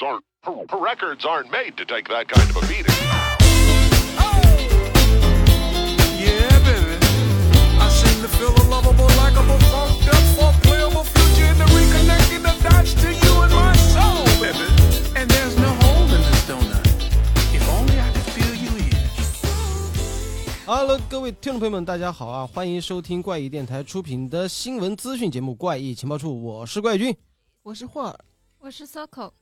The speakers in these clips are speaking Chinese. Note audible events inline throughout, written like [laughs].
aren't per- records aren't made to take that kind of a beating. Yeah, baby. I seem to feel a lovable, likable, funked up, folk playable future in the reconnecting the dots to you and my soul, baby. And there's no hole in this donut. If only I could feel you in. Hello，各位听众朋友们，大家好啊！欢迎收听怪异电台出品的新闻资讯节目《怪异情报处》，我是怪君。我是霍尔，我是 Circle，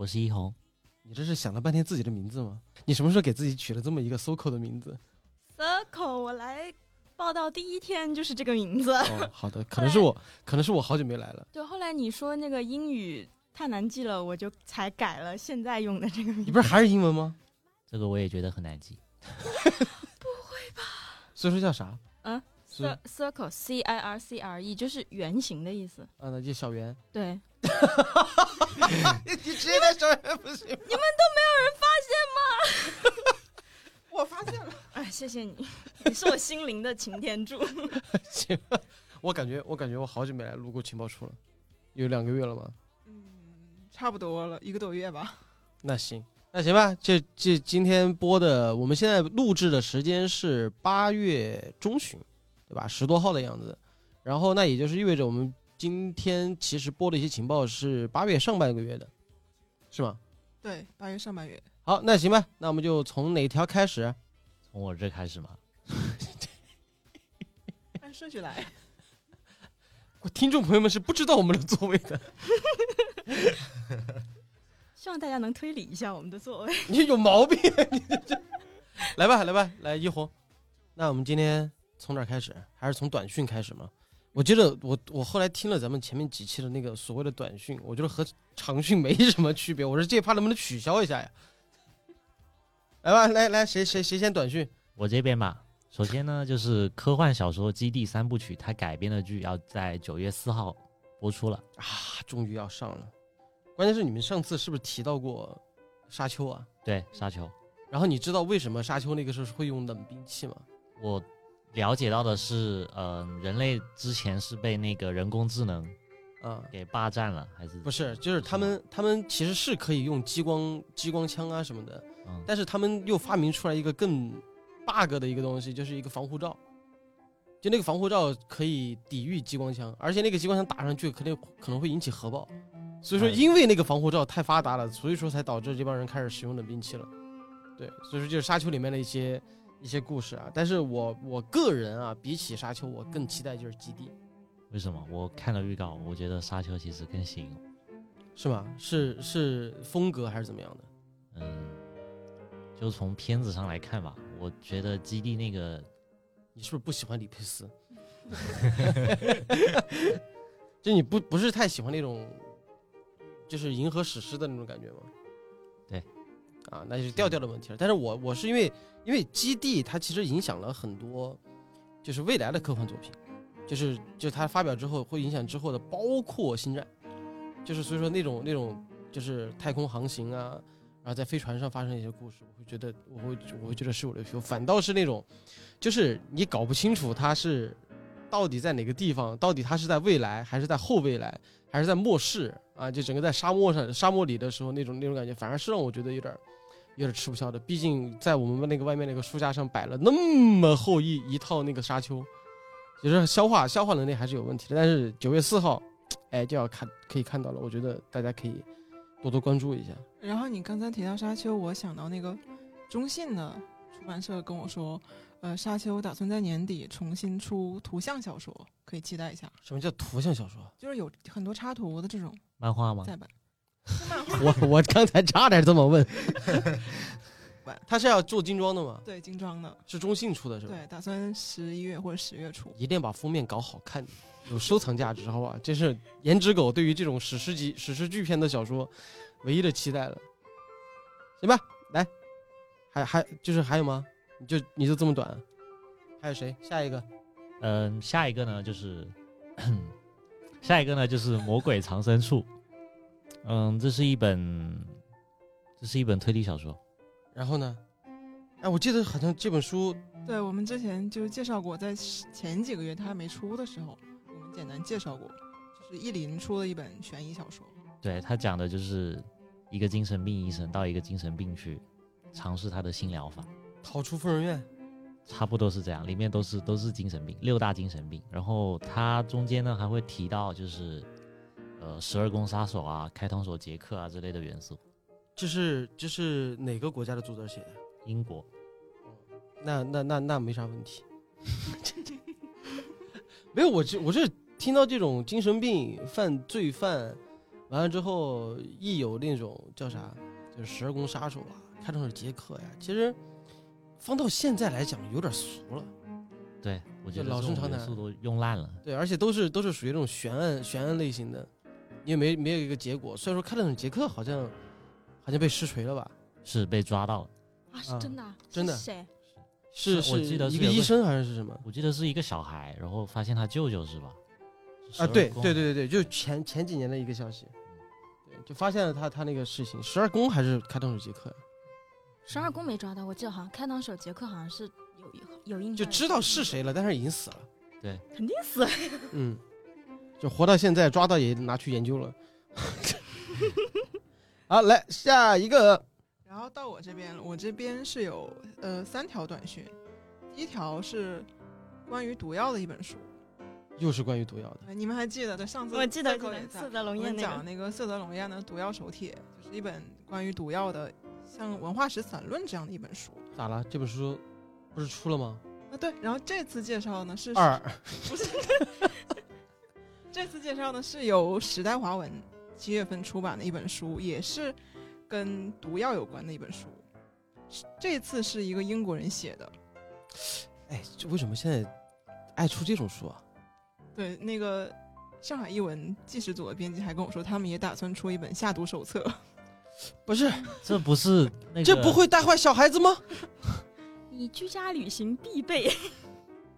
我是一红，你这是想了半天自己的名字吗？你什么时候给自己取了这么一个 SOCO 的名字？Circle，我来报道第一天就是这个名字。哦，好的，可能是我，可能是我好久没来了。对，后来你说那个英语太难记了，我就才改了现在用的这个名字。你不是还是英文吗？这个我也觉得很难记。[laughs] 不会吧所以说叫啥？嗯 Cir-，Circle C I R C R E 就是圆形的意思。啊，那就小圆。对，你直接在上面不行？你们都没有人发现吗？[laughs] 我发现了，哎，谢谢你，你是我心灵的擎天柱。[laughs] 行，我感觉我感觉我好久没来录过情报处了，有两个月了吧？嗯，差不多了一个多月吧。那行，那行吧，这这今天播的，我们现在录制的时间是八月中旬，对吧？十多号的样子。然后那也就是意味着我们今天其实播的一些情报是八月上半个月的，是吗？对，八月上半月。好，那行吧，那我们就从哪条开始？从我这开始嘛，[laughs] 按顺序来。听众朋友们是不知道我们的座位的，希望大家能推理一下我们的座位。[laughs] 你有毛病，你这来吧，来吧，来一红。那我们今天从哪儿开始？还是从短讯开始吗？我觉得我我后来听了咱们前面几期的那个所谓的短讯，我觉得和长讯没什么区别。我说这趴能不能取消一下呀？来吧，来来，谁谁谁先短讯？我这边吧，首先呢就是科幻小说《基地》三部曲，它改编的剧要在九月四号播出了。啊，终于要上了。关键是你们上次是不是提到过沙丘啊？对，沙丘，然后你知道为什么沙丘那个时候是会用冷兵器吗？我了解到的是，呃，人类之前是被那个人工智能嗯，给霸占了，还是？不是，就是他们他们其实是可以用激光激光枪啊什么的，嗯，但是他们又发明出来一个更 bug 的一个东西，就是一个防护罩。就那个防护罩可以抵御激光枪，而且那个激光枪打上去肯定可能会引起核爆，所以说哎。因为那个防护罩太发达了，所以说才导致这帮人开始使用冷兵器了。对，所以说就是沙丘里面的一些一些故事啊。但是我我个人啊，比起沙丘，我更期待就是基地，为什么？我看了预告，我觉得沙丘其实更吸引我。是吗？是是风格还是怎么样的？嗯，就从片子上来看吧，我觉得基地那个你是不是不喜欢李佩斯？[laughs] 就你不不是太喜欢那种，就是银河史诗的那种感觉吗？啊，那就是调调的问题了。但是我我是因为因为基地它其实影响了很多，就是未来的科幻作品，就是就它发表之后会影响之后的，包括星战，就是所以说那种那种就是太空航行啊，然后在飞船上发生一些故事，我会觉得我会我会觉得是我的学反倒是那种。就是你搞不清楚它是到底在哪个地方，到底它是在未来还是在后未来，还是在末世啊？就整个在沙漠上、沙漠里的时候那种那种感觉，反而是让我觉得有点有点吃不消的。毕竟在我们那个外面那个书架上摆了那么厚一一套那个沙丘，就是消化消化能力还是有问题的。但是九月四号，哎就要看可以看到了，我觉得大家可以多多关注一下。然后你刚才提到沙丘，我想到那个中信的出版社跟我说，呃，沙丘打算在年底重新出图像小说，可以期待一下。什么叫图像小说？就是有很多插图的这种漫画吗？再版。[laughs] 我我刚才差点这么问，[laughs] 他是要做精装的吗？对，精装的，是中信出的是吧？对，打算十一月或者十月出。一定要把封面搞好看，有收藏价值，好吧？这是颜值狗对于这种史诗级、史诗巨片的小说唯一的期待了。行吧，来，还还就是还有吗？你就你就这么短？还有谁？下一个？嗯，下一个呢就是，[clears throat] 下一个呢就是《魔鬼藏身处》。嗯，这是一本，这是一本推理小说。然后呢？哎，我记得好像这本书对我们之前就介绍过，在前几个月它还没出的时候，我们简单介绍过，就是意林出了一本悬疑小说。对他讲的就是一个精神病医生到一个精神病去尝试他的新疗法，逃出疯人院，差不多是这样，里面都是都是精神病，六大精神病。然后他中间呢还会提到就是，呃，十二宫杀手啊、开膛手杰克啊之类的元素。这是这是哪个国家的作者写的？英国，那那那那没啥问题。[laughs] 没有，我这我这听到这种精神病犯罪犯，完了之后一有那种叫啥，就是十二宫杀手啊，开膛手杰克呀，其实放到现在来讲有点俗了。对我觉得这老生常谈种元素都用烂了。对，而且都是都是属于那种悬案悬案类型的，因为没没有一个结果。虽然说开膛手杰克好像好像被实锤了吧？是被抓到了，啊，是真的啊，真的是谁？是是我记得一个个医生还是是什么？我记得是一个小孩，然后发现他舅舅是吧？啊，对对对对对，就前前几年的一个消息，对，就发现了他他那个事情，十二宫还是开膛手杰克，十二宫没抓到，我记得好像开膛手杰克好像是有有印象，就知道是谁了，但是已经死了，对肯定死了。[laughs] 嗯，就活到现在，抓到也拿去研究了。[laughs] 好，来下一个，然后到我这边了，我这边是有呃三条短讯，第一条是关于毒药的一本书，又是关于毒药的，哎你们还记得对上次我记得色泽龙我们焰那个，讲那个色泽龙焰的毒药手帖，就是一本关于毒药的像文化史散论这样的一本书。咋了？这本书不是出了吗？啊，对，然后这次介绍呢是二，不是？这次介绍呢是由时代华文七月份出版的一本书，也是跟毒药有关的一本书。这次是一个英国人写的，哎，这为什么现在爱出这种书啊？对，那个上海译文纪实组的编辑还跟我说，他们也打算出一本下毒手册。[laughs] 不是，[laughs] 这不是那个这不会带坏小孩子吗？[laughs] 你居家旅行必备。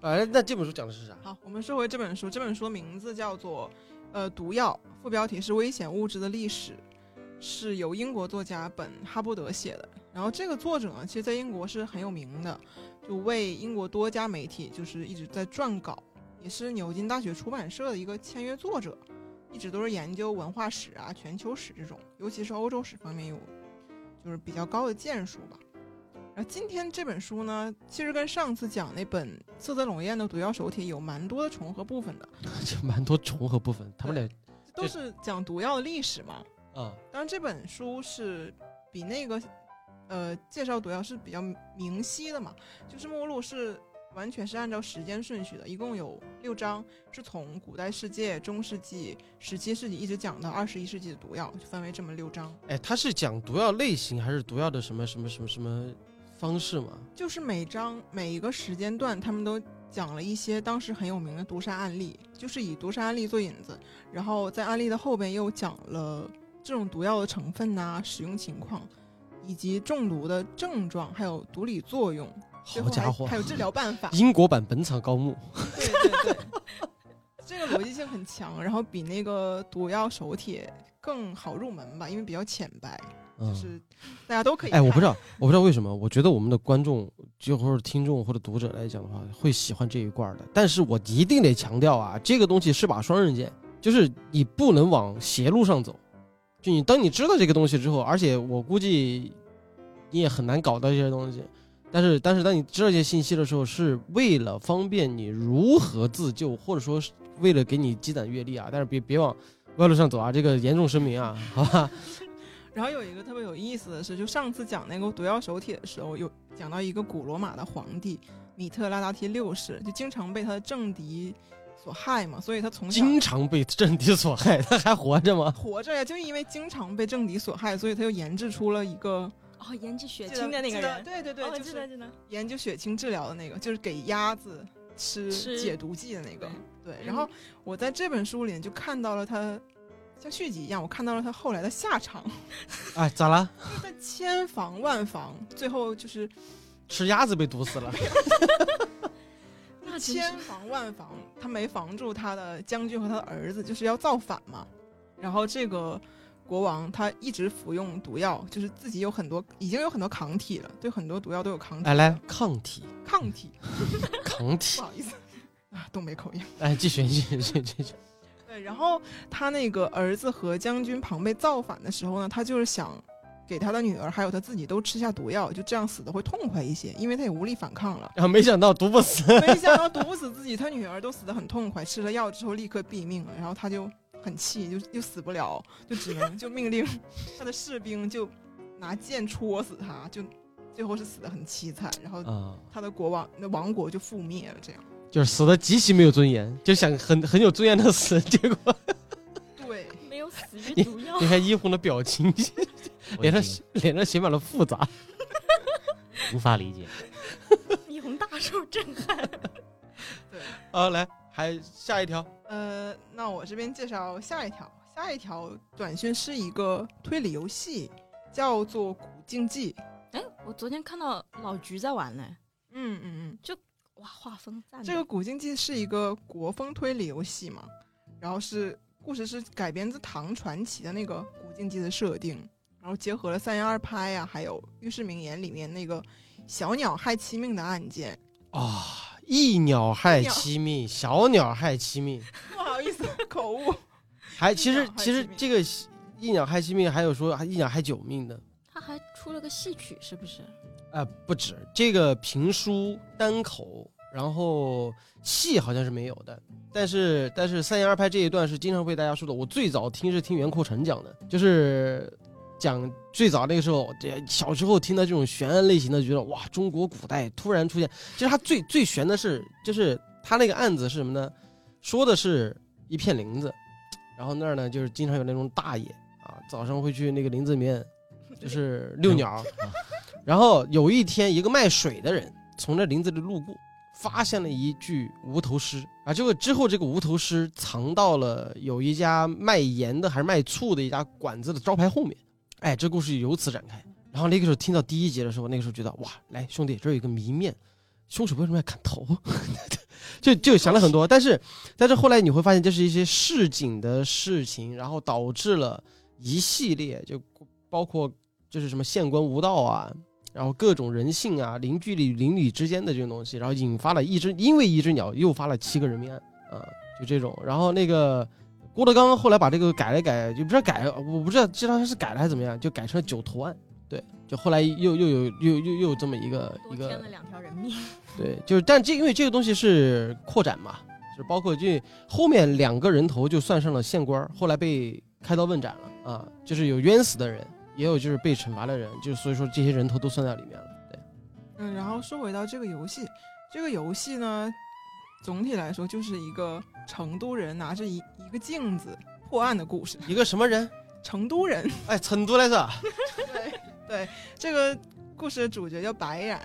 哎，那这本书讲的是啥？好，我们说回这本书，这本书的名字叫做呃《毒药》，副标题是《危险物质的历史》，是由英国作家本哈伯德写的。然后这个作者呢，其实在英国是很有名的，就为英国多家媒体就是一直在撰稿，也是牛津大学出版社的一个签约作者，一直都是研究文化史啊、全球史这种，尤其是欧洲史方面有就是比较高的建树吧。然后今天这本书呢，其实跟上次讲那本色泽龙焰的毒药手帖有蛮多的重合部分的，[laughs] 就蛮多重合部分，他们俩都是讲毒药的历史嘛。啊，当然这本书是比那个呃介绍毒药是比较明晰的嘛，就是目录是完全是按照时间顺序的，一共有六章，是从古代世界、中世纪、十七世纪一直讲到二十一世纪的毒药，就分为这么六章。哎，它是讲毒药类型还是毒药的什么什么什么什么方式吗？就是每章每一个时间段，他们都讲了一些当时很有名的毒杀案例，就是以毒杀案例做引子，然后在案例的后边又讲了这种毒药的成分呐、使用情况，以及中毒的症状，还有毒理作用。好家伙还，有治疗办法。英国版《本草纲目》[laughs] 对对对，这个逻辑性很强，然后比那个毒药手帖更好入门吧，因为比较浅白，是大家都可以。哎，我不知道，，我不知道为什么，我觉得我们的观众就或者听众或者读者来讲的话，会喜欢这一罐儿的。但是我一定得强调啊，这个东西是把双刃剑，就是你不能往邪路上走。就你当你知道这个东西之后，而且我估计你也很难搞到这些东西。但是，但是当你知道这些信息的时候，是为了方便你如何自救，或者说是为了给你积攒阅历啊。但是别别往歪路上走啊，这个严重声明啊，好吧？然后有一个特别有意思的是，就上次讲那个毒药手帖的时候，有讲到一个古罗马的皇帝米特拉达提六世，就经常被他的政敌所害嘛，所以他从小经常被政敌所害，他还活着吗？活着呀，就因为经常被政敌所害，所以他又研制出了一个哦，研制血清的那个人，对对对，哦，就是记得记得，研究血清治疗的那个，就是给鸭子吃吃解毒剂的那个。对对，然后我在这本书里就看到了他。像续集一样，我看到了他后来的下场，[laughs] 哎，咋了？他千防万防，最后就是吃鸭子被毒死了。[laughs] 那千防万防，他没防住他的将军和他的儿子，就是要造反嘛。然后这个国王他一直服用毒药，就是自己有很多已经有很多抗体了，对很多毒药都有抗体。哎，来抗体，抗体，[laughs] 抗体不。好意思啊，东北口音。哎，继续，继续，继续，继续。对，然后他那个儿子和将军庞贝造反的时候呢，他就是想给他的女儿还有他自己都吃下毒药，就这样死的会痛快一些，因为他也无力反抗了。然后没想到毒不死，没想到毒不死自己，他女儿都死的很痛快，吃了药之后立刻毙命了，然后他就很气，就又死不了，就只能就命令 [laughs] 他的士兵就拿剑戳死他，就最后是死的很凄惨，然后啊，他的国王那王国就覆灭了，这样。就是死的极其没有尊严，就想很很有尊严的死，[laughs] 结果对，没有死于毒药你。看一红的表情，脸上脸上写满了复杂。[laughs] 无法理解。一红大受震撼。对，啊，来，还下一条，呃，那我这边介绍下一条，下一条短讯是一个推理游戏，叫做《古竞技》。哎，我昨天看到老菊在玩呢，嗯嗯嗯，哇，画风赞。这个《古竞技》是一个国风推理游戏嘛，然后是故事是改编自唐传奇的那个《古竞技》的设定，然后结合了三言二拍呀、还有《御史名言》里面那个小鸟害妻命的案件。啊，一鸟害鸟七命，小鸟害七命，[laughs] 不好意思，口误。还其实其实这个一鸟害七命，还有说还一鸟害九命的，他还出了个戏曲，是不是？啊，不止这个评书单口，然后戏好像是没有的，但是但是三言二拍这一段是经常被大家说的。我最早听是听袁阔成讲的，就是讲最早那个时候，这小时候听到这种悬案类型的，觉得哇，中国古代突然出现。其实他最最悬的是，就是他那个案子是什么呢？说的是一片林子，然后那儿呢就是经常有那种大爷啊，早上会去那个林子里面就是遛鸟。[laughs] 然后有一天，一个卖水的人从这林子里路过，发现了一具无头尸啊。这个之后，这个无头尸藏到了有一家卖盐的还是卖醋的一家馆子的招牌后面。哎，这故事由此展开。然后那个时候听到第一节的时候，那个时候觉得哇，来兄弟，这有一个谜面，凶手为什么要砍头？[laughs] 就就想了很多。但是，但是后来你会发现，这是一些市井的事情，然后导致了一系列，就包括就是什么县官无道啊，然后各种人性啊、邻居里邻里之间的这种东西，然后引发了一只因为一只鸟诱发了七个人命案啊，就这种。然后那个郭德纲后来把这个改了改，就不知道改，我不知道知道他是改了还是怎么样，就改成了九头案。对，就后来又又有又又又有这么一个一个添了两条人命。[laughs] 对，就是但这因为这个东西是扩展嘛，就是包括这后面两个人头就算上了县官，后来被开刀问斩了啊，就是有冤死的人，也有就是被惩罚的人，就所以说这些人头都算在里面了。对，嗯，然后说回到这个游戏，这个游戏呢，总体来说就是一个成都人拿着一一个镜子破案的故事。一个什么人？成都人，哎，成都来着。[laughs] [laughs] 对对，这个故事的主角叫白染，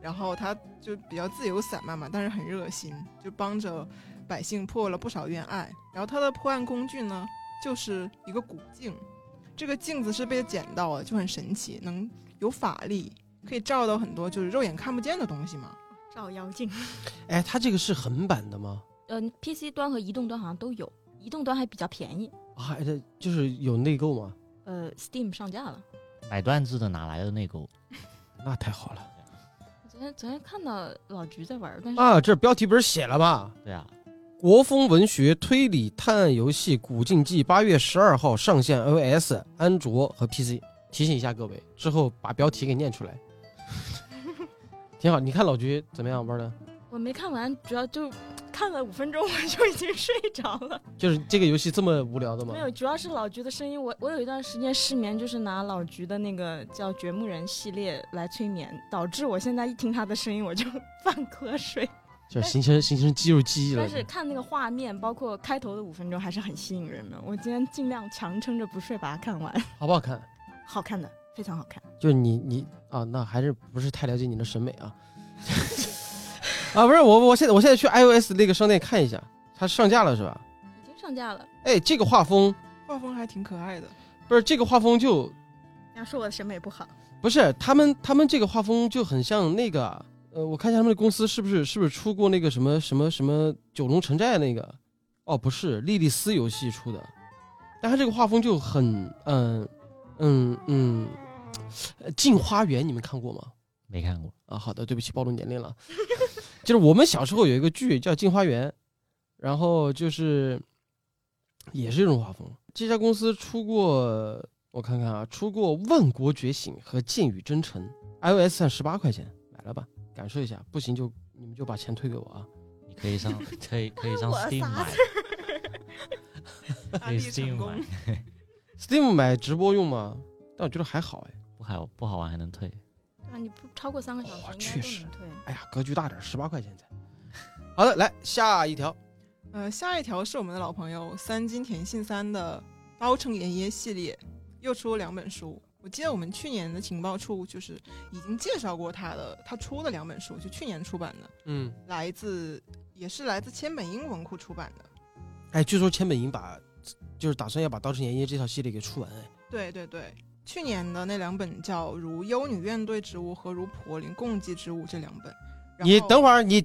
然后他就比较自由散漫嘛，但是很热心，就帮着百姓破了不少冤案。然后他的破案工具呢，就是一个古镜，这个镜子是被捡到的，就很神奇，能有法力，可以照到很多就是肉眼看不见的东西嘛。照妖镜。[laughs] 哎，它这个是横版的吗？嗯，PC 端和移动端好像都有，移动端还比较便宜。啊，还是就是有内购吗？呃，Steam 上架了。买断制的哪来的内购？[laughs] 那太好了昨天昨天看到老菊在玩，但是啊！这标题不是写了吗？对啊，国风文学推理探案游戏《古禁忌》八月十二号上线 iOS、安卓和 PC。提醒一下各位，之后把标题给念出来，[laughs] 挺好。你看老菊怎么样玩的？我没看完，主要就看了五分钟我就已经睡着了。就是这个游戏这么无聊的吗没？有，主要是老菊的声音。我我有一段时间失眠，就是拿老菊的那个叫《掘墓人》系列来催眠，导致我现在一听他的声音我就犯瞌睡。就形成形成肌肉记忆了但。是看那个画面，包括开头的五分钟还是很吸引人的。我今天尽量强撑着不睡把它看完，[laughs] 好不好看？好看的，非常好看。就是你你啊，那还是不是太了解你的审美啊？[laughs] 啊，不是我，我现在我现在去 iOS 那个商店看一下，它上架了是吧？已经上架了。哎，这个画风画风还挺可爱的，不是这个画风就人家说我的审美不好，不是他们他们这个画风就很像那个呃，我看一下他们的公司是不是是不是出过那个什么什么什么九龙城寨那个？哦，不是，莉莉丝游戏出的，但他这个画风就很嗯嗯嗯，呃镜花缘你们看过吗？没看过。啊，好的，对不起，暴露年龄了。[laughs] 就是我们小时候有一个剧叫《镜花缘》，然后就是也是这种画风。这家公司出过，我看看啊，出过《万国觉醒》和《剑与征程》，iOS 算十八块钱，买了吧，感受一下。不行就你们就把钱退给我啊。你可以上，可以可以上 Steam 买，[laughs] 可以 Steam 买，Steam 买直播用吗？但我觉得还好哎。不好不好玩还能退。啊，你不超过三个小时确实。哎呀，格局大点，十八块钱才。好的，来下一条。呃，下一条是我们的老朋友三金田信三的《刀城炎耶》系列，又出了两本书。我记得我们去年的情报处就是已经介绍过他的，他出的两本书，就去年出版的，嗯，来自也是来自千本樱文库出版的。哎，据说千本樱把就是打算要把《刀城炎耶》这套系列给出完哎。对对对，去年的那两本叫《如幽女怨对之物》和《如婆灵共济之物》这两本。你等会儿，你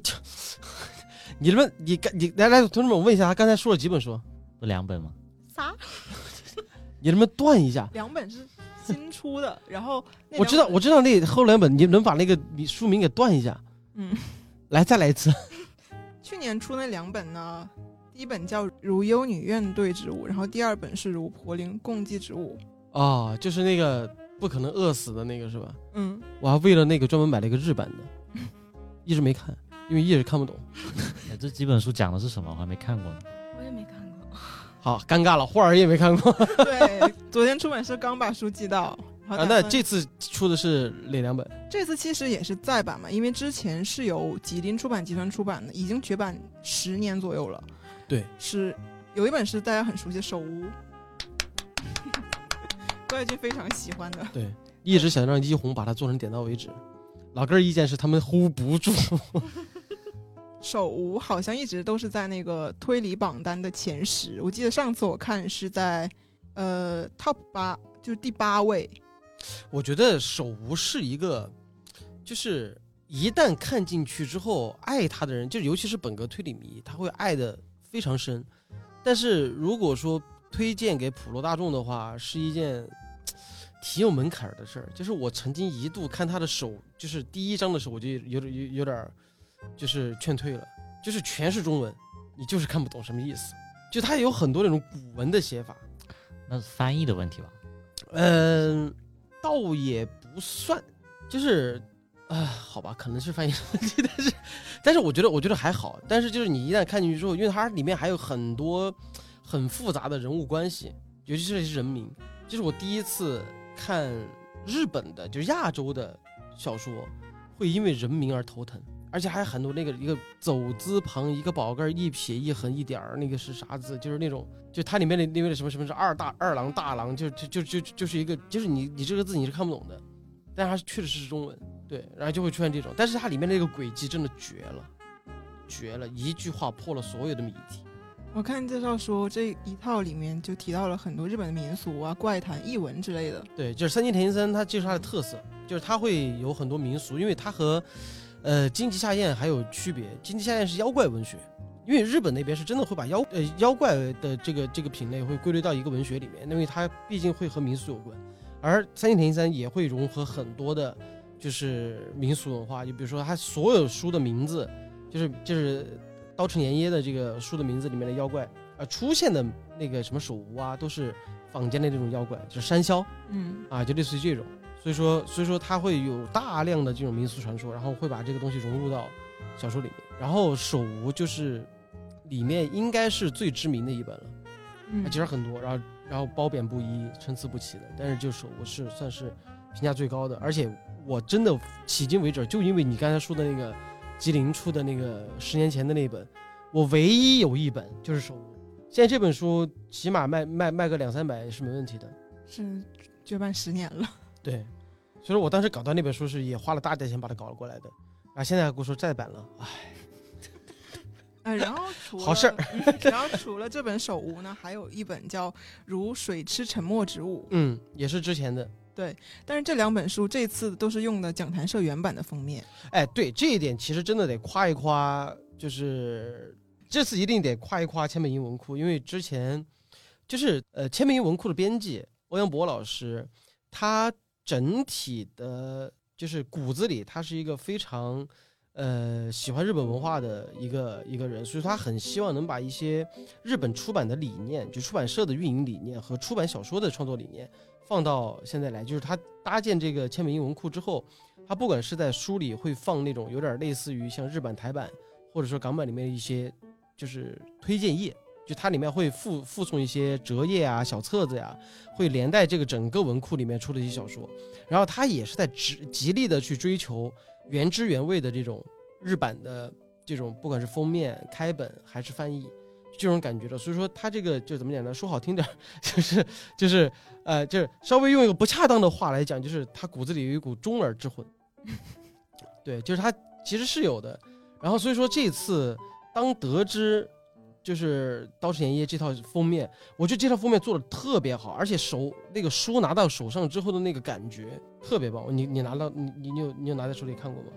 [laughs] 你们你干你来来，同志们，我问一下，他刚才说了几本书？不两本吗？仨？你能不能断一下？两本是新出的，[laughs] 然后我知道，我知道那后两本，你能把那个名书名给断一下？嗯。来，再来一次。[laughs] 去年出那两本呢，第一本叫《如幽女怨对植物》，然后第二本是《如婆灵共济植物》。哦，就是那个不可能饿死的那个是吧？嗯，我还为了那个专门买了一个日版的，[laughs] 一直没看，因为一直看不懂。哎，这几本书讲的是什么？我还没看过呢。好，尴尬了，霍尔也没看过 [laughs] 对，昨天出版社刚把书寄到。[laughs] 啊。那这次出的是哪两本？这次其实也是再版嘛，因为之前是由吉林出版集团出版的，已经绝版十年左右了。对，是有一本是大家很熟悉的《手屋》，高野君非常喜欢的。对，一直想让一红把它做成点到为止。老根儿意见是他们 hold 不住。手无好像一直都是在那个推理榜单的前十，我记得上次我看是在呃 top 八，就是第八位。我觉得手无是一个，就是一旦看进去之后，爱他的人，就尤其是本格推理迷，他会爱的非常深。但是如果说推荐给普罗大众的话，是一件挺有门槛儿的事儿。就是我曾经一度看他的手，就是第一章的时候，我就有点有有点就是劝退了，就是全是中文，你就是看不懂什么意思。就它有很多那种古文的写法，那是翻译的问题吧？嗯，倒也不算，就是，啊、好吧，可能是翻译的问题，[laughs] 但是，但是我觉得，我觉得还好。但是就是你一旦看进去之后，因为它里面还有很多很复杂的人物关系，尤其是人名，这是我第一次看日本的，就是亚洲的小说，会因为人名而头疼。而且还有很多那个一个走字旁一个宝盖一撇一横一点儿，那个是啥字？就是那种，就它里面的那个什么什么是二大二郎大郎，就就就就就是一个，就是你你这个字你是看不懂的，但它确实是中文，对，然后就会出现这种，但是它里面那个轨迹真的绝了，绝了，一句话破了所有的谜题。我看介绍说这一套里面就提到了很多日本的民俗啊、怪谈、异闻之类的。对，就是三津田三，它就是它的特色，就是他会有很多民俗，因为他和呃荆棘下咽还有区别。荆棘下咽是妖怪文学，因为日本那边是真的会把妖呃妖怪的这个这个品类会归类到一个文学里面，因为它毕竟会和民俗有关。而三井田三也会融合很多的，就是民俗文化，就比如说他所有书的名字，就是就是刀城炎耶的这个书的名字里面的妖怪，呃出现的那个什么手无啊，都是坊间的那种妖怪，就是山魈。嗯，啊，就类似于这种，所以说，所以说它会有大量的这种民俗传说，然后会把这个东西融入到小说里面。然后手无就是里面应该是最知名的一本了，嗯啊其实很多，然后然后褒贬不一，参差不齐的，但是就手无是算是评价最高的，而且我真的迄今为止，就因为你刚才说的那个吉林出的那个十年前的那本，我唯一有一本就是手无。现在这本书起码卖卖卖个两三百是没问题的。是绝版十年了。对，所以说我当时搞到那本书是也花了大价钱把它搞了过来的，啊，现在还跟我说再版了，唉，呃，然后除了好事儿嗯然后除了这本手无呢，还有一本叫《如水吃沉默植物》，嗯，也是之前的，对但是这两本书这次都是用的讲坛社原版的封面。哎，对这一点其实真的得夸一夸，就是这次一定得夸一夸千本英文库，因为之前就是呃千本英文库的编辑欧阳博老师，他整体的就是骨子里他是一个非常呃喜欢日本文化的一个一个人，所以他很希望能把一些日本出版的理念，就出版社的运营理念和出版小说的创作理念放到现在来，就是他搭建这个千本英文库之后，他不管是在书里会放那种有点类似于像日版台版或者说港版里面的一些就是推荐页。就它里面会附附送一些折页啊、小册子呀，会连带这个整个文库里面出的一些小说，然后他也是在极极力的去追求原汁原味的这种日版的这种，不管是封面、开本还是翻译，这种感觉的。所以说他这个就怎么讲呢？说好听点，就是就是呃，就是稍微用一个不恰当的话来讲，就是他骨子里有一股中耳之魂。对，就是他其实是有的。然后所以说这次当得知。就是《刀之炎夜》这套封面，我觉得这套封面做的特别好，而且手那个书拿到手上之后的那个感觉特别棒。你你拿到你你有你有拿在手里看过吗？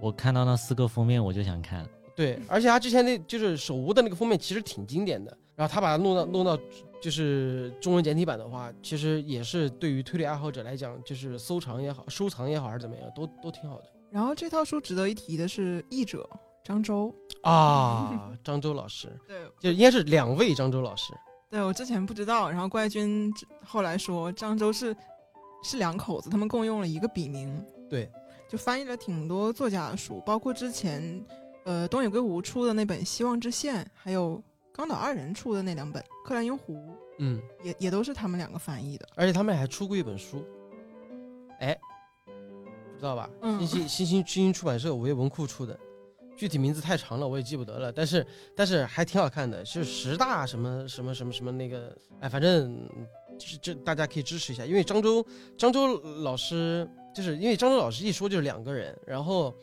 我看到那四个封面我就想看。对，而且他之前那就是手无的那个封面其实挺经典的，然后他把它弄到弄到就是中文简体版的话，其实也是对于推理爱好者来讲，就是收藏也好、收藏也好还是怎么样，都都挺好的。然后这套书值得一提的是译者。张周啊，[laughs] 漳州老师，对，就应该是两位漳州老师。对我之前不知道，然后怪军后来说漳州是是两口子，他们共用了一个笔名。对，就翻译了挺多作家的书，包括之前呃东野圭吾出的那本《希望之线》，还有冈岛二人出的那两本《克兰因湖》，嗯，也也都是他们两个翻译的。而且他们还出过一本书，哎，知道吧？嗯，新新新星新星出版社五月文库出的。具体名字太长了，我也记不得了。但是，但是还挺好看的，是十大什么什么什么什么那个，哎，反正这这大家可以支持一下。因为漳州漳州老师，就是因为漳州老师一说就是两个人，然后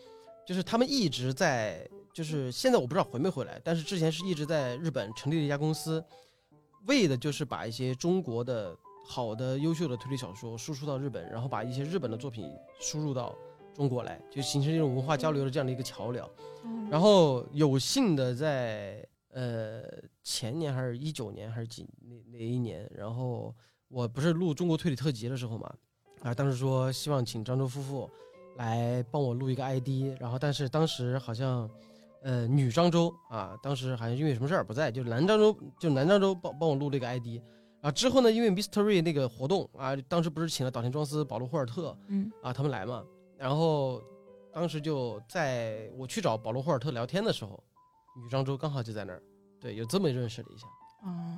就是他们一直在，就是现在我不知道回没回来，但是之前是一直在日本成立了一家公司，为的就是把一些中国的好的优秀的推理小说输出到日本，然后把一些日本的作品输入到。中国来就形成这种文化交流的这样的一个桥梁，然后有幸的在呃前年还是一九年还是几哪哪一年，然后我不是录中国推理特辑的时候嘛，啊当时说希望请张周夫妇来帮我录一个 ID，然后但是当时好像呃女张周啊当时好像因为什么事儿不在，就男张周就男张周帮帮我录了一个 ID，啊之后呢因为 Mystery 那个活动啊当时不是请了岛田庄司、保罗霍尔特嗯。啊他们来嘛。然后，当时就在我去找保罗·霍尔特聊天的时候，女张周刚好就在那儿，对，有这么认识了一下。哦，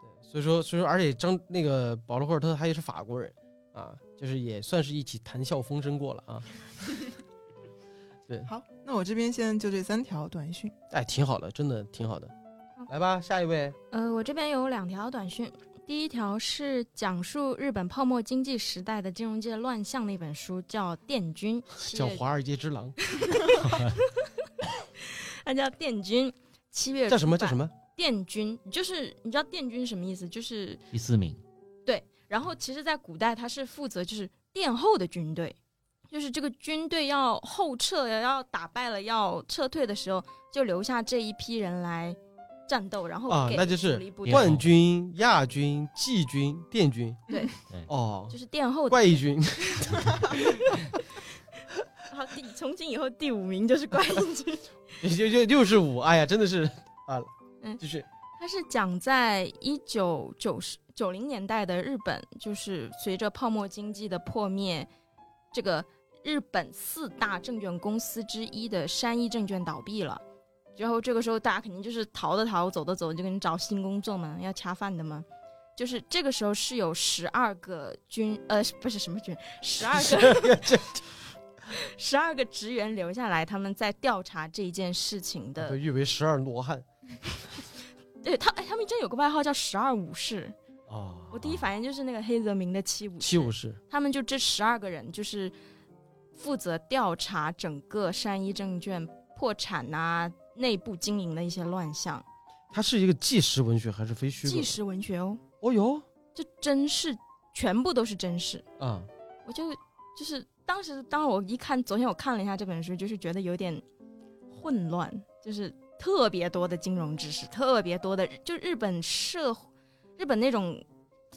对，所以说，所以说，而且张那个保罗·霍尔特他也是法国人，啊，就是也算是一起谈笑风生过了啊。[laughs] 对，好，那我这边现在就这三条短讯，哎，挺好的，真的挺好的。来吧，下一位。呃，我这边有两条短讯。第一条是讲述日本泡沫经济时代的金融界乱象的一本书，叫《电军》，[laughs] 叫《华尔街之狼》，[laughs] 它叫《电军》，七月叫什么叫什么？电军就是你知道电军什么意思？就是第四名。对，然后其实，在古代，他是负责就是殿后的军队，就是这个军队要后撤，要打败了，要撤退的时候，就留下这一批人来。战斗，然后啊，那就是冠军、亚军、季军、殿军。[laughs] 对，哦，就是殿后怪异军。[laughs] 好，第从今以后第五名就是怪异军，[laughs] 就就六十五。哎呀，真的是啊，嗯，就是它是讲在一九九十九零年代的日本，就是随着泡沫经济的破灭，这个日本四大证券公司之一的山一证券倒闭了。然后这个时候，大家肯定就是逃的逃，走的走，就给你找新工作嘛，要恰饭的嘛。就是这个时候是有十二个军，呃，不是什么军，十二个，[laughs] 十二个职员留下来，他们在调查这件事情的。被誉为十二罗汉。对他，哎，他们真有个外号叫十二武士。哦。我第一反应就是那个黑泽明的七武士。七武士。他们就这十二个人，就是负责调查整个山一证券破产呐。内部经营的一些乱象，它是一个纪实文学还是非虚构？纪实文学哦。哦哟，这真事，全部都是真事啊！我就就是当时，当我一看，昨天我看了一下这本书，就是觉得有点混乱，就是特别多的金融知识，特别多的，就日本社日本那种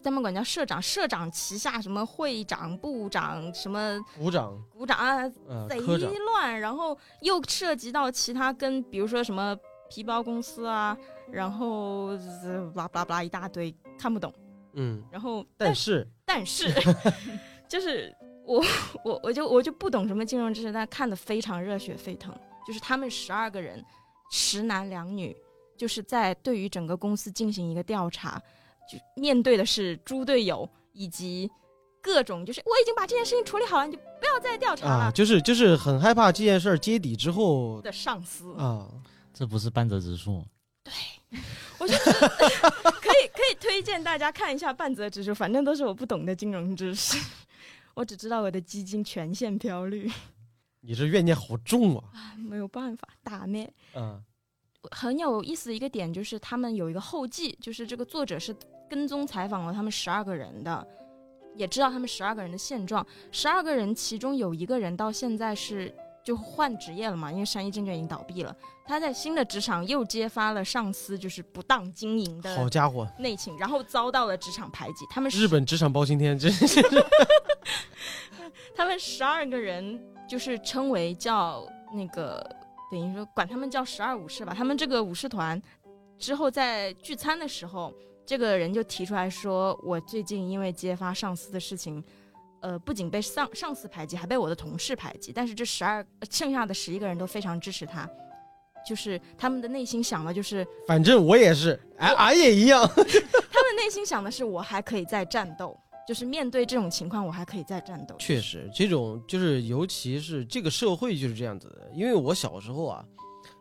他们管叫社长，社长旗下什么会长、部长、什么股长，股长啊，呃，贼，乱，然后又涉及到其他跟比如说什么皮包公司啊，然后呃巴拉巴拉巴拉一大堆看不懂，嗯，然后但是但是 [laughs] 就是我我我就我就不懂什么金融知识，但看得非常热血沸腾。就是他们十二个人，十男两女，就是在对于整个公司进行一个调查，就面对的是猪队友以及各种就是我已经把这件事情处理好了，你就不要再调查了、啊，就是就是很害怕这件事儿揭底之后的上司。啊，这不是半泽直树对？我就觉得可以可以推荐大家看一下半泽直树，反正都是我不懂的金融知识，[laughs] 我只知道我的基金全线飘绿，你这怨念好重啊，没有办法打灭。啊，很有意思的一个点就是他们有一个后记，就是这个作者是跟踪采访了他们十二个人的，也知道他们十二个人的现状。十二个人其中有一个人到现在是就换职业了嘛，因为山一证券已经倒闭了，他在新的职场又揭发了上司就是不当经营的好家伙，内情，然后遭到了职场排挤。他们日本职场包青天真是 [laughs] [laughs] 他们十二个人就是称为叫那个，等于说管他们叫十二武士吧。他们这个武士团之后在聚餐的时候，这个人就提出来说，我最近因为揭发上司的事情，呃，不仅被上上司排挤，还被我的同事排挤。但是这十二剩下的十一个人都非常支持他，就是他们的内心想的就是，反正我也是，俺俺也一样。[laughs] 他们内心想的是我还可以再战斗，就是面对这种情况我还可以再战斗。确实，这种就是尤其是这个社会就是这样子的。因为我小时候啊，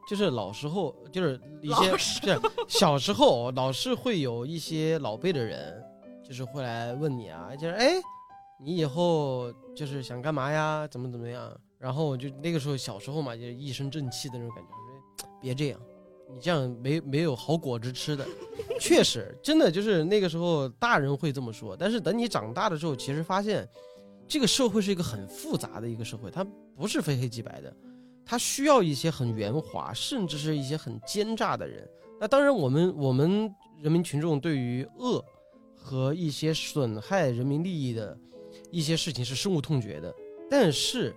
就是老时候就是一些是小时候老是会有一些老辈的人，就是会来问你啊，就是哎，你以后就是想干嘛呀？怎么怎么样？然后我就那个时候小时候嘛，就是一身正气的那种感觉，别这样，你这样没没有好果子吃的。确实，真的就是那个时候大人会这么说，但是等你长大的时候，其实发现这个社会是一个很复杂的一个社会，它不是非黑即白的，它需要一些很圆滑，甚至是一些很奸诈的人。那当然，我们我们人民群众对于恶和一些损害人民利益的一些事情是深恶痛绝的，但是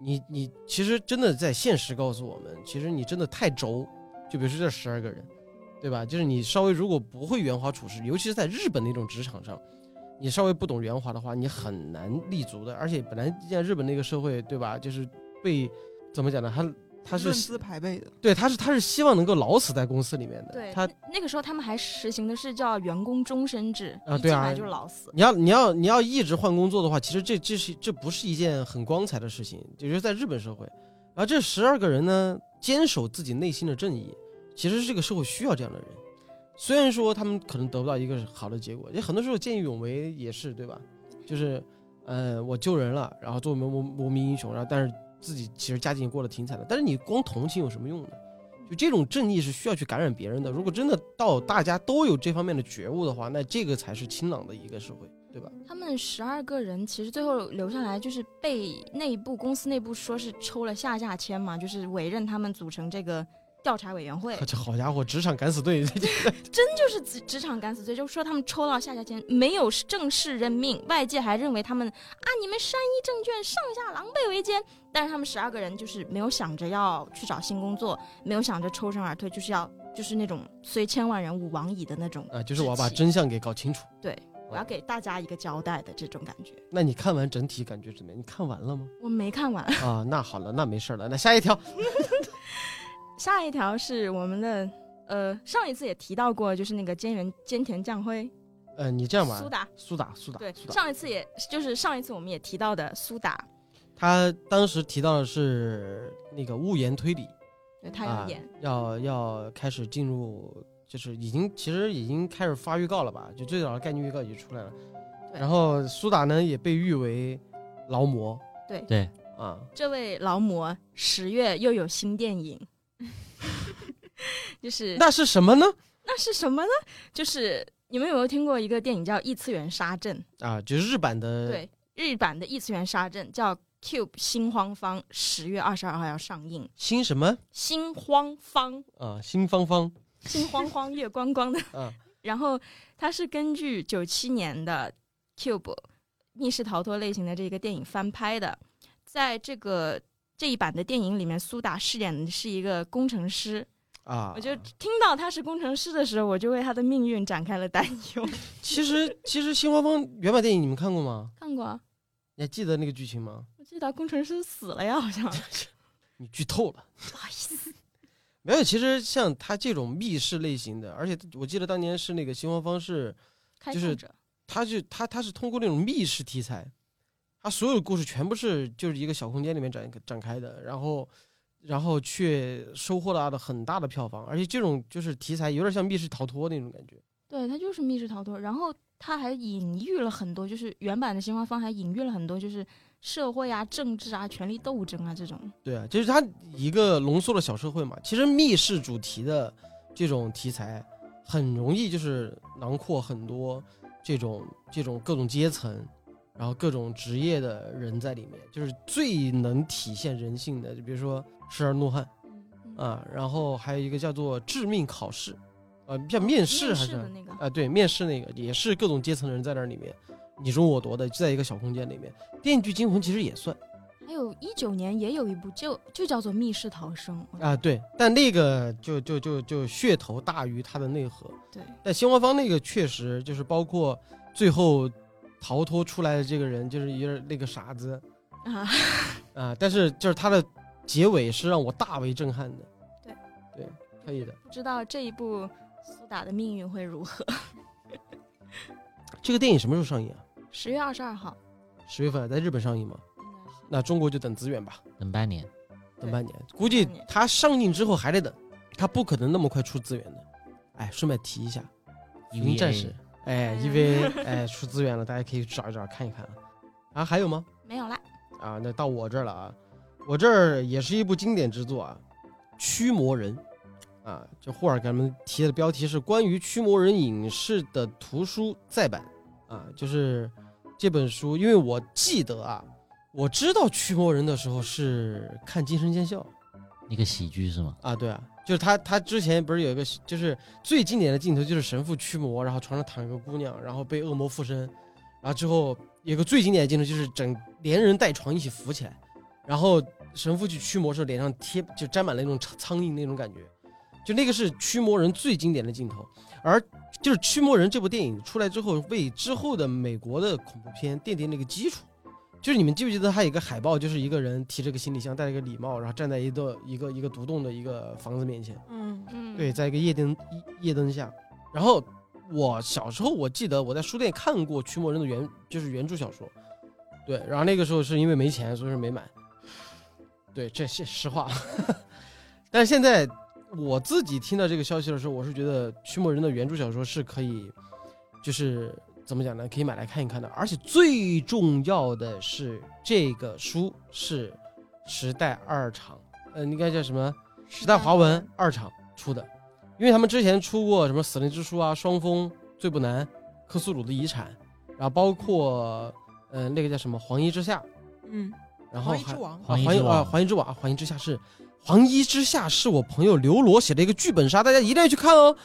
你你其实真的在现实告诉我们，其实你真的太轴，就比如说这十二个人，对吧？就是你稍微如果不会圆滑处事，尤其是在日本那种职场上，你稍微不懂圆滑的话，你很难立足的。而且本来在日本那个社会，对吧？就是被怎么讲呢？他他是论资排辈的，对他是他是希望能够老死在公司里面的。对，他那那个时候他们还实行的是叫员工终身制，啊对啊就是老死。你要你要你要一直换工作的话，其实这这是这不是一件很光彩的事情，就是在日本社会。然后这十二个人呢，坚守自己内心的正义，其实这个社会需要这样的人。虽然说他们可能得不到一个好的结果，也很多时候见义勇为也是对吧？就是，呃，我救人了，然后作为无无名英雄，然后但是自己其实家境过得挺惨的。但是你光同情有什么用呢？就这种正义是需要去感染别人的。如果真的到大家都有这方面的觉悟的话，那这个才是清朗的一个社会，对吧？他们十二个人其实最后留下来，就是被内部公司内部说是抽了下下签嘛，就是委任他们组成这个调查委员会，[laughs] 这好家伙，职场敢死队，[laughs] 真就是职职场敢死队，就说他们抽到下下签，没有正式任命，外界还认为他们啊，你们山一证券上下狼狈为奸，但是他们十二个人就是没有想着要去找新工作，没有想着抽身而退，就是要就是那种虽千万人吾往矣的那种啊，就是我要把真相给搞清楚。我要给大家一个交代的这种感觉。那你看完整体感觉怎么样？你看完了吗？我没看完，啊，那好了，那没事了。那下一条，[laughs] 下一条是我们的，呃，上一次也提到过，就是那个菅原菅田将晖，呃，你这样吧，苏打，苏打，苏打，对，苏打。上一次也就是上一次我们也提到的苏打，他当时提到的是那个物言推理，对他啊有演，要要开始进入，就是已经其实已经开始发预告了吧？就最早的概念预告已经出来了。然后苏打呢也被誉为劳模对对，啊，这位劳模十月又有新电影，[laughs] 就是那那是什么呢？那是什么呢？就是你们有没有听过一个电影叫《异次元杀阵》？啊，就是日版的，对，日版的《异次元杀阵》叫《Cube 新荒方》，十月二十二号要上映。新什么新荒方，啊？新芳芳心慌慌，月光光的嗯 [laughs] 然后它是根据九七年的 Cube 密室逃脱类型的这个电影翻拍的，在这个这一版的电影里面，苏打饰演的是一个工程师。啊，我就听到他是工程师的时候，我就为他的命运展开了担忧。[laughs] 其实其实新华方原版电影你们看过吗？看过啊，你还记得那个剧情吗？我记得工程师死了呀，好像。[laughs] 你剧透了。不好意思，没有，其实像他这种密室类型的，而且我记得当年是那个新闻方是，就是。他就他他是通过那种密室题材，他所有的故事全部是就是一个小空间里面展展开的，然后然后却收获了很大的票房，而且这种就是题材有点像密室逃脱那种感觉。对，它就是密室逃脱，然后它还隐喻了很多，就是原版的新华方还隐喻了很多，就是社会啊、政治啊、权力斗争啊这种。对啊，就是它一个浓缩的小社会嘛。其实密室主题的这种题材，很容易就是囊括很多这种这种各种阶层，然后各种职业的人在里面，就是最能体现人性的。就比如说《十二怒汉》嗯啊，然后还有一个叫做《致命考试》，呃，叫面试还是的那个啊，对，面试那个也是各种阶层的人在那里面你争我夺的，在一个小空间里面。《电锯惊魂》其实也算。还有一九年也有一部就就叫做《密室逃生》啊，对，但那个就就就就噱头大于它的内核。对，但新华方那个确实就是包括最后逃脱出来的这个人，就是一个那个傻子啊，啊，但是就是他的结尾是让我大为震撼的。对，对，可以的。不知道这一部苏打的命运会如何？这个电影什么时候上映啊？十月二十二号十月份在日本上映吗？应该是。那中国就等资源吧，等半年。等半年，估计它上映之后还得等，它不可能那么快出资源的。哎，顺便提一下，《福音战士》哎嗯，EVA 哎出资源了，大家可以找一找看一看啊。啊，还有吗？没有了，啊，那到我这儿了啊，我这儿也是一部经典之作啊，《驱魔人》啊，这霍尔给他们提的标题是关于驱魔人影视的图书再版啊，就是这本书，因为我记得啊，我知道驱魔人的时候是看《惊声尖笑》一个喜剧是吗？啊，对啊，就是他他之前不是有一个就是最经典的镜头就是神父驱魔，然后床上躺一个姑娘，然后被恶魔附身，然后之后有个最经典的镜头就是整连人带床一起扶起来，然后神父去驱魔时候脸上贴就沾满了那种苍苍蝇那种感觉，就那个是驱魔人最经典的镜头，而就是驱魔人这部电影出来之后，为之后的美国的恐怖片奠定了一个基础。就是你们记不记得它有一个海报，就是一个人提着个行李箱，戴着个礼帽，然后站在一个一个一个独栋的一个房子面前，嗯，嗯，对，，在一个夜灯夜灯下。然后我小时候我记得我在书店看过《驱魔人》的原就是原著小说，对，然后那个时候是因为没钱，所以说没买。对，这是实话。[laughs] 但是现在我自己听到这个消息的时候，我是觉得《驱魔人》的原著小说是可以，就是怎么讲呢？可以买来看一看的。而且最重要的是，这个书是时代二厂，呃，应该叫什么？时代华文二厂出的，因为他们之前出过什么《死灵之书》啊、《双峰》、《最不难》、《克苏鲁的遗产》，然后包括呃那个叫什么《黄衣之下》，嗯，然后还黄衣之王啊黄衣啊黄衣之王啊黄衣之下是黄衣之下是我朋友刘罗写的一个剧本杀，大家一定要去看哦。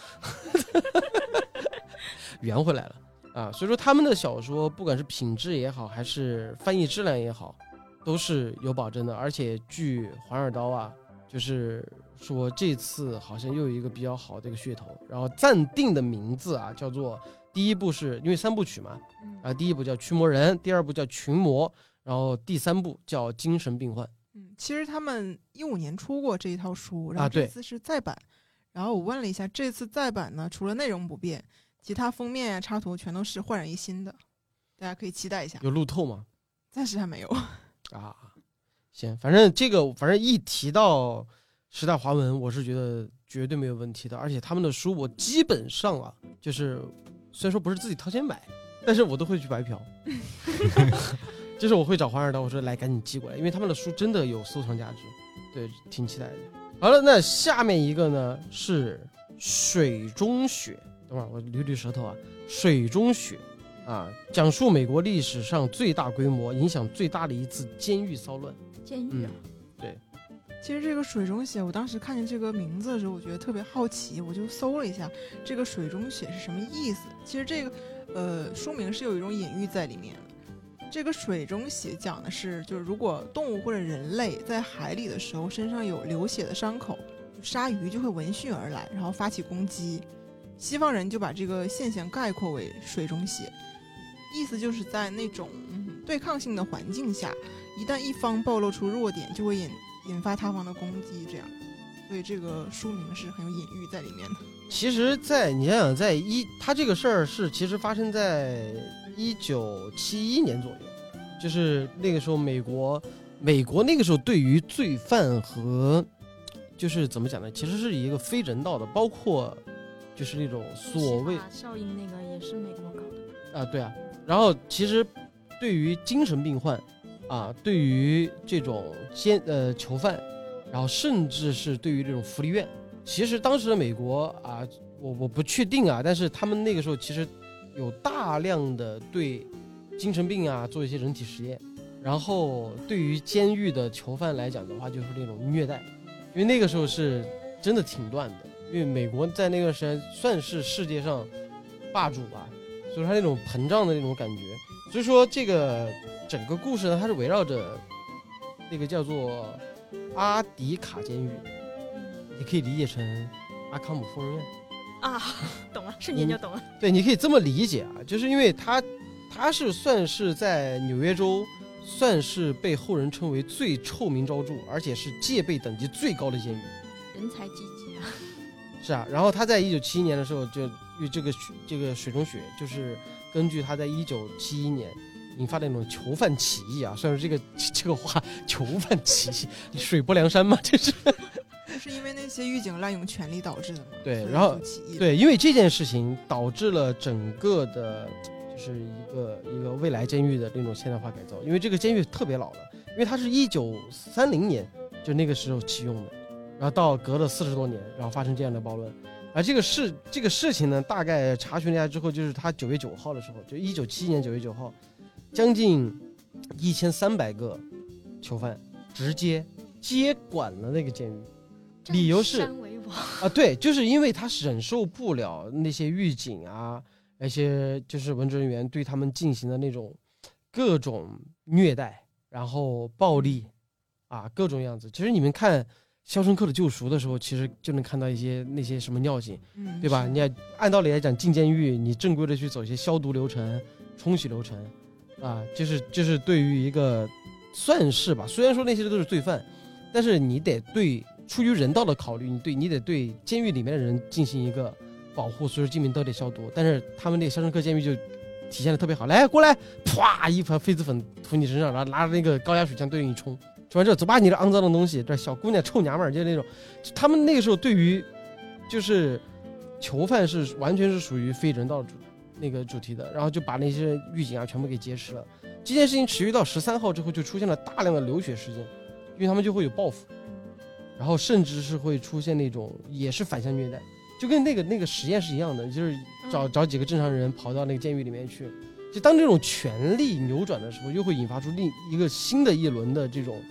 [laughs] 圆回来了啊，所以说他们的小说不管是品质也好，还是翻译质量也好，都是有保证的。而且据黄尔刀啊，就是说这次好像又有一个比较好的一个噱头，然后暂定的名字啊叫做第一部是因为三部曲嘛，嗯啊，第一部叫驱魔人，第二部叫群魔，然后第三部叫精神病患。嗯，其实他们一五年出过这一套书，然后这次是再版。然后我问了一下，这次再版呢，除了内容不变，其他封面呀、插图全都是焕然一新的，大家可以期待一下。有路透吗？暂时还没有。[laughs] 啊，行，反正这个反正一提到时代华文，我是觉得绝对没有问题的。而且他们的书我基本上啊，就是虽然说不是自己掏钱买，但是我都会去白嫖。[laughs] 就是我会找黄二刀，我说来赶紧寄过来，因为他们的书真的有收藏价值，对，挺期待的。好了，那下面一个呢是水中雪，等会儿我捋捋舌头啊，水中雪啊，讲述美国历史上最大规模、影响最大的一次监狱骚乱。监狱啊，对其实这个水中血，我当时看见这个名字的时候，我觉得特别好奇，我就搜了一下这个水中血是什么意思。其实这个，呃，书名是有一种隐喻在里面的。这个水中血讲的是，就是如果动物或者人类在海里的时候身上有流血的伤口，鲨鱼就会闻讯而来，然后发起攻击。西方人就把这个现象概括为水中血，意思就是在那种对抗性的环境下，一旦一方暴露出弱点，就会引引发他方的攻击，这样。所以这个书名是很有隐喻在里面的。其实在，你想想，在一他这个事儿是其实发生在一九七一年左右，就是那个时候美国，美国那个时候对于罪犯和就是怎么讲呢，其实是一个非人道的，包括就是那种所谓效应那个也是美国搞的。啊，对啊，然后其实对于精神病患啊，对于这种监呃囚犯，然后甚至是对于这种福利院，其实当时的美国啊，我我不确定啊，但是他们那个时候其实有大量的对精神病啊做一些人体实验，然后对于监狱的囚犯来讲的话，就是那种虐待，因为那个时候是真的挺乱的，因为美国在那段时间算是世界上霸主吧。所以它那种膨胀的那种感觉。所以说这个整个故事呢，它是围绕着那个叫做阿迪卡监狱，你可以理解成阿康姆疯人院。啊，懂了，瞬间就懂了。对，你可以这么理解啊，就是因为他他是算是在纽约州。算是被后人称为最臭名昭著，而且是戒备等级最高的监狱。人才济济啊！是啊，然后他在一九七一年的时候，就因为这个这个水中血，就是根据他在一九七一年引发的那种囚犯起义啊，算是这个这个话，[laughs] 囚犯起义，水泊梁山嘛，这是。是因为那些狱警滥用权力导致的吗？对然后对，因为这件事情导致了整个的，就是一个一个未来监狱的那种现代化改造。因为这个监狱特别老了，因为它是一九三零年就那个时候启用的，然后到隔了四十多年，然后发生这样的暴乱。而这个事这个事情呢，大概查询了一下之后，就是他九月九号的时候，就一九七一年九月九号，将近一千三百个囚犯直接接管了那个监狱。理由是啊，对，就是因为他忍受不了那些狱警啊，那些就是文职人员对他们进行的那种各种虐待，然后暴力啊，各种样子。其实你们看《肖申克的救赎》的时候，其实就能看到一些那些什么尿性，嗯，对吧？你也按道理来讲，进监狱你正规的去走一些消毒流程、冲洗流程，啊，就是就是对于一个算是吧，虽然说那些都是罪犯，但是你得对出于人道的考虑，你对你得对监狱里面的人进行一个保护，所有居民都得消毒。但是他们那个肖申克监狱就体现的特别好，来过来，[laughs] 啪一盆痱子粉涂你身上，然后拿着那个高压水枪对着你冲，冲完之后走吧，你这肮脏的东西，这小姑娘臭娘们儿，就那种，他们那个时候对于就是囚犯是完全是属于非人道主那个主题的，然后就把那些狱警啊全部给劫持了。这件事情持续到十三号之后，就出现了大量的流血事件，因为他们就会有报复，然后甚至是会出现那种也是反向虐待，就跟那个那个实验是一样的，就是找嗯找几个正常人跑到那个监狱里面去，就当这种权力扭转的时候，又会引发出另一个新的一轮的这种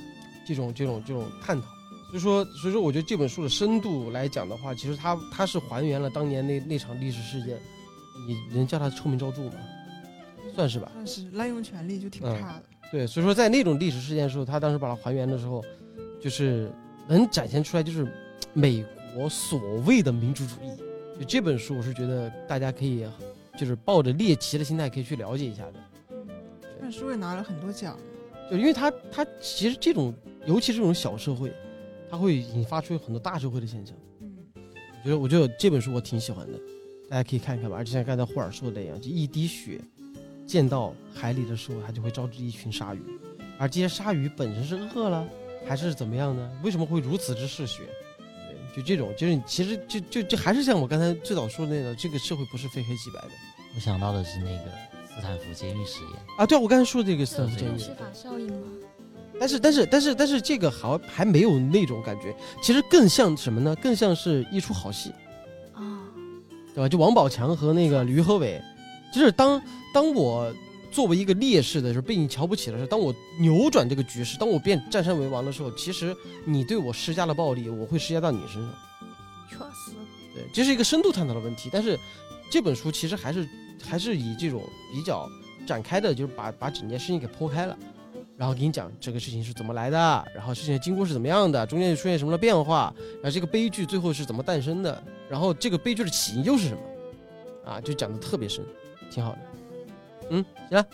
这种这种这种探讨。所以说，所以说，我觉得这本书的深度来讲的话，其实它它是还原了当年那那场历史事件，你人叫它臭名昭著嘛，算是吧？但是滥用权力就挺嗯差的。对，所以说在那种历史事件的时候，他当时把它还原的时候，就是能展现出来，就是美国所谓的民主主义。就这本书，我是觉得大家可以就是抱着猎奇的心态可以去了解一下的。这本书也拿了很多奖，就因为它它其实这种，尤其是这种小社会，它会引发出很多大社会的现象。嗯，我觉得我觉得这本书我挺喜欢的，大家可以看一看吧。而且像刚才霍尔说的那样，就一滴血溅到海里的时候，它就会招致一群鲨鱼，而这些鲨鱼本身是饿了还是怎么样呢？为什么会如此之嗜血？对，就这种，就是其实就就就还是像我刚才最早说的那个，这个社会不是非黑即白的我想到的是那个斯坦福监狱实验，啊。对啊，我刚才说的这个斯坦福监狱是，法效应吗？但是但是但是但是这个好还没有那种感觉，其实更像什么呢？更像是一出好戏。啊，对吧？就王宝强和那个吕和伟，就是当当我作为一个劣势的时候被你瞧不起的时候，当我扭转这个局势，当我变占山为王的时候，其实你对我施加了暴力，我会施加到你身上。确实，对，这是一个深度探讨的问题。但是这本书其实还是还是以这种比较展开的，就是把把整件事情给剖开了，然后给你讲这个事情是怎么来的，然后事情的经过是怎么样的，中间又出现什么的变化，然后这个悲剧最后是怎么诞生的，然后这个悲剧的起因又是什么，啊，就讲的特别深，挺好的。嗯，行了，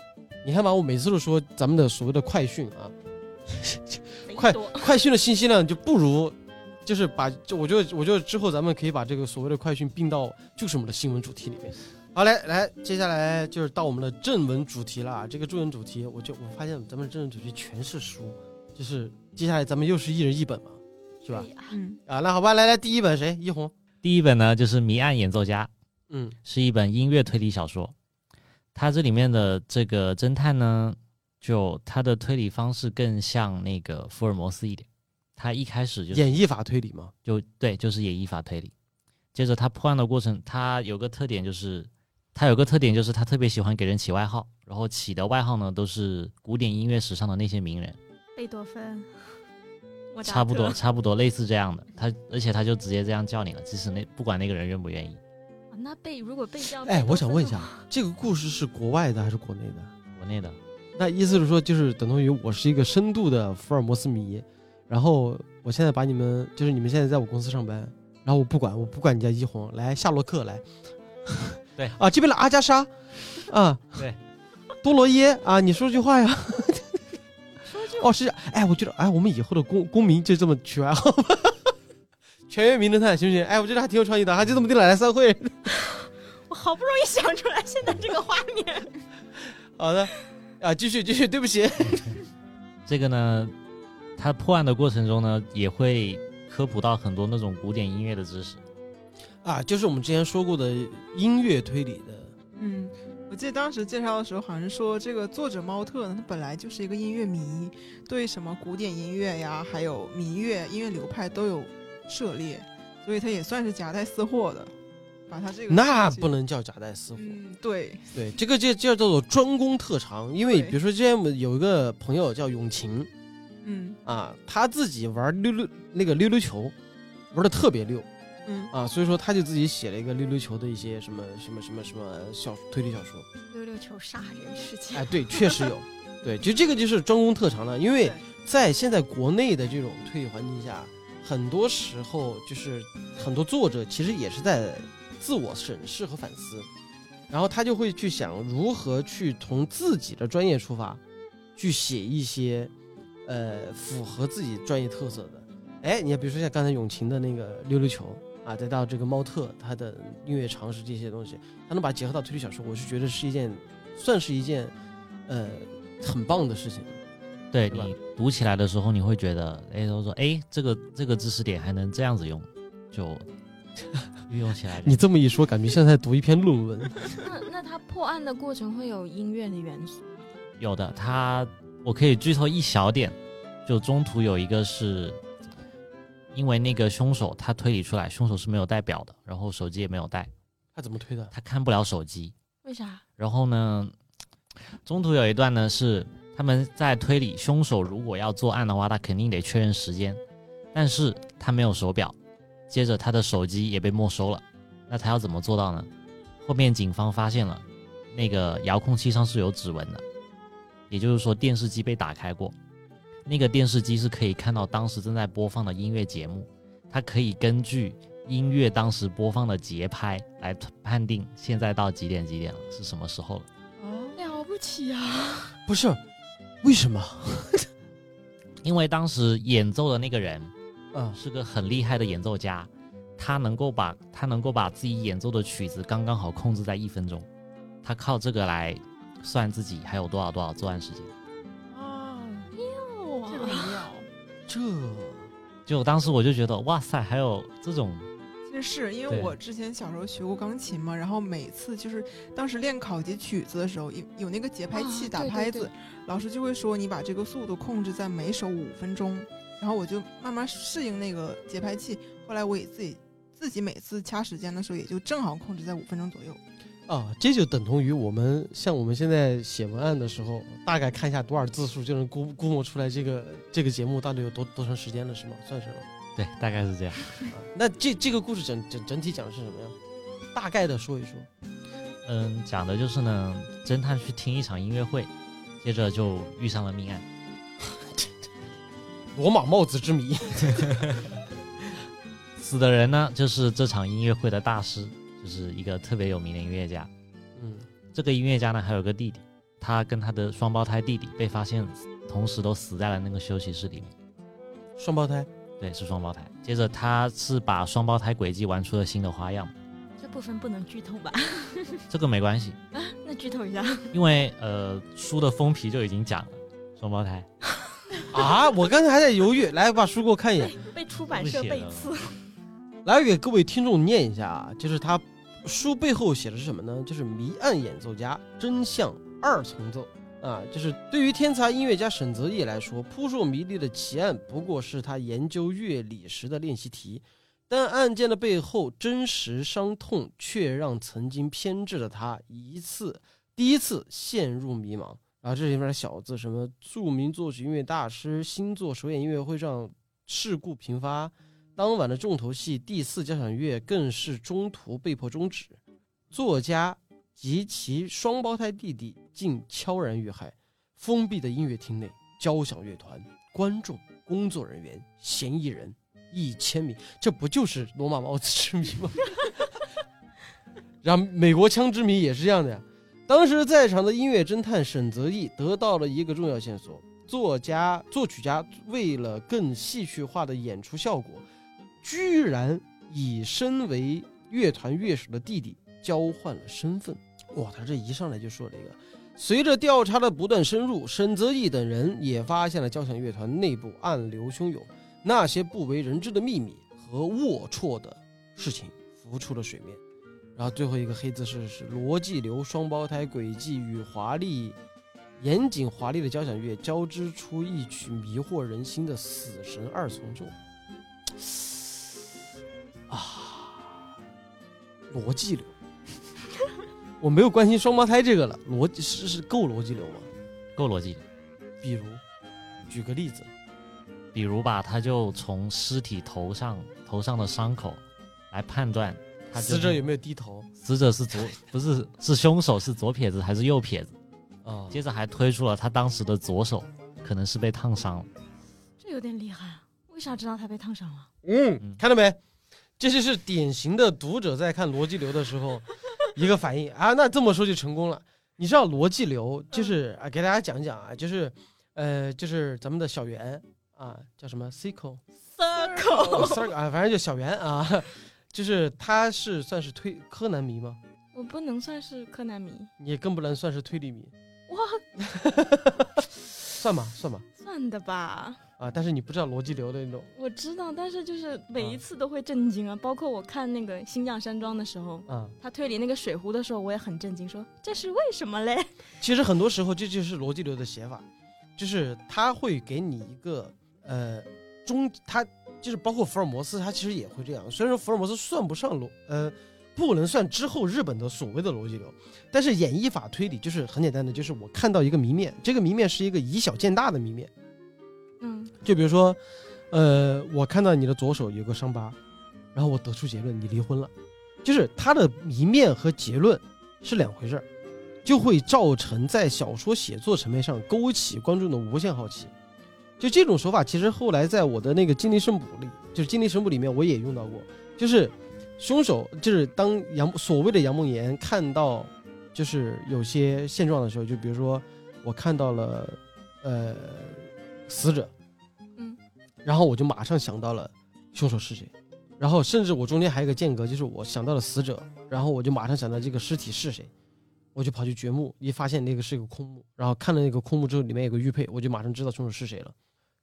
你看吧，我每次都说咱们的所谓的快讯啊，快快讯的信息量就不如，就是把就我觉得我觉得之后咱们可以把这个所谓的快讯并到就是我们的新闻主题里面。好嘞，来，接下来就是到我们的正文主题了啊。这个正文主题，我就我发现咱们的正文主题全是书，就是接下来咱们又是一人一本嘛，是吧嗯，啊，那好吧，来来，第一本谁？一红。第一本呢就是《谜案演奏家》，嗯是一本音乐推理小说。它这里面的这个侦探呢，就他的推理方式更像那个福尔摩斯一点。他一开始就是演绎法推理嘛。就对，就是演绎法推理。接着他破案的过程，他有个特点就是，他有个特点就是他特别喜欢给人起外号，然后起的外号呢都是古典音乐史上的那些名人，贝多芬，差不多差不多类似这样的。他而且他就直接这样叫你了，即使那不管那个人愿不愿意。啊那被如果被叫，哎，我想问一下这个故事是国外的还是国内的？国内的。那意思是说，就是等同于我是一个深度的福尔摩斯迷，然后我现在把你们，就是你们现在在我公司上班，然后我不管，我不管你叫一红，来夏洛克来，[laughs] 对。啊，这边的阿加莎，[laughs] 啊，对，多罗耶啊，你说句话呀，说句。哦是这样，哎，我觉得，哎，我们以后的公公民就这么取外号吧，全员名侦探行不行？哎，我觉得还挺有创意的，还就这么地奶奶散会，[laughs] 我好不容易想出来现在这个画面，[laughs] 好的，啊，继续继续，对不起，这个呢，他破案的过程中呢，也会科普到很多那种古典音乐的知识。啊，就是我们之前说过的音乐推理的。嗯，我记得当时介绍的时候，好像是说这个作者猫特呢，他本来就是一个音乐迷，对什么古典音乐呀，还有民乐、音乐流派都有涉猎，所以他也算是夹带私货的，把他这个那不能叫夹带私货，嗯，对，对，这个就就叫做专攻特长。因为比如说之前我们有一个朋友叫永晴嗯啊，他自己玩溜溜那个溜溜球，玩的特别溜嗯啊，所以说他就自己写了一个溜溜球的一些什么什么什么什么小推理小说。溜溜球杀人事件，哎，对，确实有，[laughs] 对，就这个就是专攻特长了。因为在现在国内的这种推理环境下，很多时候就是很多作者其实也是在自我审视和反思，然后他就会去想如何去从自己的专业出发，去写一些呃符合自己专业特色的。哎，你，比如说像刚才永晴的那个溜溜球啊，再到这个猫特他的音乐常识这些东西，他能把结合到推理小说，我是觉得是一件算是一件呃很棒的事情。对你读起来的时候，你会觉得，哎，都说，哎，这个这个知识点还能这样子用，就 [laughs] 运用起来。你这么一说，感觉像在读一篇论文。那那他破案的过程会有音乐的元素，有的，他我可以剧透一小点，就中途有一个是，因为那个凶手他推理出来，凶手是没有带表的，然后手机也没有带，他怎么推的？他看不了手机。为啥？然后呢，中途有一段呢是他们在推理凶手如果要作案的话，他肯定得确认时间，但是他没有手表，接着他的手机也被没收了，那他要怎么做到呢？后面警方发现了那个遥控器上是有指纹的，也就是说电视机被打开过，那个电视机是可以看到当时正在播放的音乐节目，它可以根据音乐当时播放的节拍来判定现在到几点几点了，是什么时候了。哦，了不起啊！不是，为什么？[laughs] 因为当时演奏的那个人嗯，是个很厉害的演奏家，他能够把他能够把自己演奏的曲子刚刚好控制在一分钟，他靠这个来算自己还有多少多少作案时间。啊，妙这个很妙。这就当时我就觉得，哇塞，还有这种其实是因为我之前小时候学过钢琴嘛，然后每次就是当时练考级曲子的时候，有有那个节拍器啊对对打拍子，对老师就会说你把这个速度控制在每首五分钟，然后我就慢慢适应那个节拍器。后来我也自己自己每次掐时间的时候，也就正好控制在五分钟左右。啊，这就等同于我们像我们现在写文案的时候，大概看一下多少字数，就能估估摸出来这个这个节目到底有多多长时间了，是吗？算是了。对，大概是这样。[laughs] 那这这个故事整整整体讲的是什么呀？大概的说一说。嗯，讲的就是呢，侦探去听一场音乐会，接着就遇上了命案。[laughs] 罗马帽子之谜。[laughs] 死的人呢，就是这场音乐会的大师，就是一个特别有名的音乐家。嗯，这个音乐家呢，还有个弟弟，他跟他的双胞胎弟弟被发现，同时都死在了那个休息室里面。双胞胎。对，是双胞胎。接着他是把双胞胎轨迹玩出了新的花样。这部分不能剧透吧？[laughs] 这个没关系啊，那剧透一下。因为呃，书的封皮就已经讲了双胞胎。[laughs] 啊！我刚才还在犹豫，来把书给我看一眼，被出版社背刺。来给各位听众念一下啊，就是他书背后写的是什么呢？就是谜案演奏家真相二重奏啊，就是对于天才音乐家沈泽义来说，扑朔迷离的奇案不过是他研究乐理时的练习题，但案件的背后真实伤痛却让曾经偏执的他一次第一次陷入迷茫。然后这里面的小字，什么著名作曲音乐大师星座首演音乐会上事故频发。当晚的重头戏第四交响乐更是中途被迫终止，作家及其双胞胎弟弟竟悄然遇害。封闭的音乐厅内，交响乐团、观众、工作人员、嫌疑人一千名，这不就是罗马帽子之谜吗？然后美国枪之谜也是这样的呀。当时在场的音乐侦探沈泽义得到了一个重要线索：作家、作曲家为了更戏剧化的演出效果。居然以身为乐团乐手的弟弟交换了身份，哇！他这一上来就说了一个。随着调查的不断深入，沈泽义等人也发现了交响乐团内部暗流汹涌，那些不为人知的秘密和龌龊的事情浮出了水面。然后最后一个黑字是是罗辑流双胞胎轨迹与华丽、严谨华丽的交响乐交织出一曲迷惑人心的死神二重奏。[sighs] 啊，逻辑流，我没有关心双胞胎这个了。逻辑是是够逻辑流吗？够逻辑。比如，举个例子，比如吧，他就从尸体头上头上的伤口来判断，他死者有没有低头？死者是左，不是是凶手是左撇子还是右撇子？啊，接着还推出了他当时的左手可能是被烫伤了。这有点厉害啊！为啥知道他被烫伤了？嗯，看到没？这就是典型的读者在看逻辑流的时候 [laughs] 一个反应啊。那这么说就成功了。你知道逻辑流就是啊，给大家讲讲啊，就是呃，就是咱们的小圆啊，叫什么 circle，circle，啊，反正就小圆啊，[laughs] 就是他是算是推柯南迷吗？我不能算是柯南迷，也更不能算是推理迷。哇，[laughs] 算吧，算吧，算的吧。啊！但是你不知道逻辑流的那种，我知道，但是就是每一次都会震惊啊！包括我看那个《新将山庄》的时候，啊，他推理那个水壶的时候，我也很震惊，说这是为什么嘞？[laughs] 其实很多时候这就是逻辑流的写法，就是他会给你一个呃中，他就是包括福尔摩斯，他其实也会这样。虽然说福尔摩斯算不上逻，呃，不能算之后日本的所谓的逻辑流，但是演绎法推理就是很简单的，就是我看到一个谜面，这个谜面是一个以小见大的谜面。就比如说，呃，我看到你的左手有个伤疤，然后我得出结论，你离婚了，就是它的一面和结论是两回事儿，就会造成在小说写作层面上勾起观众的无限好奇。就这种手法，其实后来在我的那个《精灵圣母》里，就是《精灵神母》里面我也用到过，就是凶手，就是当杨所谓的杨梦妍看到就是有些现状的时候，就比如说我看到了，呃。死者，然后我就马上想到了凶手是谁，然后甚至我中间还有一个间隔，就是我想到了死者，然后我就马上想到这个尸体是谁，我就跑去掘墓，一发现那个是一个空墓，然后看了那个空墓之后里面有个玉佩，我就马上知道凶手是谁了，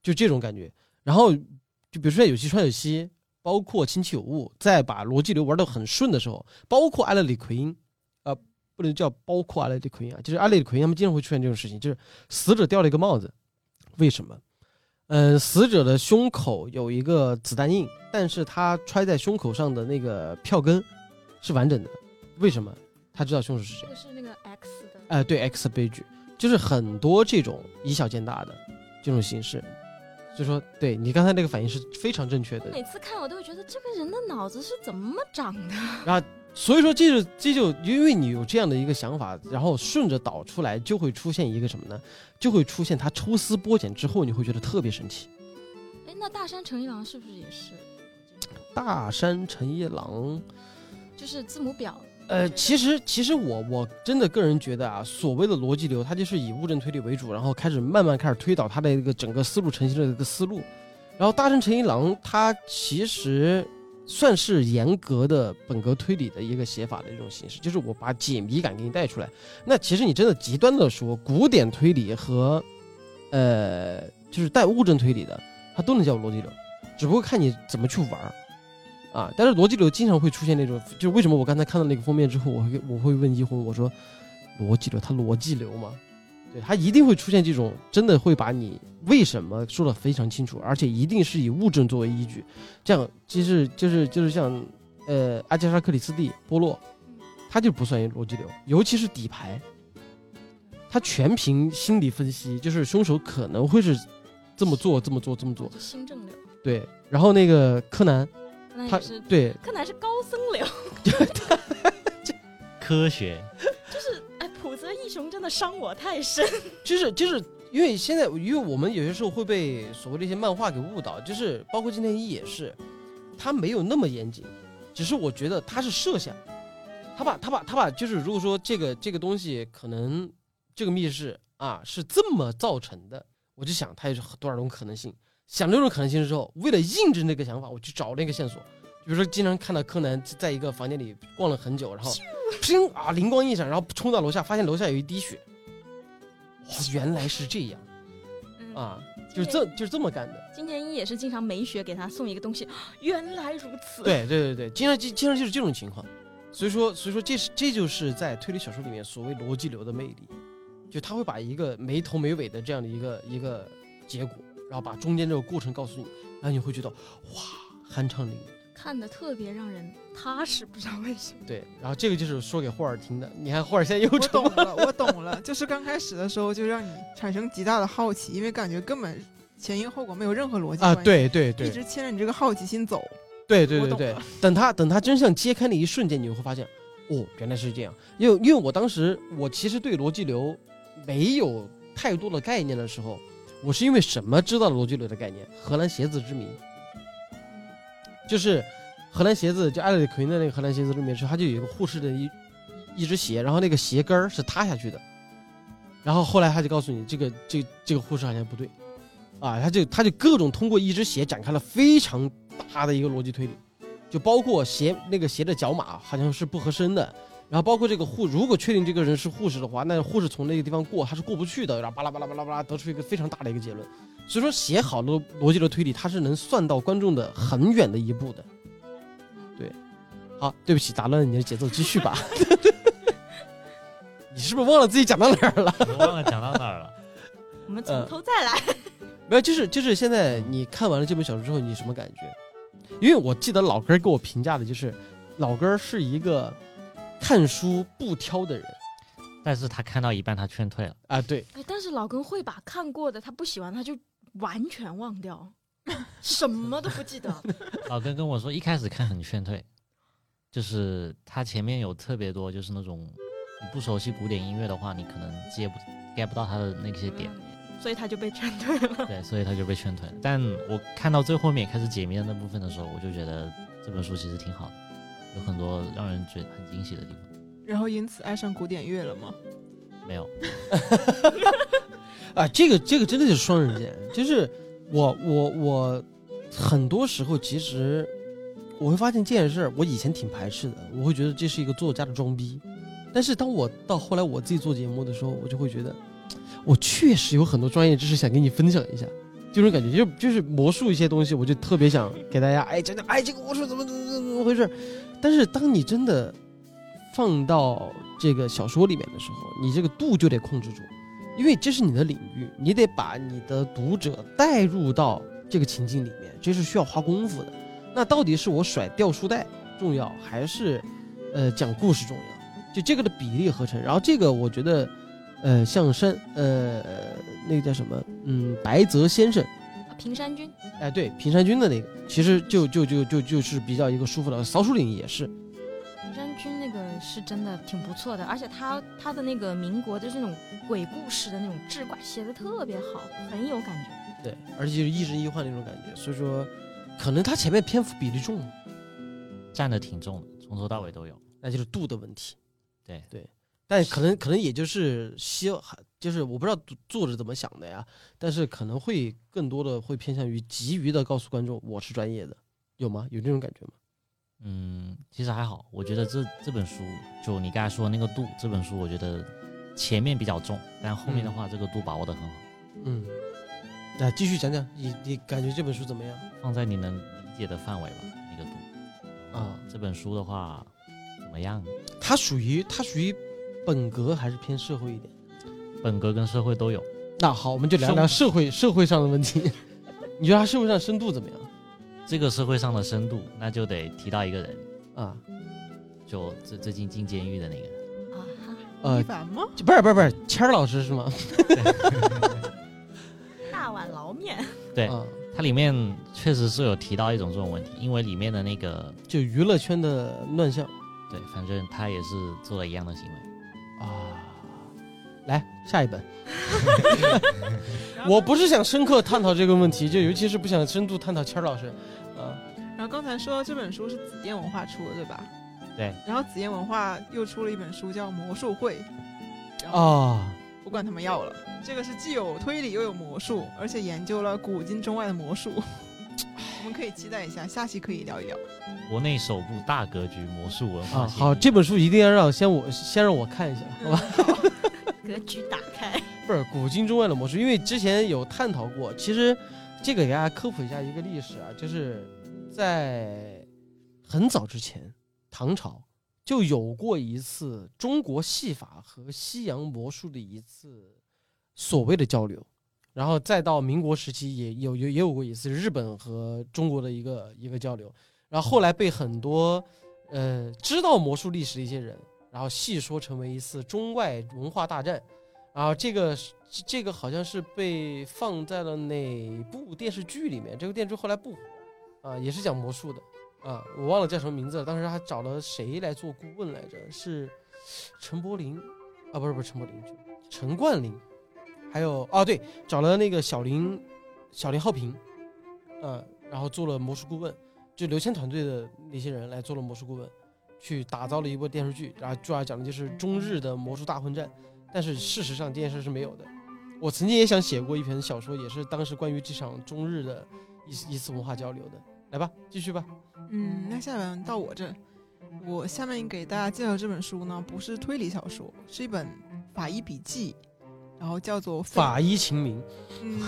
就这种感觉。然后就比如说有戏穿有戏，包括亲戚有误，在把逻辑流玩得很顺的时候，包括阿勒里奎因，不能叫包括阿勒里奎因啊，就是阿勒里奎因他们经常会出现这种事情，就是死者掉了一个帽子。为什么？嗯，死者的胸口有一个子弹印，但是他揣在胸口上的那个票根是完整的。为什么？他知道凶手是谁这。个是那个 X 的，哎、对 X 悲剧，就是很多这种以小见大的这种形式。所以说，对你刚才那个反应是非常正确的。每次看我都会觉得这个人的脑子是怎么长的？然后，所以说这就这就因为你有这样的一个想法，然后顺着导出来，就会出现一个什么呢？就会出现他抽丝剥茧之后，你会觉得特别神奇。哎，那大山诚一郎是不是也是？大山诚一郎，就是字母表。呃，其实其实我我真的个人觉得啊，所谓的逻辑流，它就是以物证推理为主，然后开始慢慢开始推导它的一个整个思路成型的一个思路。然后大山诚一郎他其实算是严格的本格推理的一个写法的一种形式，就是我把解谜感给你带出来。那其实你真的极端的说，古典推理和呃就是带物证推理的，它都能叫逻辑流，只不过看你怎么去玩儿。啊，但是逻辑流经常会出现那种，就是为什么我刚才看到那个封面之后，我会我会问一红，我说逻辑流，它逻辑流吗？对，它一定会出现这种，真的会把你为什么说的非常清楚，而且一定是以物证作为依据，这样其实就是就是像呃阿加莎克里斯蒂波洛，他就不算逻辑流，尤其是底牌，他全凭心理分析，就是凶手可能会是这么做这么做这么做，是新正流。对，然后那个柯南，他柯南也是，对柯南是高僧流 [laughs] [laughs] 科学，就是哎，浦泽义雄真的伤我太深。就是就是因为现在，因为我们有些时候会被所谓的一些漫画给误导，就是包括金田一也是，他没有那么严谨，只是我觉得他是设想，他把他把他把就是如果说这个这个东西可能这个密室啊是这么造成的，我就想它有多少种可能性，想这种可能性之后，为了印证那个想法，我去找那个线索。比如说，经常看到柯南在一个房间里逛了很久，然后 [laughs] 砰啊灵光一闪，然后冲到楼下，发现楼下有一滴血，哇，原来是这样嗯，啊，就是这就是这么干的。金田一也是经常没学给他送一个东西，原来如此。，对对对对，经常经经常就是这种情况，所以说所以说这是这就是在推理小说里面所谓逻辑流的魅力，就他会把一个没头没尾的这样的一个一个结果，然后把中间这个过程告诉你，然后你会觉得哇酣畅淋漓。看的特别让人踏实，不知道为什么。对，然后这个就是说给霍尔听的。你看霍尔现在又懂了，我懂了，就是刚开始的时候就让你产生极大的好奇，因为感觉根本前因后果没有任何逻辑啊，对对对一直牵着你这个好奇心走。对对对对我懂了，等他等他真相揭开那一瞬间，你会发现，哦，原来是这样。因为因为我当时我其实对逻辑流没有太多的概念的时候，我是因为什么知道的逻辑流的概念？荷兰鞋子之谜，就是荷兰鞋子，就艾勒可云的那个荷兰鞋子里面是，它就有一个护士的一一只鞋，然后那个鞋跟儿是塌下去的，然后后来他就告诉你，这个这这个护士好像不对，啊，他就他就各种通过一只鞋展开了非常大的一个逻辑推理。就包括鞋那个鞋的脚码好像是不合身的，然后包括这个护，如果确定这个人是护士的话，那护士从那个地方过他是过不去的，然后巴拉巴拉巴拉巴拉得出一个非常大的一个结论。所以说写好的逻辑的推理，它是能算到观众的很远的一步的。对，好，对不起，打乱了你的节奏，继续吧。[laughs] 你是不是忘了自己讲到哪儿了？我忘了讲到哪儿了。[laughs] 我们从头再来。没有，就是就是现在你看完了这本小说之后，你什么感觉？因为我记得老根儿给我评价的就是，老根儿是一个看书不挑的人但是他看到一半，他劝退了。啊。对，哎，但是老根会把看过的他不喜欢他就完全忘掉，什么都不记得。[laughs] 老根跟我说，一开始看很劝退，就是他前面有特别多，就是那种你不熟悉古典音乐的话，你可能接不 get 不到他的那些点，所以他就被劝退了。对，所以他就被劝退了。但我看到最后面开始解谜的那部分的时候，我就觉得这本书其实挺好的，有很多让人觉得很惊喜的地方。然后因此爱上古典乐了吗？没有，[laughs] 啊，这个这个真的是双刃剑，就是我我我很多时候其实我会发现这件事，我以前挺排斥的，我会觉得这是一个作家的装逼，但是当我到后来我自己做节目的时候，我就会觉得我确实有很多专业知识想跟你分享一下。这种感觉就就是魔术一些东西，我就特别想给大家哎讲讲，哎这个魔术怎么怎么怎么怎么回事。但是当你真的放到这个小说里面的时候，你这个度就得控制住，因为这是你的领域，你得把你的读者带入到这个情境里面，这是需要花功夫的。那到底是我甩掉书袋重要，还是呃讲故事重要？就这个的比例合成。然后这个我觉得，呃，像山呃那个叫什么，嗯，白泽先生，啊平山君，哎，对，平山君的那个，其实就就就就就是比较一个舒服的。扫鼠岭也是，平山君那个是真的挺不错的，而且他他的那个民国就是那种鬼故事的那种志怪写的特别好，很有感觉。对，而且就是亦真亦幻那种感觉。所以说，可能他前面篇幅比例重，占的挺重的，从头到尾都有。那就是度的问题。对对，但可能可能也就是希望，就是我不知道作作者怎么想的呀，但是可能会更多的会偏向于急于的告诉观众我是专业的，有吗？有这种感觉吗？嗯，其实还好，我觉得这这本书就你刚才说的那个度，这本书我觉得前面比较重，但后面的话这个度把握的很好，嗯，那继续讲讲，你你感觉这本书怎么样？放在你能理解的范围吧，那个度。啊这本书的话怎么样？它属于它属于本格还是偏社会一点？本格跟社会都有。那好，我们就聊聊社会社会上的问题。[laughs] 你觉得它社会上深度怎么样这个社会上的深度，那就得提到一个人，啊？就最最近进监狱的那个。啊哈，呃一，凡吗？不是不是不是，谦儿老师是吗？[laughs] 大碗捞面，对，啊，它里面确实是有提到一种这种问题，因为里面的那个，就娱乐圈的乱象对，反正他也是做了一样的行为。啊。来下一本，[laughs] [laughs] 我不是想深刻探讨这个问题，就尤其是不想深度探讨谦儿老师，啊，然后刚才说到这本书是紫燕文化出的，对吧？对，然后紫燕文化又出了一本书叫《魔术会》，啊，不管他们要了，这个是既有推理又有魔术，而且研究了古今中外的魔术。我们可以期待一下，下期可以聊一聊。国内首部大格局魔术文化啊，好，这本书一定要让先我先让我看一下，好吧？格局打开。不是古今中外的魔术，因为之前有探讨过。其实这个给大家科普一下一个历史啊，就是在很早之前，唐朝就有过一次中国戏法和西洋魔术的一次所谓的交流，然后再到民国时期也有有也有过一次日本和中国的一个一个交流，然后后来被很多呃知道魔术历史的一些人，然后细说成为一次中外文化大战。然后这个这个好像是被放在了哪部电视剧里面？这个电视剧后来不火，啊，也是讲魔术的，啊，我忘了叫什么名字了。当时还找了谁来做顾问来着？是陈柏霖，啊，不是不是陈柏霖，陈冠霖，还有哦对，找了那个小林小林浩平，嗯、然后做了魔术顾问，就刘谦团队的那些人来做了魔术顾问，去打造了一部电视剧，然后主要讲的就是中日的魔术大混战。但是事实上这件事是没有的。我曾经也想写过一篇小说，也是当时关于这场中日的一一次文化交流的。来吧，继续吧。嗯，那下面到我这，我下面给大家介绍这本书呢，不是推理小说，是一本法医笔记，然后叫做《法医秦明嗯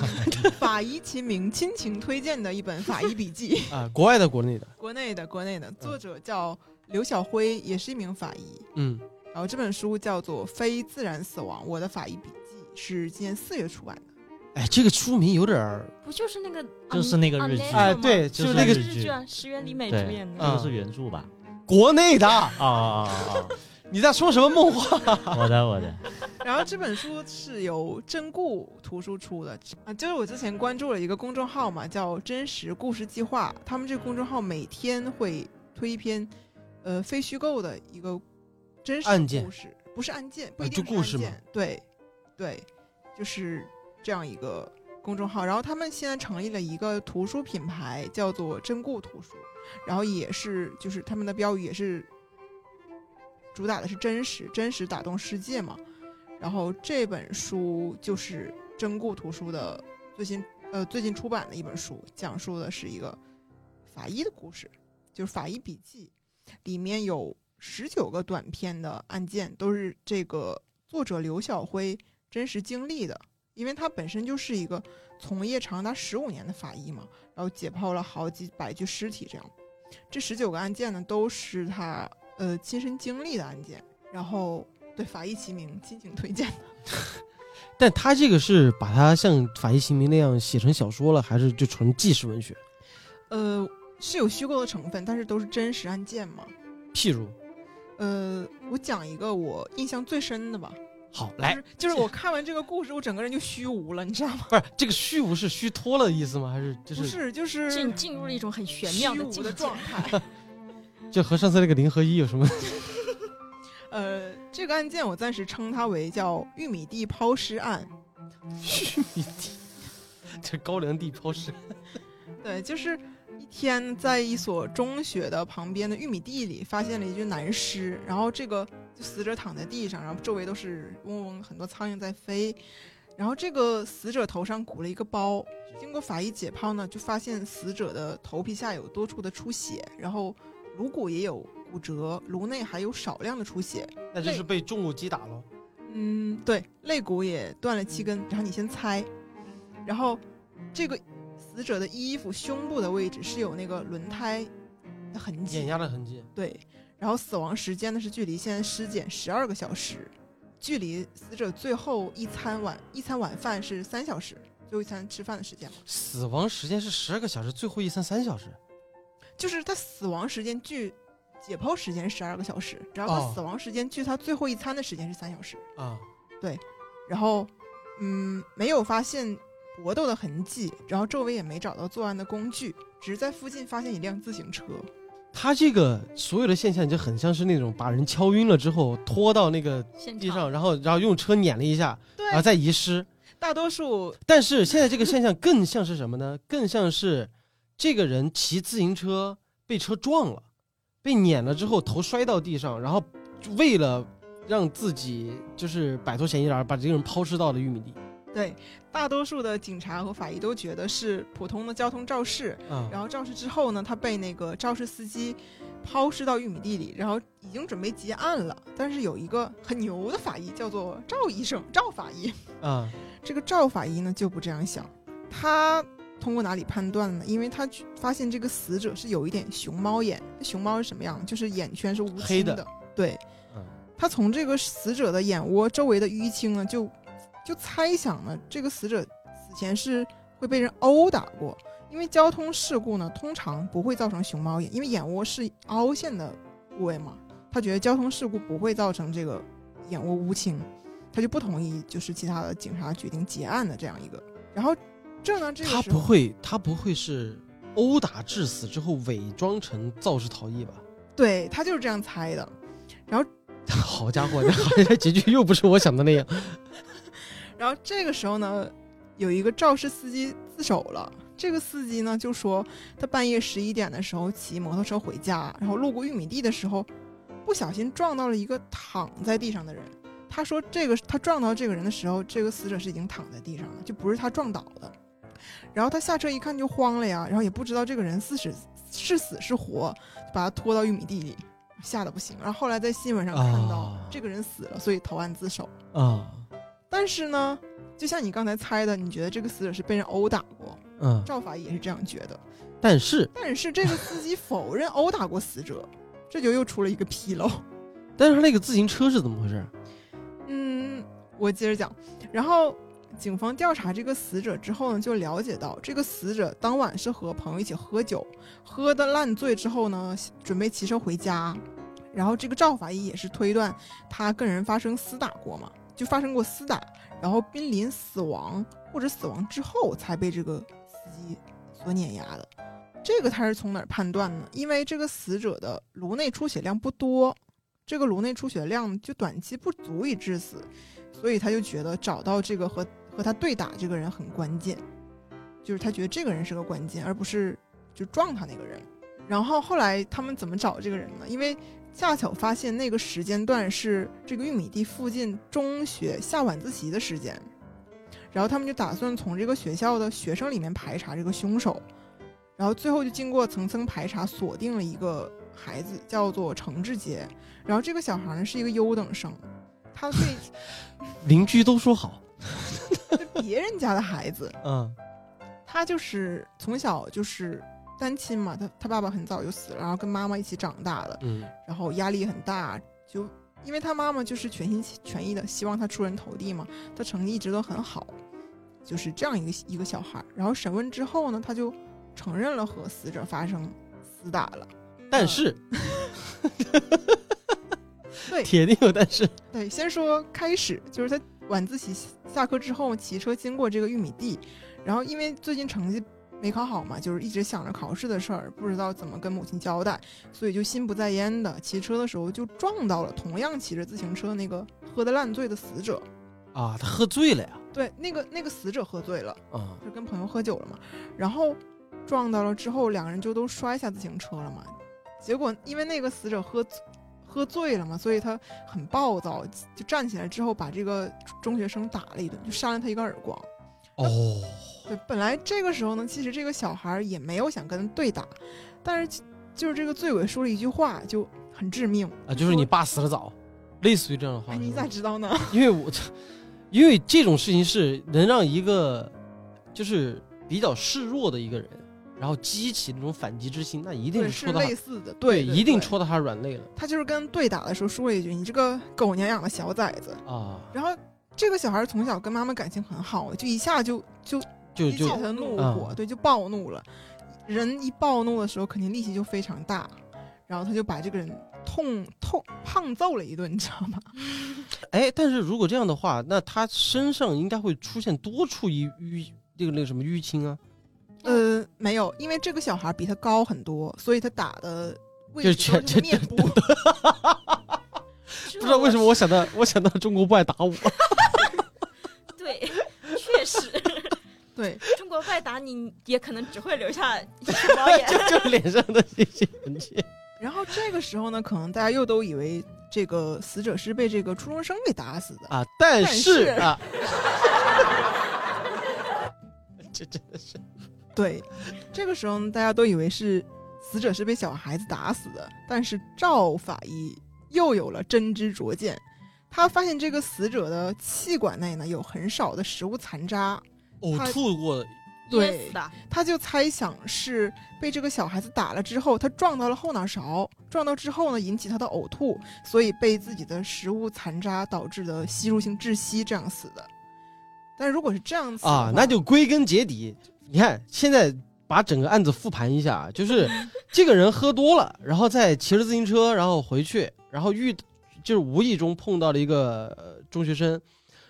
法医秦明亲情推荐的一本法医笔记，啊，国外的，国内的，国内的国内的，作者叫刘晓辉，也是一名法医。嗯，然后这本书叫做《非自然死亡：我的法医笔记》，是今年四月出版的。哎，这个书名有点儿，不就是那个就是那个日剧哎，对，就就是是那个日剧啊，石原里美主演的。啊这个是原著吧？国内的。啊啊啊 [laughs] 你在说什么梦话？[laughs] 哦，我的我的，然后这本书是由真故图书出的啊，就是我之前关注了一个公众号嘛，叫“真实故事计划”，他们这个公众号每天会推一篇，呃，非虚构的一个真实案件故事，不是案件，不啊一定就是故事嘛案件，对，对，就是这样一个公众号。然后他们现在成立了一个图书品牌，叫做真故图书，然后也是就是他们的标语也是主打的是真实，真实打动世界嘛。然后这本书就是真故图书的最新呃最近出版的一本书，讲述的是一个法医的故事，就是法医笔记，里面有十九个短篇的案件，都是这个作者刘晓辉真实经历的，因为他本身就是一个从业长达十五年的法医嘛，然后解剖了好几百具尸体，这样，这十九个案件呢都是他呃亲身经历的案件，然后对法医齐名亲情推荐的。[laughs] 但他这个是把它像《法医秦明》那样写成小说了，还是就纯纪实文学？呃，是有虚构的成分，但是都是真实案件嘛。譬如，呃，我讲一个我印象最深的吧，好，来就是，就是我看完这个故事，我整个人就虚无了，你知道吗？不是这个虚无是虚脱了的意思吗？还是就不是，就是进进入了一种很玄妙虚无的境界。状态。[laughs] [laughs] 就和上次那个零和一有什么？[laughs] 呃，这个案件我暂时称它为叫玉米地抛尸案。玉米地，这高粱地抛尸。对，就是一天在一所中学的旁边的玉米地里发现了一具男尸，然后这个就死者躺在地上，然后周围都是嗡嗡很多苍蝇在飞，然后这个死者头上鼓了一个包，经过法医解剖呢，就发现死者的头皮下有多处的出血，然后颅骨也有骨折，颅内还有少量的出血，那就是被重物击打了。嗯，对，肋骨也断了七根。然后你先猜，然后这个死者的衣服胸部的位置是有那个轮胎的痕迹碾，压的痕迹。对。然后死亡时间呢是距离现在尸检十二个小时，距离死者最后一餐晚一餐晚饭是三小时，最后一餐吃饭的时间嘛，死亡时间是十二个小时，最后一餐三小时。就是他死亡时间距解剖时间十二个小时，然后哦他死亡时间距他最后一餐的时间是三小时。啊，对然后，嗯，没有发现搏斗的痕迹，然后周围也没找到作案的工具，只是在附近发现一辆自行车。他这个所有的现象就很像是那种把人敲晕了之后拖到那个地上，然后然后用车碾了一下，然后再遗失。大多数但是现在这个现象更像是什么呢？更像是这个人骑自行车被车撞了，被碾了之后头摔到地上，然后为了让自己就是摆脱嫌疑人，把这个人抛尸到了玉米地。对大多数的警察和法医都觉得是普通的交通肇事，嗯，然后肇事之后呢，他被那个肇事司机抛尸到玉米地里，然后已经准备结案了。但是有一个很牛的法医叫做赵医生，赵法医。嗯，[laughs] 这个赵法医呢就不这样想，他通过哪里判断呢？因为他去发现这个死者是有一点熊猫眼，熊猫是什么样？就是眼圈是乌青的。对，嗯他从这个死者的眼窝周围的淤青呢，就就猜想呢，这个死者死前是会被人殴打过。因为交通事故呢，通常不会造成熊猫眼，因为眼窝是凹陷的部位嘛。他觉得交通事故不会造成这个眼窝乌青，他就不同意，就是其他的警察决定结案的这样一个。然后这呢，这个他不会，他不会是殴打致死之后伪装成肇事逃逸吧？[laughs] 对他就是这样猜的。然后 [laughs] 好家伙，这这结局又不是我想的那样。然后这个时候呢，有一个肇事司机自首了。这个司机呢就说，他半夜十一点的时候骑摩托车回家，然后路过玉米地的时候，不小心撞到了一个躺在地上的人。他说，这个他撞到这个人的时候，这个死者是已经躺在地上了，就不是他撞倒的。然后他下车一看就慌了呀，然后也不知道这个人是死是死是活，就把他拖到玉米地里，吓得不行。然后后来在新闻上看到、啊这个人死了，所以投案自首。啊，但是呢，就像你刚才猜的，你觉得这个死者是被人殴打过，嗯，赵法医也是这样觉得。但是但是这个司机否认殴打过死者，[laughs] 这就又出了一个纰漏。但是他那个自行车是怎么回事？嗯，我接着讲。然后警方调查这个死者之后呢，就了解到这个死者当晚是和朋友一起喝酒，喝的烂醉之后呢，准备骑车回家。然后这个赵法医也是推断他跟人发生厮打过嘛，就发生过厮打，然后濒临死亡或者死亡之后才被这个司机所碾压的。这个他是从哪儿判断呢？因为这个死者的颅内出血量不多，这个颅内出血量就短期不足以致死，所以他就觉得找到这个和和他对打这个人很关键，就是他觉得这个人是个关键，而不是就撞他那个人。然后后来他们怎么找这个人呢？因为恰巧发现那个时间段是这个玉米地附近中学下晚自习的时间，然后他们就打算从这个学校的学生里面排查这个凶手，然后最后就经过层层排查，锁定了一个孩子，叫做程志杰。然后这个小孩呢是一个优等生，他对 [laughs] 邻居都说好，[laughs] 对别人家的孩子，嗯他就是从小就是单亲嘛，他他爸爸很早就死了，然后跟妈妈一起长大的，嗯然后压力很大，就因为他妈妈就是全心全意的希望他出人头地嘛，他成绩一直都很好，就是这样一个一个小孩儿。然后审问之后呢，他就承认了和死者发生厮打了。但是 [laughs] 对铁定有但是。对，先说开始，就是他晚自习下课之后骑车经过这个玉米地，然后因为最近成绩没考好嘛，就是一直想着考试的事儿，不知道怎么跟母亲交代，所以就心不在焉的骑车的时候就撞到了同样骑着自行车那个喝得烂醉的死者。啊，他喝醉了呀！对，那个那个死者喝醉了，啊，就跟朋友喝酒了嘛，然后撞到了之后，两个人就都摔下自行车了嘛。结果因为那个死者喝喝醉了嘛，所以他很暴躁，就站起来之后把这个中学生打了一顿，就扇了他一个耳光。哦，对，本来这个时候呢，其实这个小孩也没有想跟他对打，但是就是这个醉鬼说了一句话就很致命啊，就是你爸死的早，类似于这样的话。哎，你咋知道呢？[laughs] 因为我，因为这种事情是能让一个就是比较示弱的一个人，然后激起那种反击之心，那一定，是是戳到他类似的，对一定戳到他软肋了他就是跟对打的时候说了一句：“你这个狗娘养的小崽子。”啊！然后这个小孩从小跟妈妈感情很好，就一下就就就就他的怒嗯火，对，就暴怒了。人一暴怒的时候，肯定力气就非常大，然后他就把这个人痛痛胖揍了一顿，你知道吗？[laughs] 哎，但是如果这样的话，那他身上应该会出现多处淤淤那个那个什么淤青啊？呃，没有，因为这个小孩比他高很多，所以他打的位就置都这是面部。[laughs] 不不知道为什么我想到我想到中国不爱打我，[laughs] 对，确实，[laughs] 对，中国不爱打你也可能只会留下熊 [laughs] 猫眼。就就脸上的这些痕迹。然后这个时候呢，可能大家又都以为这个死者是被这个初中生给打死的。啊，但是啊，这真的是对，这个时候呢，大家都以为是死者是被小孩子打死的，但是赵法医又有了真知灼见，他发现这个死者的气管内呢有很少的食物残渣，呕吐过。的对的，他就猜想是被这个小孩子打了之后，他撞到了后脑勺，撞到之后呢引起他的呕吐，所以被自己的食物残渣导致的吸入性窒息这样死的。但如果是这样子啊，那就归根结底，你看现在把整个案子复盘一下，就是这个人喝多了，[laughs] 然后再骑着自行车，然后回去，然后遇就是无意中碰到了一个、呃中学生，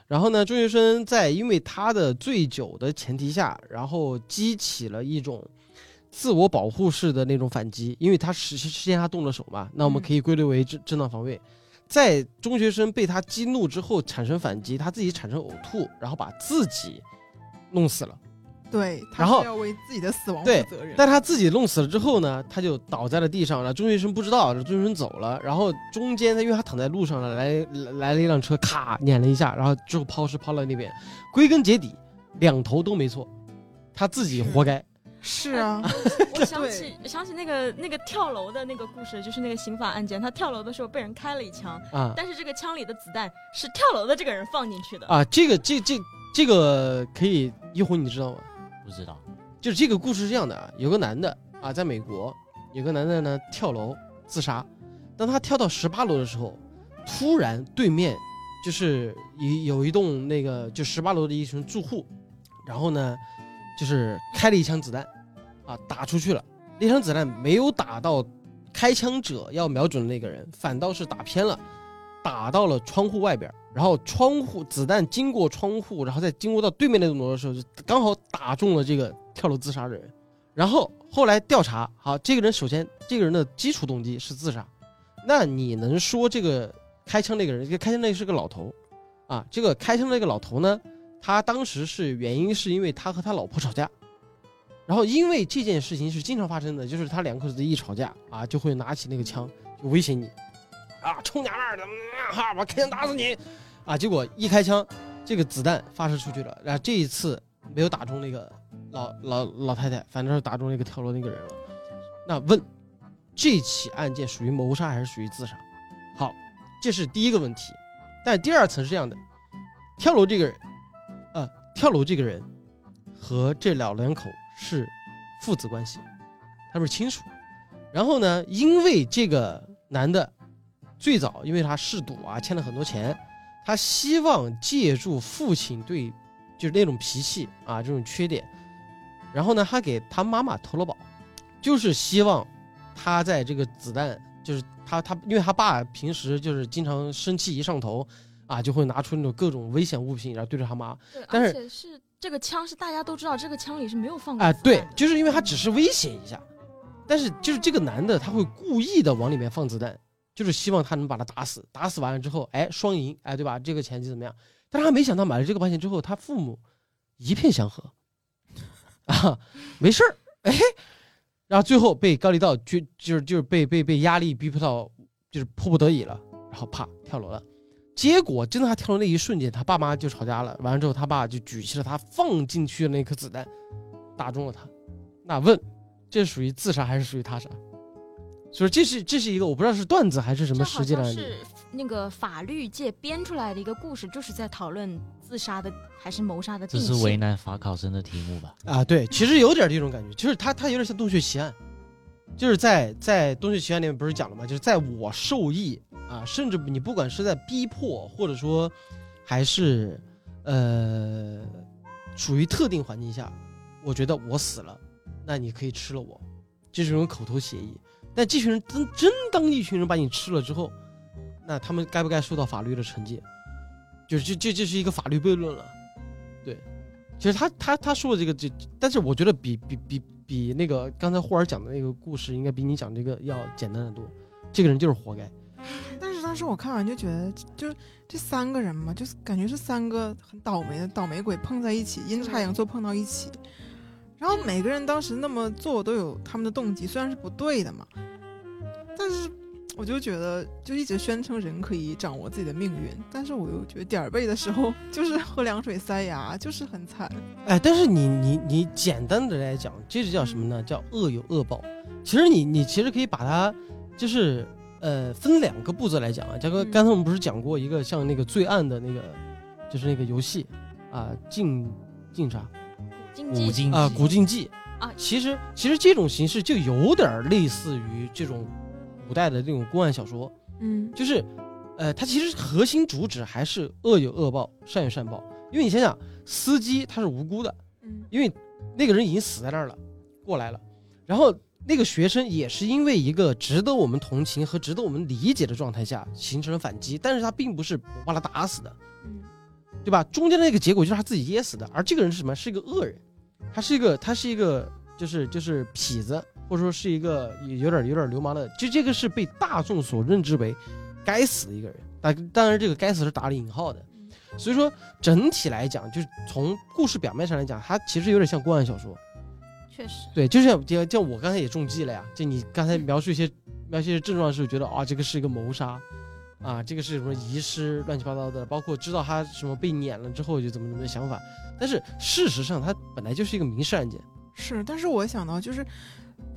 然后呢，中学生在因为他的醉酒的前提下，然后激起了一种自我保护式的那种反击，因为他实实现他动了手嘛，那我们嗯可以归类为正正当防卫。在中学生被他激怒之后产生反击，他自己产生呕吐，然后把自己弄死了。对，他然后要为自己的死亡负责任。但他自己弄死了之后呢，他就倒在了地上了。中学生不知道，钟学生走了，然后中间他因为他躺在路上了，来来来了一辆车，咔碾了一下，然后之后抛尸抛到那边。归根结底，两头都没错，他自己活该。是啊，我 [laughs] 想起想起那个那个跳楼的那个故事，就是那个刑法案件，他跳楼的时候被人开了一枪，啊但是这个枪里的子弹是跳楼的这个人放进去的。啊，这个这这这个可以一会你知道吗？不知道，就是这个故事是这样的啊，有个男的啊，在美国，有个男的呢跳楼自杀，当他跳到十八楼的时候，突然对面就是有有一栋那个就十八楼的一群住户，然后呢，就是开了一枪子弹，啊，打出去了，那枪子弹没有打到开枪者要瞄准的那个人，反倒是打偏了，打到了窗户外边，然后窗户子弹经过窗户，然后再经过到对面那栋楼的时候，就刚好打中了这个跳楼自杀的人。然后后来调查，好，这个人首先这个人的基础动机是自杀，那你能说这个开枪那个人，这个开枪那个是个老头，啊，这个开枪那个老头呢，他当时是原因是因为他和他老婆吵架，然后因为这件事情是经常发生的，就是他两口子一吵架啊，就会拿起那个枪就威胁你，啊，臭娘们儿的，哈，我开枪打死你，啊，结果一开枪，这个子弹发射出去了，然后这一次没有打中那个老老老太太，反正是打中那个跳楼那个人了。那问，这起案件属于谋杀还是属于自杀？好，这是第一个问题。但第二层是这样的，跳楼这个人，呃，跳楼这个人和这老两口是父子关系，他们是亲属。然后呢，因为这个男的最早因为他嗜赌啊，欠了很多钱，他希望借助父亲对就是那种脾气啊这种缺点，然后呢，他给他妈妈投了保，就是希望他在这个子弹就是他他因为他爸平时就是经常生气一上头啊，就会拿出那种各种危险物品，然后对着他妈。对，但是而且是这个枪是大家都知道，这个枪里是没有放过啊，对就是因为他只是威胁一下，但是就是这个男的他会故意的往里面放子弹，就是希望他能把他打死，打死完了之后，哎，双赢，哎，对吧？这个钱就怎么样？但是他没想到买了这个保险之后，他父母一片祥和，啊，没事儿，哎，然后最后被高利贷就就是就是被被被压力逼迫到就是迫不得已了，然后啪跳楼了。结果真的他跳楼那一瞬间，他爸妈就吵架了。完了之后，他爸就举起了他放进去的那颗子弹，打中了他。那问，这属于自杀还是属于他杀？所以这是这是一个我不知道是段子还是什么这好实际的案例。像是那个法律界编出来的一个故事，就是在讨论自杀的还是谋杀的这定性。是为难法考生的题目吧？啊，对，其实有点这种感觉，就是他他有点像洞穴奇案，就是在在洞穴奇案里面不是讲了吗？就是在我受益啊，甚至你不管是在逼迫，或者说还是呃属于特定环境下，我觉得我死了，那你可以吃了我，这是一种口头协议。但这群人真真当一群人把你吃了之后，那他们该不该受到法律的惩戒？就是这这这是一个法律悖论了，对。其实他他他说的这个这，但是我觉得比比比比那个刚才霍尔讲的那个故事，应该比你讲这个要简单的多。这个人就是活该。但是当时我看完就觉得，就这三个人嘛，就是感觉是三个很倒霉的倒霉鬼碰在一起，阴差阳错碰到一起。然后每个人当时那么做都有他们的动机，虽然是不对的嘛，但是我就觉得就一直宣称人可以掌握自己的命运，但是我又觉得点儿背的时候就是喝凉水塞牙，就是很惨。哎，但是你你你简单的来讲，这是叫什么呢？叫恶有恶报。其实你你其实可以把它就是呃分两个步骤来讲啊。这个嗯刚才我们不是讲过一个像那个罪案的那个，就是那个游戏啊，竞竞啥经济五经啊，济古今记啊。其实其实这种形式就有点类似于这种古代的那种公案小说，嗯。就是，呃，它其实核心主旨还是恶有恶报，善有善报。因为你想想，司机他是无辜的，嗯。因为那个人已经死在那儿了，过来了，然后那个学生也是因为一个值得我们同情和值得我们理解的状态下形成了反击，但是他并不是我把他打死的，嗯。对吧？中间的那个结果就是他自己噎死的，而这个人是什么？是一个恶人，他是一个他是一个就是就是痞子，或者说是一个有点有点流氓的，就这个是被大众所认知为该死的一个人。但当然，这个该死是打了引号的。所以说，整体来讲，就是从故事表面上来讲，它其实有点像公案小说。确实，对，就像就像我刚才也中计了呀。就你刚才描述一些描述一些症状的时候，觉得啊，这个是一个谋杀，啊，这个是什么遗失，乱七八糟的，包括知道他什么被撵了之后就怎么怎么的想法。但是事实上，它本来就是一个民事案件。是，但是我想到就是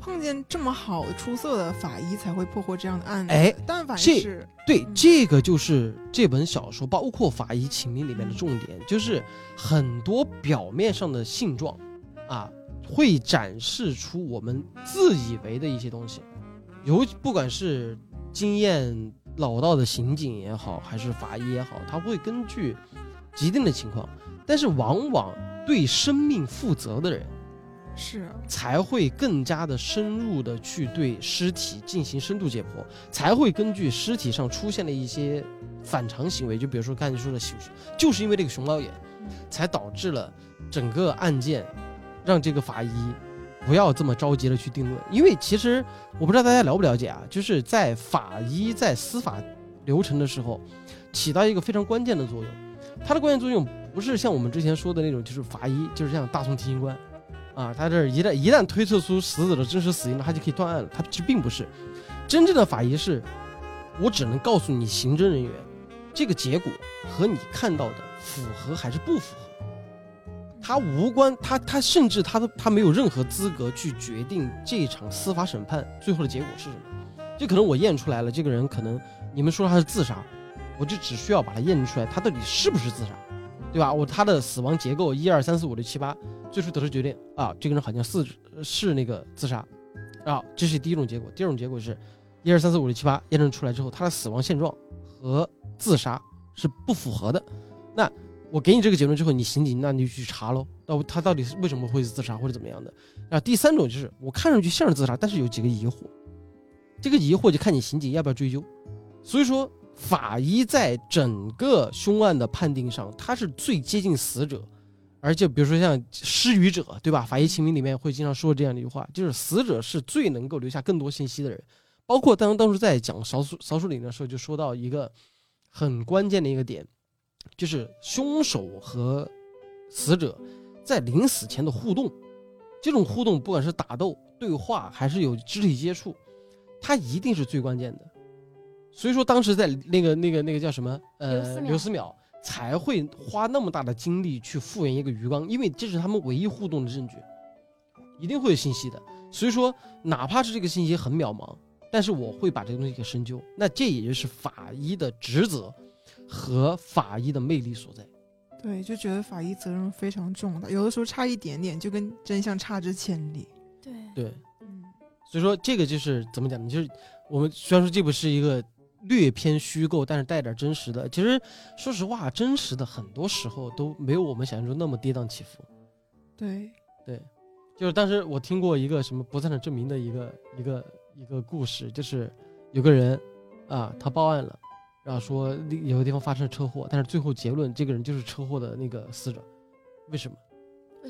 碰见这么好的出色的法医才会破获这样的案子。哎，但凡这是对，嗯这个就是这本小说，包括《法医秦明》里面的重点，就是很多表面上的性状，啊，会展示出我们自以为的一些东西，有不管是经验老道的刑警也好，还是法医也好，他会根据既定的情况，但是往往对生命负责的人，是。才会更加的深入的去对尸体进行深度解剖，才会根据尸体上出现的一些反常行为，就比如说刚才说的，就是因为这个熊猫眼，才导致了整个案件让这个法医不要这么着急的去定论，因为其实我不知道大家了不了解啊，就是在法医在司法流程的时候起到一个非常关键的作用，它的关键作用不是像我们之前说的那种，就是法医就是像大宋提刑官。啊，他这一旦一旦推测出死者的真实死因了，他就可以断案了。他其实并不是真正的法医是，我只能告诉你刑侦人员，这个结果和你看到的符合还是不符合。他无关，他他甚至他都他没有任何资格去决定这场司法审判最后的结果是什么。就可能我验出来了，这个人可能你们说他是自杀，我就只需要把他验出来，他到底是不是自杀，对吧？我他的死亡结构一二三四五六七八。最初得出决定啊，这个人好像是是那个自杀，啊，这是第一种结果。第二种结果是，一二三四五六七八验证出来之后，他的死亡现状和自杀是不符合的。那我给你这个结论之后，你刑警那你就去查喽，到他到底是为什么会自杀或者怎么样的。啊，第三种就是我看上去像是自杀，但是有几个疑惑，这个疑惑就看你刑警要不要追究。所以说，法医在整个凶案的判定上，他是最接近死者，而且比如说像失语者，对吧？法医秦明里面会经常说这样的一句话，就是死者是最能够留下更多信息的人。包括当当时在讲少数少数岭的时候，就说到一个很关键的一个点，就是凶手和死者在临死前的互动，这种互动不管是打斗、对话还是有肢体接触，它一定是最关键的。所以说，当时在那个那个那个叫什么呃刘思邈刘思邈才会花那么大的精力去复原一个鱼缸，因为这是他们唯一互动的证据，一定会有信息的。所以说，哪怕是这个信息很渺茫，但是我会把这个东西给深究。那这也就是法医的职责和法医的魅力所在。对，就觉得法医责任非常重的，有的时候差一点点，就跟真相差之千里。对，对，嗯，所以说这个就是怎么讲呢？就是我们虽然说这不是一个略偏虚构，但是带点真实的。其实说实话，真实的很多时候都没有我们想象中那么跌宕起伏。对对，就是当时我听过一个什么不在场证明的一个一个一个故事，就是有个人啊，他报案了，然后说有个地方发生了车祸，但是最后结论这个人就是车祸的那个死者，为什么？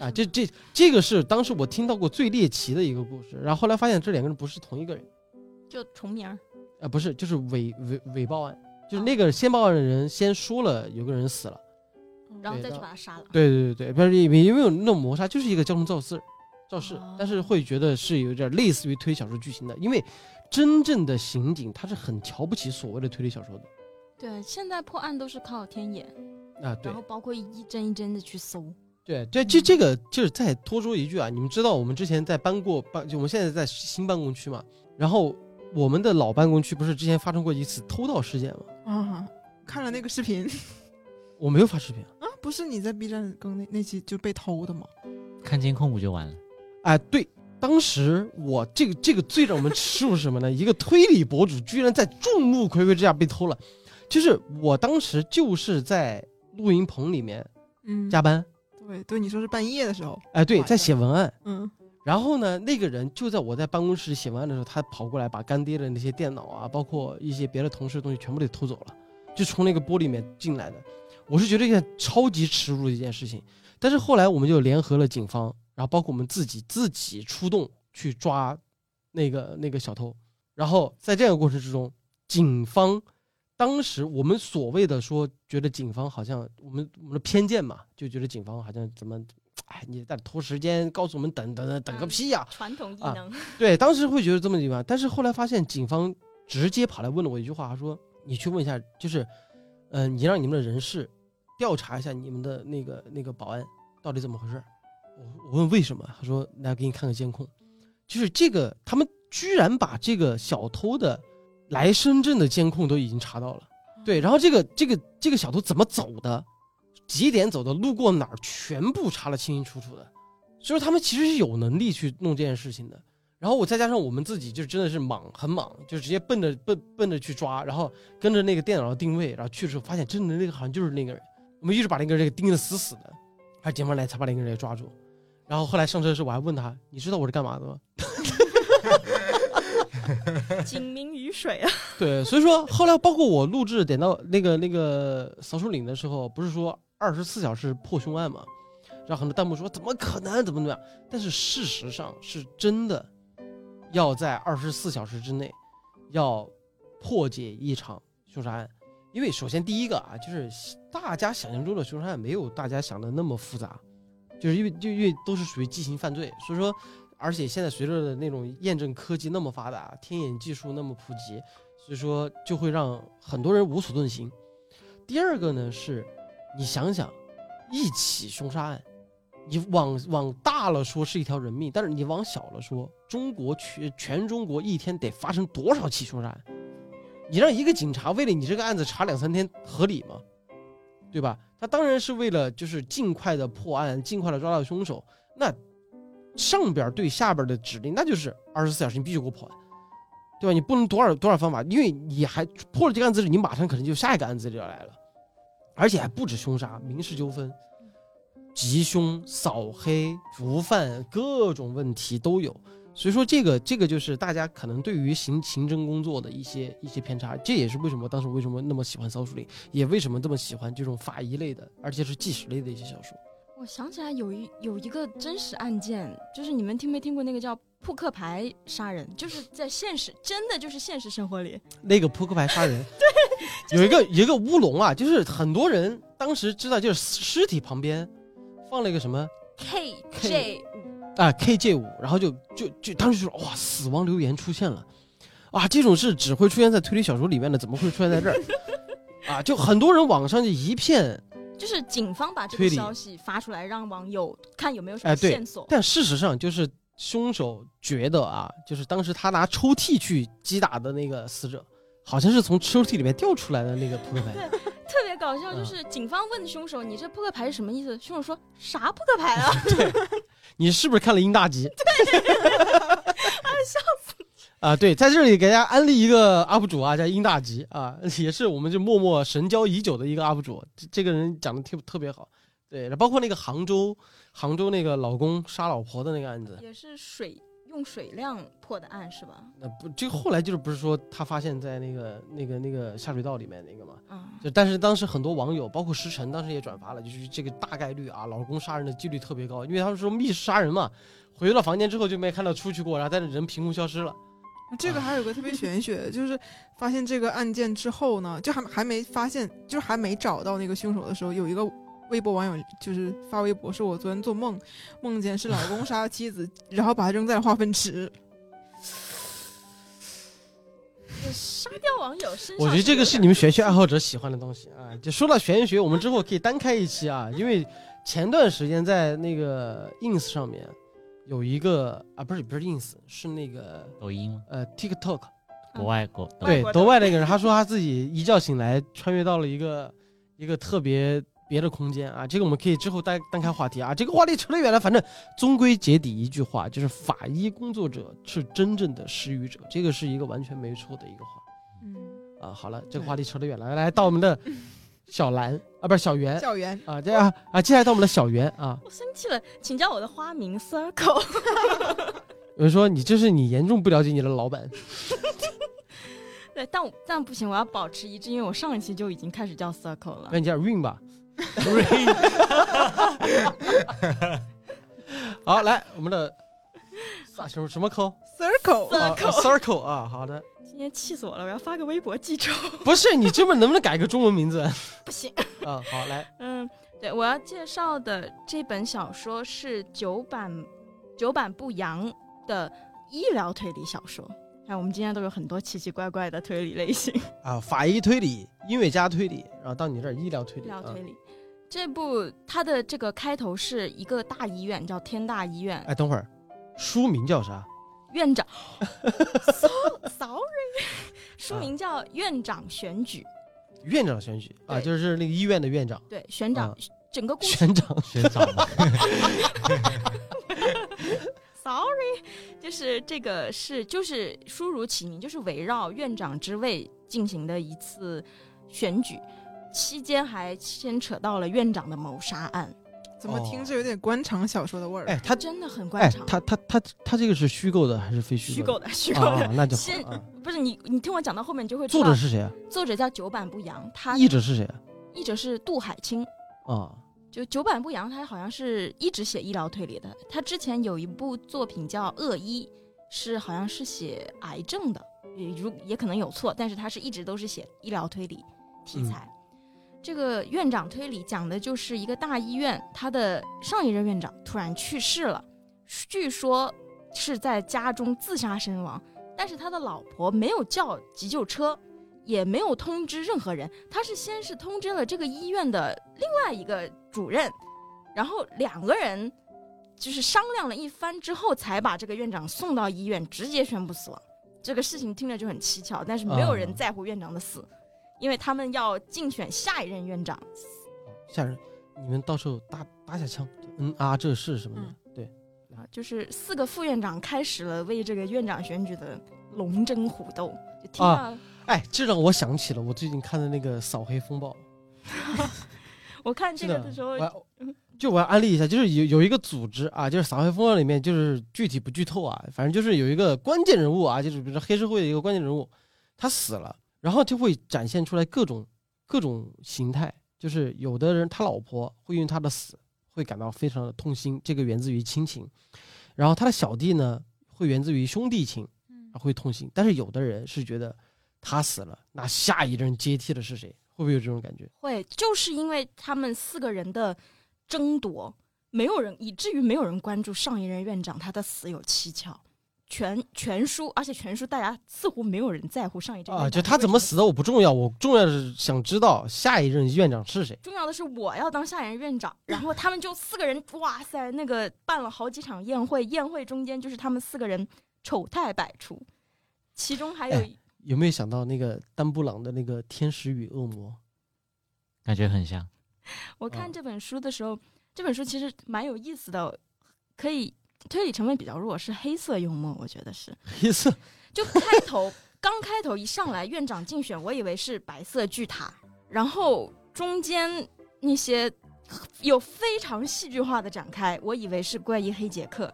啊，这这这个是当时我听到过最猎奇的一个故事，然后后来发现这两个人不是同一个人，就重名儿，啊，不是，就是伪伪伪报案，就是那个先报案的人先说了有个人死了，然后再去把他杀了。对对对对，不是因为因为有那种谋杀，就是一个交通肇事，肇事哦，但是会觉得是有点类似于推理小说剧情的，因为真正的刑警他是很瞧不起所谓的推理小说的对，现在破案都是靠天眼，啊，对然后包括一帧一帧的去搜。对，这这这个就是再多说一句啊，你们知道我们之前在搬过办，就我们现在在新办公区嘛，然后我们的老办公区不是之前发生过一次偷盗事件吗？啊，看了那个视频我没有发视频啊，啊，不是你在 B 站更那那期就被偷的吗？看监控不就完了？哎，对，当时我这个这个最让我们耻辱是什么呢？[laughs] 一个推理博主居然在众目睽睽之下被偷了，就是我当时就是在录音棚里面嗯，加班，对对，你说是半夜的时候，哎，对，在写文案。嗯然后呢，那个人就在我在办公室写文案的时候，他跑过来把干爹的那些电脑啊，包括一些别的同事的东西全部给偷走了，就从那个玻璃里面进来的。我是觉得一件超级耻辱的一件事情。但是后来我们就联合了警方，然后包括我们自己自己出动去抓那个那个小偷。然后在这样的过程之中，警方当时我们所谓的说觉得警方好像我们我们的偏见嘛，就觉得警方好像怎么，哎，你在拖时间，告诉我们等等等等个屁呀、传统异啊能，[laughs] 对，当时会觉得这么地方，但是后来发现警方直接跑来问了我一句话，他说：“你去问一下，就是，呃，你让你们的人事调查一下你们的那个那个保安到底怎么回事。”我我问为什么，他说：“来给你看个监控，就是这个他们居然把这个小偷的来深圳的监控都已经查到了。”对，然后这个这个这个小偷怎么走的，几点走的，路过哪儿，全部查得清清楚楚的。所以说他们其实是有能力去弄这件事情的。然后我再加上我们自己，就真的是莽，很莽，就直接奔着奔奔着去抓，然后跟着那个电脑的定位，然后去的时候发现真的那个好像就是那个人，我们一直把那个人给盯得死死的，还警方来才把那个人给抓住。然后后来上车的时候我还问他，你知道我是干嘛的吗？[laughs] 警民于水啊！对，所以说后来包括我录制点到那个那个扫树岭的时候，不是说二十四小时破凶案嘛？然后很多弹幕说怎么可能，怎么怎么样？但是事实上是真的，要在二十四小时之内要破解一场凶杀案。因为首先第一个啊，就是大家想象中的凶杀案没有大家想的那么复杂，就是因为就因为都是属于激情犯罪，所以说而且现在随着那种验证科技那么发达，天眼技术那么普及，所以说就会让很多人无所遁形。第二个呢是，你想想，一起凶杀案，你往往大了说是一条人命，但是你往小了说，中国全全中国一天得发生多少起凶杀案？你让一个警察为了你这个案子查两三天，合理吗？对吧？他当然是为了就是尽快的破案，尽快的抓到凶手。那上边对下边的指令，那就是二十四小时你必须给我破案，对吧？你不能多少多少方法，因为你还破了这个案子，你马上可能就下一个案子就要来了，而且还不止凶杀，民事纠纷、吉凶、扫黑、毒贩，各种问题都有。所以说这个这个就是大家可能对于刑刑侦工作的一些一些偏差，这也是为什么当时为什么那么喜欢骚鼠令，也为什么这么喜欢这种法医类的，而且是纪实类的一些小说。我想起来有一有一个真实案件，就是你们听没听过那个叫扑克牌杀人？就是在现实，真的就是现实生活里，那个扑克牌杀人，[laughs] 对，有一个有一个乌龙啊，就是很多人当时知道，就是尸体旁边放了一个什么 KJ 啊 KJ 五，然后就就就当时就说哇，死亡留言出现了，啊，这种事只会出现在推理小说里面的，怎么会出现在这儿？[laughs] 啊，就很多人网上就一片，就是警方把这个消息发出来，让网友看有没有什么线索。但事实上就是凶手觉得啊，就是当时他拿抽屉去击打的那个死者，好像是从抽屉里面掉出来的那个扑克牌。对特别搞笑，嗯就是警方问凶手：“你这扑克牌是什么意思？”凶手说：“啥扑克牌啊 [laughs] 对你是不是看了英大吉？[laughs] 对 [laughs] 啊，对，在这里给大家安利一个 UP 主啊，叫殷大吉啊，也是我们就默默神交已久的一个 UP 主。这这个人讲的特特别好，对，包括那个杭州杭州那个老公杀老婆的那个案子？”，也是水用水量破的案是吧？那不这个后来就是不是说他发现在那个那个那个下水道里面那个嘛？嗯，就但是当时很多网友，包括石晨，当时也转发了，就是这个大概率啊，老公杀人的几率特别高，因为他们说密室杀人嘛，回到房间之后就没看到出去过，然后但是人凭空消失了。这个还有个特别玄学的，就是发现这个案件之后呢，就还还没发现，就是还没找到那个凶手的时候，有一个微博网友就是发微博说，我昨天做梦，梦见是老公杀了妻子，然后把他扔在了化粪池。杀掉网友身上。我觉得这个是你们玄学爱好者喜欢的东西啊。就说到玄学，我们之后可以单开一期啊，因为前段时间在那个 ins 上面有一个啊，不是不是 ins，是那个抖音吗？呃 TikTok，国外国对国外那个人，他说他自己一觉醒来穿越到了一个一个特别别的空间啊，这个我们可以之后单单开话题啊。这个话题扯得远了，反正终归结底一句话，就是法医工作者是真正的失语者，这个是一个完全没错的一个话嗯，啊。好了，这个话题扯得远了，来到我们的小兰啊，不是小圆小圆啊，这样啊，接下来到我们的小圆啊。我生气了，请叫我的花名 Circle。有人说你这是你严重不了解你的老板，[laughs] 对，但我但不行，我要保持一致，因为我上一期就已经开始叫 Circle 了那。你叫 Rain 吧。[laughs] [laughs] 好，来我们的啥什么什么扣 circle 啊啊 circle 啊，好的，今天气死我了，我要发个微博记仇。[laughs] 不是你这边能不能改个中文名字 [laughs] 不行。啊？好，来，嗯，对，我要介绍的这本小说是九版九版不扬的医疗推理小说。看，我们今天都有很多奇奇怪怪的推理类型。啊，法医推理、音乐家推理，然后到你这儿医疗推理，啊医疗推理。这部它的这个开头是一个大医院，叫天大医院，哎，等会儿，书名叫啥？院长，[laughs] so sorry，书名叫院长选举。院长选举啊，对。就是那个医院的院长，对，选长，啊。整个故事。选长。选长。嘛，[laughs] Sorry，就是这个是就是书如其名，就是围绕院长之位进行的一次选举，期间还牵扯到了院长的谋杀案，怎么听哦着有点官场小说的味儿？哎，他真的很哎官场，，他他他他这个是虚构的还是非虚构的？虚构的，虚构的。那就好先。不是你，你听我讲到后面，你就会知道作者是谁啊？作者叫久坂不扬，他译者是谁啊？译者是杜海清。啊，就久坂不扬，他好像是一直写医疗推理的。他之前有一部作品叫《恶医》，是好像是写癌症的，也如也可能有错，但是他是一直都是写医疗推理题材。这个院长推理讲的就是一个大医院，他的上一任院长突然去世了，据说是在家中自杀身亡，但是他的老婆没有叫急救车，也没有通知任何人，他是先是通知了这个医院的另外一个主任，然后两个人就是商量了一番之后，才把这个院长送到医院，直接宣布死亡。这个事情听着就很蹊跷，但是没有人啊在乎院长的死，因为他们要竞选下一任院长。下任！你们到时候搭搭下枪，嗯啊，这是什么的？对，啊，就是四个副院长开始了为这个院长选举的龙争虎斗，就听到、啊哎，这让我想起了我最近看的那个《扫黑风暴》。[laughs] 我看这个的时候我，就我要安利一下，就是有有一个组织啊，就是《扫黑风暴》里面，就是具体不剧透啊，反正就是有一个关键人物啊，就是比如说黑社会的一个关键人物，他死了，然后就会展现出来各种各种形态，就是有的人他老婆会因为他的死会感到非常的痛心，这个源自于亲情，然后他的小弟呢会源自于兄弟情，会痛心，但是有的人是觉得他死了，那下一任接替的是谁？会不会有这种感觉？会就是因为他们四个人的争夺，没有人以至于没有人关注上一任院长他的死有蹊跷。全全书，而且全书大家似乎没有人在乎上一任啊，就他怎么死的我不重要，我重要的是想知道下一任院长是谁。重要的是我要当下一任院长，然后他们就四个人，哇塞，那个办了好几场宴会，宴会中间就是他们四个人丑态百出，其中还有、哎有没有想到那个丹布朗的那个《天使与恶魔感觉很像。嗯我看这本书的时候，这本书其实蛮有意思的，可以推理成分比较弱，是黑色幽默，我觉得是。》？黑色 [laughs] 就开头刚开头一上来，院长竞选，我以为是白色巨塔，然后中间那些有非常戏剧化的展开，我以为是怪异黑杰克。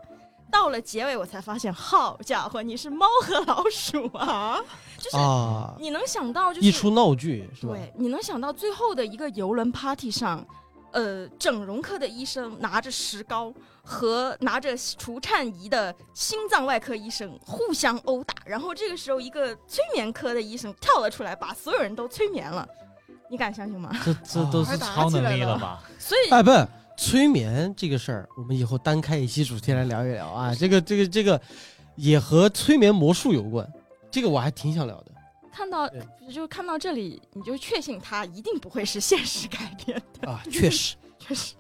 到了结尾，我才发现，好家伙，你是猫和老鼠啊！就是啊，你能想到，就是一出闹剧是吧？对，你能想到最后的一个游轮 party 上，呃，整容科的医生拿着石膏和拿着除颤仪的心脏外科医生互相殴打，然后这个时候一个催眠科的医生跳了出来，把所有人都催眠了。你敢相信吗？这这都是超能力了吧？所以哎，不，催眠这个事儿，我们以后单开一期主题来聊一聊啊。这个这个这个也和催眠魔术有关，这个我还挺想聊的。看到就看到这里，你就确信它一定不会是现实改编的。啊，[laughs] 确实，确实。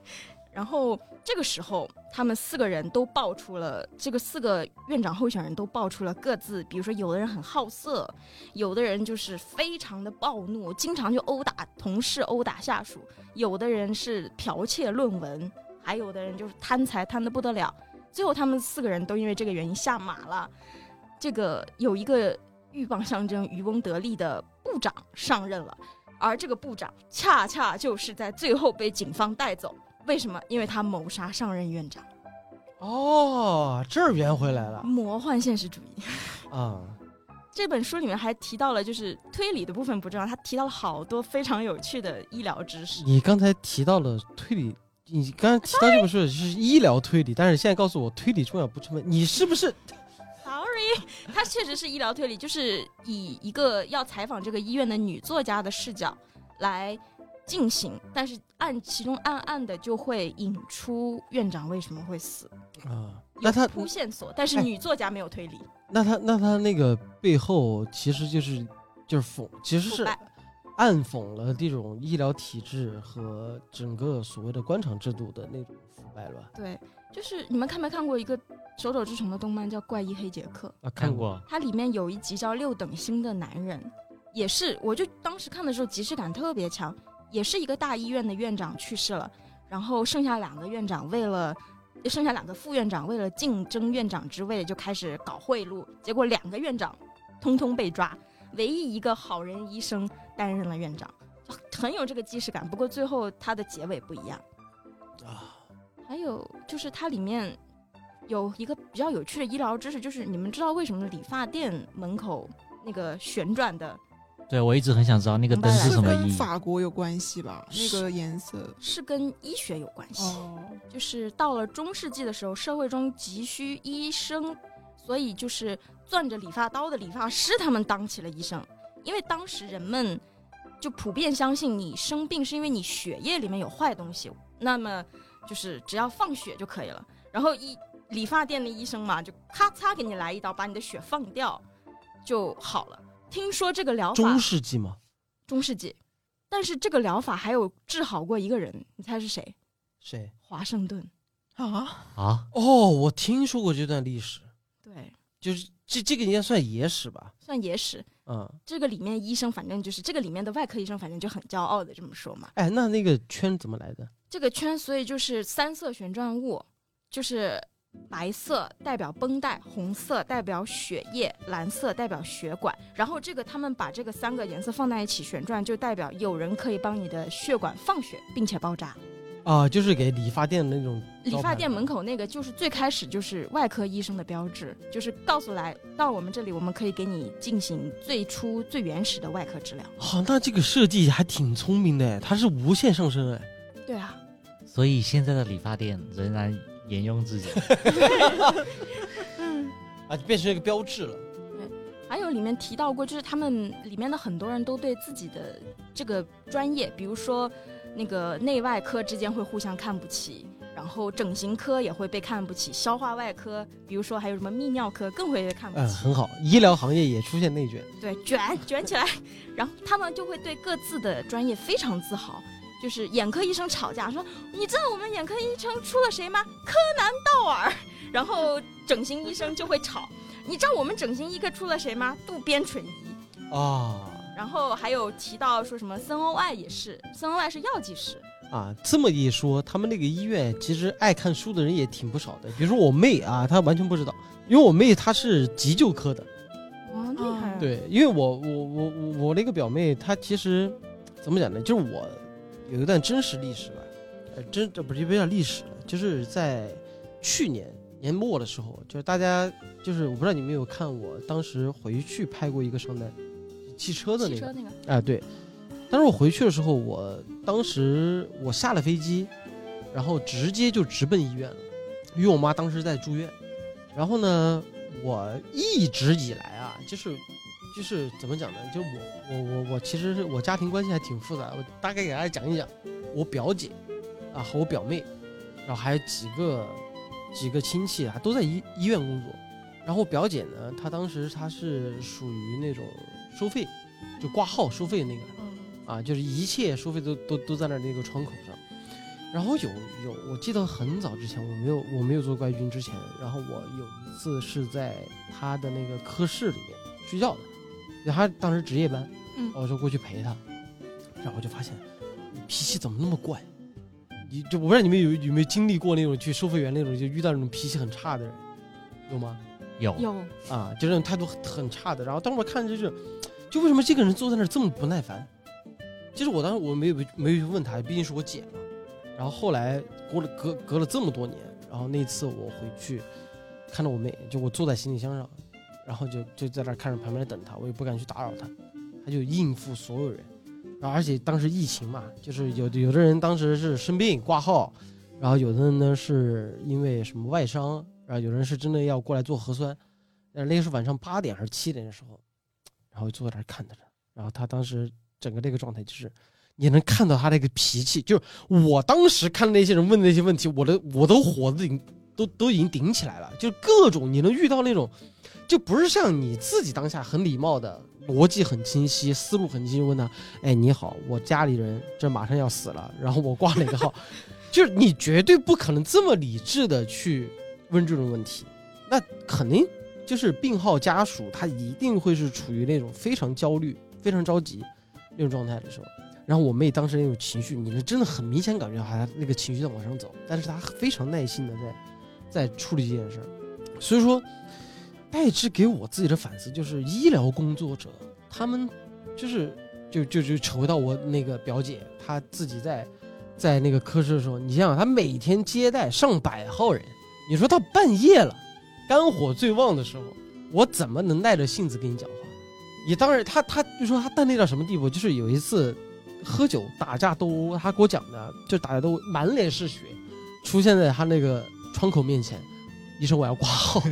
然后这个时候，他们四个人都爆出了，这个四个院长候选人都爆出了各自，比如说有的人很好色，有的人就是非常的暴怒，经常就殴打同事、殴打下属；有的人是剽窃论文，还有的人就是贪财贪的不得了。最后，他们四个人都因为这个原因下马了。这个有一个鹬蚌相争、渔翁得利的部长上任了。而这个部长恰恰就是在最后被警方带走，为什么？因为他谋杀上任院长，哦，这儿圆回来了魔幻现实主义。啊。[laughs] 这本书里面还提到了，就是推理的部分不重要，他提到了好多非常有趣的医疗知识。你刚才提到了推理，你刚才提到这本书是医疗推理，但是现在告诉我推理重要不成分，你是不是？Sorry，[laughs] 他确实是医疗推理，就是以一个要采访这个医院的女作家的视角来进行，但是暗其中暗暗的就会引出院长为什么会死，啊，有那他铺线索，但是哎女作家没有推理，那他那他那个背后其实就是就是讽，其实是暗讽了这种医疗体制和整个所谓的官场制度的那种腐败了吧？对，就是你们看没看过一个手冢治虫的动漫叫《怪医黑杰克》？啊，看过，过，它里面有一集叫《六等星的男人》，也是，我就当时看的时候即视感特别强，也是一个大医院的院长去世了，然后剩下两个院长为了，剩下两个副院长为了竞争院长之位就开始搞贿赂，结果两个院长通通被抓，唯一一个好人医生担任了院长，就很有这个既视感。不过最后它的结尾不一样。啊，还有就是它里面有一个比较有趣的医疗知识，就是你们知道为什么理发店门口那个旋转的对我一直很想知道那个灯是什么跟意义。法国有关系吧？那个颜色是跟医学有关系？哦，就是到了中世纪的时候，社会中急需医生，所以就是攥着理发刀的理发师他们当起了医生，因为当时人们就普遍相信你生病是因为你血液里面有坏东西，那么就是只要放血就可以了。然后医理发店的医生嘛，就咔嚓给你来一刀，把你的血放掉就好了。听说这个疗法中世纪吗，中世纪，但是这个疗法还有治好过一个人，你猜是谁？谁？华盛顿。啊，啊，哦，我听说过这段历史，对，就是这这个应该算野史吧？算野史。嗯，这个里面医生，反正就是这个里面的外科医生，反正就很骄傲的这么说嘛。哎，那那个圈怎么来的？这个圈，所以就是三色旋转物，就是白色代表绷带，红色代表血液，蓝色代表血管。然后这个他们把这个三个颜色放在一起旋转，就代表有人可以帮你的血管放血，并且包扎。啊，就是给理发店的那种理发店门口那个就是最开始就是外科医生的标志，就是告诉来到我们这里，我们可以给你进行最初最原始的外科治疗。好、那这个设计还挺聪明的，它是无限上升哎。对啊，所以现在的理发店仍然沿用自己。[laughs] 嗯，[laughs] 啊，变成一个标志了。还有里面提到过，就是他们里面的很多人都对自己的这个专业，比如说那个内外科之间会互相看不起，然后整形科也会被看不起，消化外科，比如说还有什么泌尿科更会被看不嗯，起。很好，医疗行业也出现内卷。对，卷卷起来，然后他们就会对各自的专业非常自豪。就是眼科医生吵架说：“你知道我们眼科医生出了谁吗？柯南道尔。”然后整形医生就会吵：“你知道我们整形医科出了谁吗？渡边淳一。啊然后还有提到说什么森欧爱也是，森欧爱是药剂师。啊，这么一说，他们那个医院其实爱看书的人也挺不少的。比如说我妹啊，她完全不知道，因为我妹她是急救科的。哇，厉害！啊对，因为我我我我我那个表妹，她其实怎么讲呢？就是我有一段真实历史吧，呃，真这不是有点历史了，就是在去年年末的时候，就是大家就是我不知道你们有没有看我当时回去拍过一个商单，汽车的那个汽车那个，啊，对。但是我回去的时候，我当时我下了飞机，然后直接就直奔医院了，因为我妈当时在住院。然后呢，我一直以来啊，就是就是怎么讲呢？就我我我我其实是我家庭关系还挺复杂，我大概给大家讲一讲。我表姐啊和我表妹，然后还有几个几个亲戚啊都在医医院工作。然后我表姐呢，她当时她是属于那种收费，就挂号收费那个。嗯，啊，就是一切收费都都都在那儿那个窗口上。然后有有，我记得很早之前，我没有我没有做怪军之前，然后我有一次是在他的那个科室里面睡觉的，就他当时值夜班，嗯我就过去陪他，然后我就发现你脾气怎么那么怪？你就我不知道你们有有没有经历过那种去收费员那种就遇到那种脾气很差的人，有吗？有有啊，就这种态度很很差的。然后当时我看就是，就为什么这个人坐在那儿这么不耐烦？其实我当时我没有没有去问他，毕竟是我姐嘛。然后后来过了隔隔了这么多年，然后那次我回去看到我妹，就我坐在行李箱上，然后就就在那儿看着旁边等她，我也不敢去打扰她，她就应付所有人。然后而且当时疫情嘛，就是有的有的人当时是生病挂号，然后有的人呢是因为什么外伤，然后有人是真的要过来做核酸。那个是晚上八点还是七点的时候，然后坐在那儿看着他，然后他当时整个那个状态就是，你能看到他那个脾气，就是我当时看那些人问那些问题，我的我都火都已经都都已经顶起来了，就各种你能遇到那种，就不是像你自己当下很礼貌的。逻辑很清晰，思路很清晰。问他，哎，你好，我家里人这马上要死了，然后我挂了一个号，[laughs] 就是你绝对不可能这么理智的去问这种问题，那肯定就是病号家属，他一定会是处于那种非常焦虑、非常着急那种状态的时候。然后我妹当时那种情绪，你能真的很明显感觉到她那个情绪在往上走，但是她非常耐心的在在处理这件事儿。所以说，代之给我自己的反思就是，医疗工作者他们就是就就就扯回到我那个表姐，她自己在在那个科室的时候，你想想，她每天接待上百号人，你说到半夜了。肝火最旺的时候，我怎么能耐着性子跟你讲话？你当然，他他就说他淡定到什么地步，就是有一次喝酒打架斗殴，他给我讲的，就打架斗殴，满脸是血，出现在他那个窗口面前，医生我要挂号。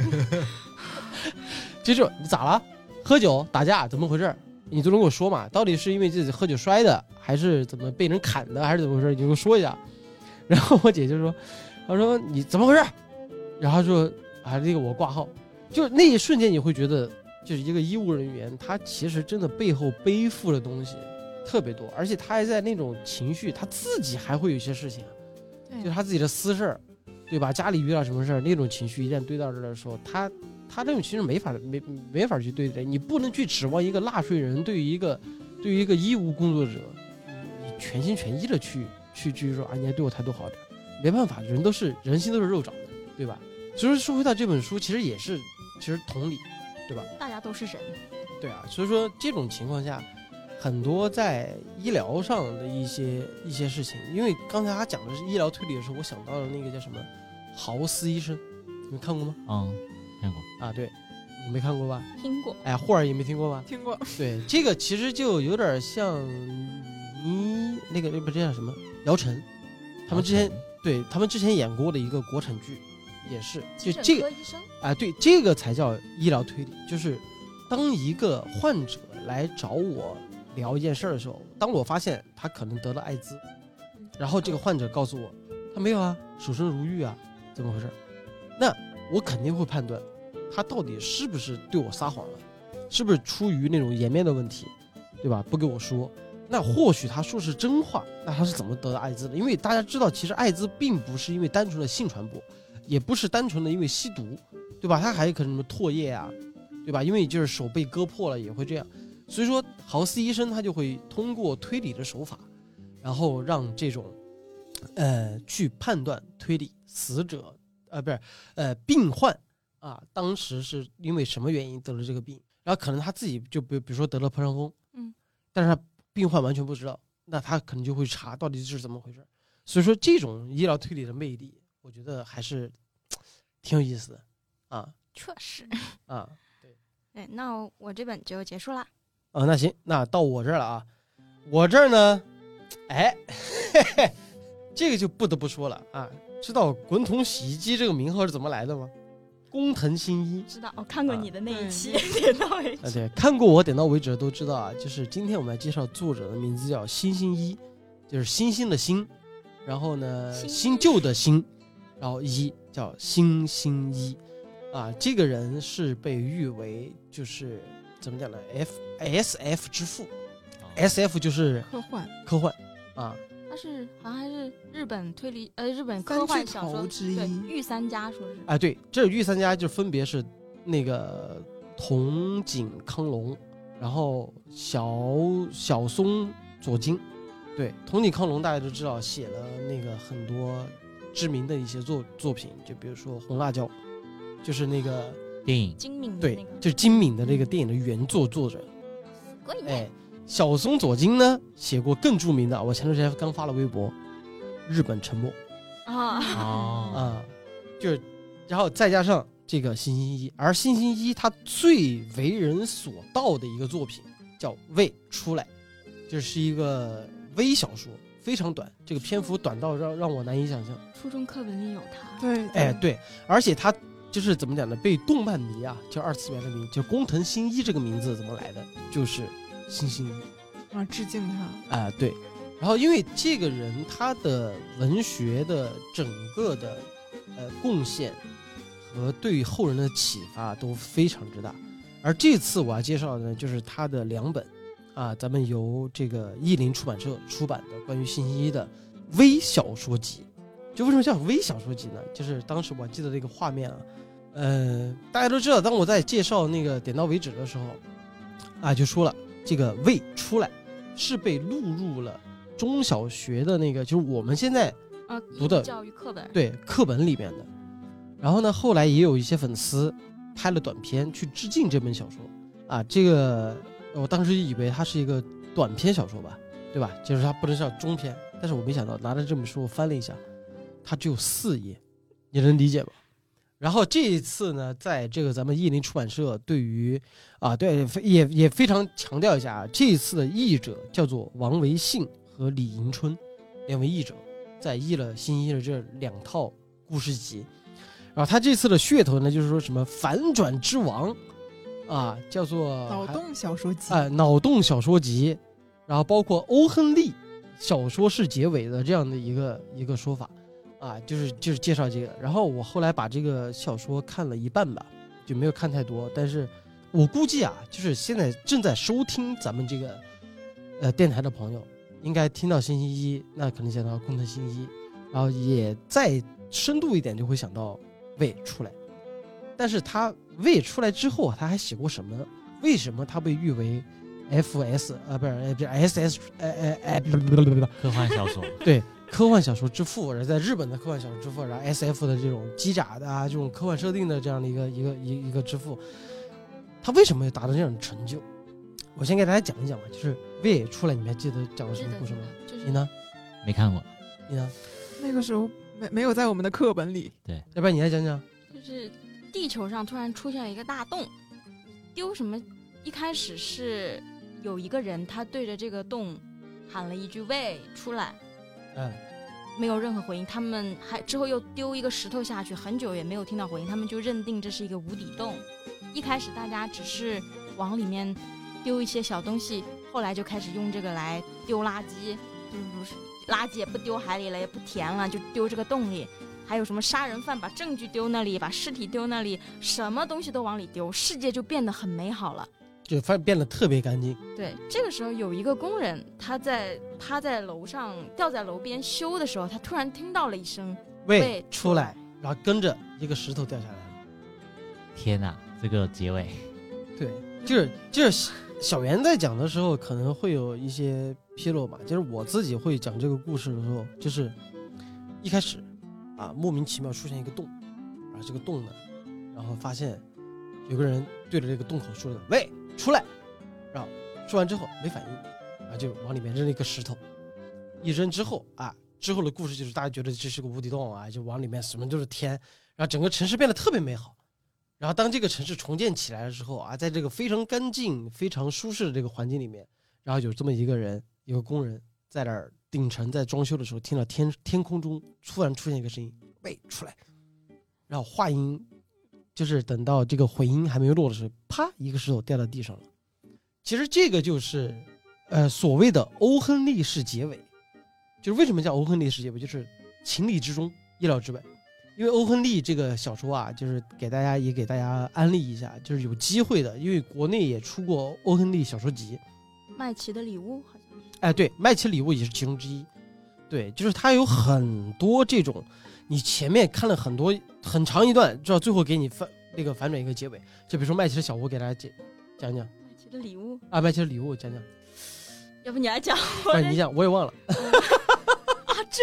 接 [laughs] 着你咋了？喝酒打架怎么回事？你都能给我说嘛？到底是因为自己喝酒摔的，还是怎么被人砍的，还是怎么回事？你给我说一下。[laughs] 然后我姐就说：“她说你怎么回事？”然后说。啊，那个我挂号，就那一瞬间你会觉得，就是一个医务人员，他其实真的背后背负的东西特别多，而且他还在那种情绪，他自己还会有一些事情，就他自己的私事儿，对吧？家里遇到什么事儿，那种情绪一旦堆到这儿的时候，他他那种其实没法没没法去对待，你不能去指望一个纳税人对于一个对于一个医务工作者，你全心全意的去去去说啊，你还对我态度好点，没办法，人都是人心都是肉长的，对吧？所以说说回到这本书，其实也是其实同理，对吧？大家都是人，对啊，所以说这种情况下，很多在医疗上的一些一些事情，因为刚才他讲的是医疗推理的时候，我想到了那个叫什么豪斯医生，你们看过吗？嗯，看过。啊，对，你没看过吧？听过。哎，霍尔也没听过吧？听过，对，这个其实就有点像你那个不这叫什么姚晨，他们之前对他们之前演过的一个国产剧，也是就这个啊，对，这个才叫医疗推理，就是当一个患者来找我聊一件事儿的时候，当我发现他可能得了艾滋，然后这个患者告诉我他没有啊，守身如玉啊，怎么回事？那我肯定会判断他到底是不是对我撒谎了，是不是出于那种颜面的问题，对吧？不给我说。那或许他说是真话，那他是怎么得的艾滋的？因为大家知道，其实艾滋并不是因为单纯的性传播，也不是单纯的因为吸毒，对吧？他还可能什么唾液啊，对吧？因为就是手被割破了也会这样，所以说豪斯医生他就会通过推理的手法，然后让这种，呃，去判断推理死者，呃，不是，呃，病患啊，当时是因为什么原因得了这个病，然后可能他自己就比比如说得了破伤风，嗯，但是他病患完全不知道，那他可能就会查到底是怎么回事。所以说这种医疗推理的魅力，我觉得还是挺有意思的啊确实。啊。对 [laughs] 哎，那我这本就结束啦。哦，那行，那到我这儿了啊。我这儿呢，哎，嘿嘿，这个就不得不说了啊。知道滚筒洗衣机这个名号是怎么来的吗？工藤新一知道，我看过啊你的那一对期，点到为 [laughs] 啊，止。对，看过我点到为止的都知道啊。就是今天我们来介绍作者的名字叫新新一，就是星星的星，然后呢新旧的新，然后一叫星星一，啊，这个人是被誉为就是怎么讲呢？F S F 之父，S F 就是科幻。科幻啊，他是好像还是日本推理呃日本科幻小说之一。御三家说是。啊，对，这御三家就分别是那个筒井康隆，然后小小松左京。对，筒井康隆大家都知道，写了那个很多知名的一些作作品，就比如说《红辣椒》，就是那个电影。精明的对，就是金敏的那个电影的原作作者。哎，小松左京呢写过更著名的，我前段时间刚发了微博，《日本沉默》。啊，哦，啊，就是，然后再加上这个新星一，而新星一他最为人所道的一个作品叫《未出来》，就是一个微小说，非常短，这个篇幅短到让让我难以想象。初中课本里有他。对，哎，对，而且他就是怎么讲呢？被动漫迷啊，叫二次元的迷，就工藤新一这个名字怎么来的？就是新星一。啊，致敬他，啊、对。然后因为这个人他的文学的整个的呃贡献和对后人的启发都非常之大，而这次我要介绍的呢，就是他的两本啊，咱们由这个译林出版社出版的关于信息的微小说集。就为什么叫微小说集呢？就是当时我记得这个画面啊，呃，大家都知道，当我在介绍那个点到为止的时候，啊，就说了这个未出来是被录入了中小学的那个，就是我们现在啊，读的教育课本。对课本里面的。然后呢，后来也有一些粉丝拍了短片去致敬这本小说啊。这个我当时以为它是一个短篇小说吧，对吧？就是它不能叫中篇，但是我没想到拿着这本书我翻了一下，它只有四页，你能理解吗？然后这一次呢，在这个咱们译林出版社对于啊，对也也非常强调一下啊，这一次的译者叫做王维信和李迎春两位译者，在译了新一的这两套故事集。然后他这次的噱头呢，就是说什么反转之王啊，叫做脑洞小说集，啊、脑洞小说集，然后包括欧亨利小说式结尾的这样的一个一个说法啊，就是就是介绍这个。然后我后来把这个小说看了一半吧，就没有看太多，但是我估计啊，就是现在正在收听咱们这个呃电台的朋友，应该听到星期一，那可能想到工藤新一，然后也再深度一点就会想到魏出来。但是他魏出来之后啊，他还写过什么呢？为什么他被誉为 F S 啊，不是呃不是 S S 呃哎哎不不不不不科幻小说，[laughs] 对科幻小说之父，然后在日本的科幻小说之父，然后 S F 的这种机甲的啊，这种科幻设定的这样的一个一个一一个之父，他为什么要达到这样的成就？我先给大家讲一讲吧，就是魏出来，你们还记得讲了什么故事吗？就是你呢？没看过，你呢？那个时候没没有在我们的课本里，对要不然你来讲讲。就是地球上突然出现了一个大洞，丢什么？一开始是有一个人，他对着这个洞喊了一句“喂”出来，嗯，没有任何回应。他们还之后又丢一个石头下去，很久也没有听到回应，他们就认定这是一个无底洞。一开始大家只是往里面丢一些小东西，后来就开始用这个来丢垃圾，就是垃圾也不丢海里了，也不填了，就丢这个洞里。还有什么杀人犯把证据丢那里，把尸体丢那里，什么东西都往里丢，世界就变得很美好了。就发变得特别干净。对，这个时候有一个工人，他在趴在楼上吊在楼边修的时候，他突然听到了一声喂喂，出来，然后跟着一个石头掉下来了。天哪，这个结尾对，就是就是小袁在讲的时候可能会有一些纰漏吧，就是我自己会讲这个故事的时候，就是一开始啊莫名其妙出现一个洞，然后这个洞呢，然后发现有个人对着这个洞口说的“喂，出来”，然后说完之后没反应，然后就往里面扔了一个石头，一扔之后啊，之后的故事就是大家觉得这是个无底洞啊，就往里面什么都是天，然后整个城市变得特别美好。然后当这个城市重建起来的时候啊，在这个非常干净、非常舒适的这个环境里面，然后有这么一个人，一个工人在那儿顶层在装修的时候，听到天天空中突然出现一个声音：“喂，出来！”然后话音就是等到这个回音还没有落的时候，啪，一个石头掉到地上了。其实这个就是呃所谓的欧亨利式结尾，就是为什么叫欧亨利式结尾，就是情理之中，意料之外。因为欧亨利这个小说啊，就是给大家也给大家安利一下，就是有机会的，因为国内也出过欧亨利小说集，麦琪的礼物，哎，对，麦琪礼物也是其中之一。对，就是它有很多这种，你前面看了很多很长一段，知道最后给你反那个反转一个结尾。就比如说麦琪的小屋，给大家讲讲讲麦琪的礼物，啊，麦琪的礼物讲讲，要不你来讲？[laughs] 我不然在你讲我也忘了。[laughs] 啊，这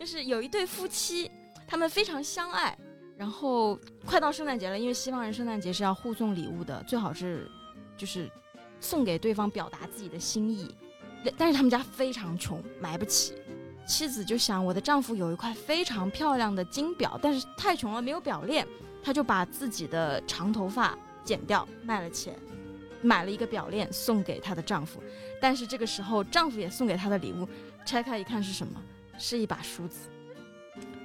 就是有一对夫妻，他们非常相爱，然后快到圣诞节了，因为西方人圣诞节是要互送礼物的，最好是就是送给对方表达自己的心意，但是他们家非常穷，买不起。妻子就想，我的丈夫有一块非常漂亮的金表，但是太穷了没有表链，他就把自己的长头发剪掉卖了钱，买了一个表链送给她的丈夫。但是这个时候，丈夫也送给她的礼物，拆开一看是什么？是一把梳子。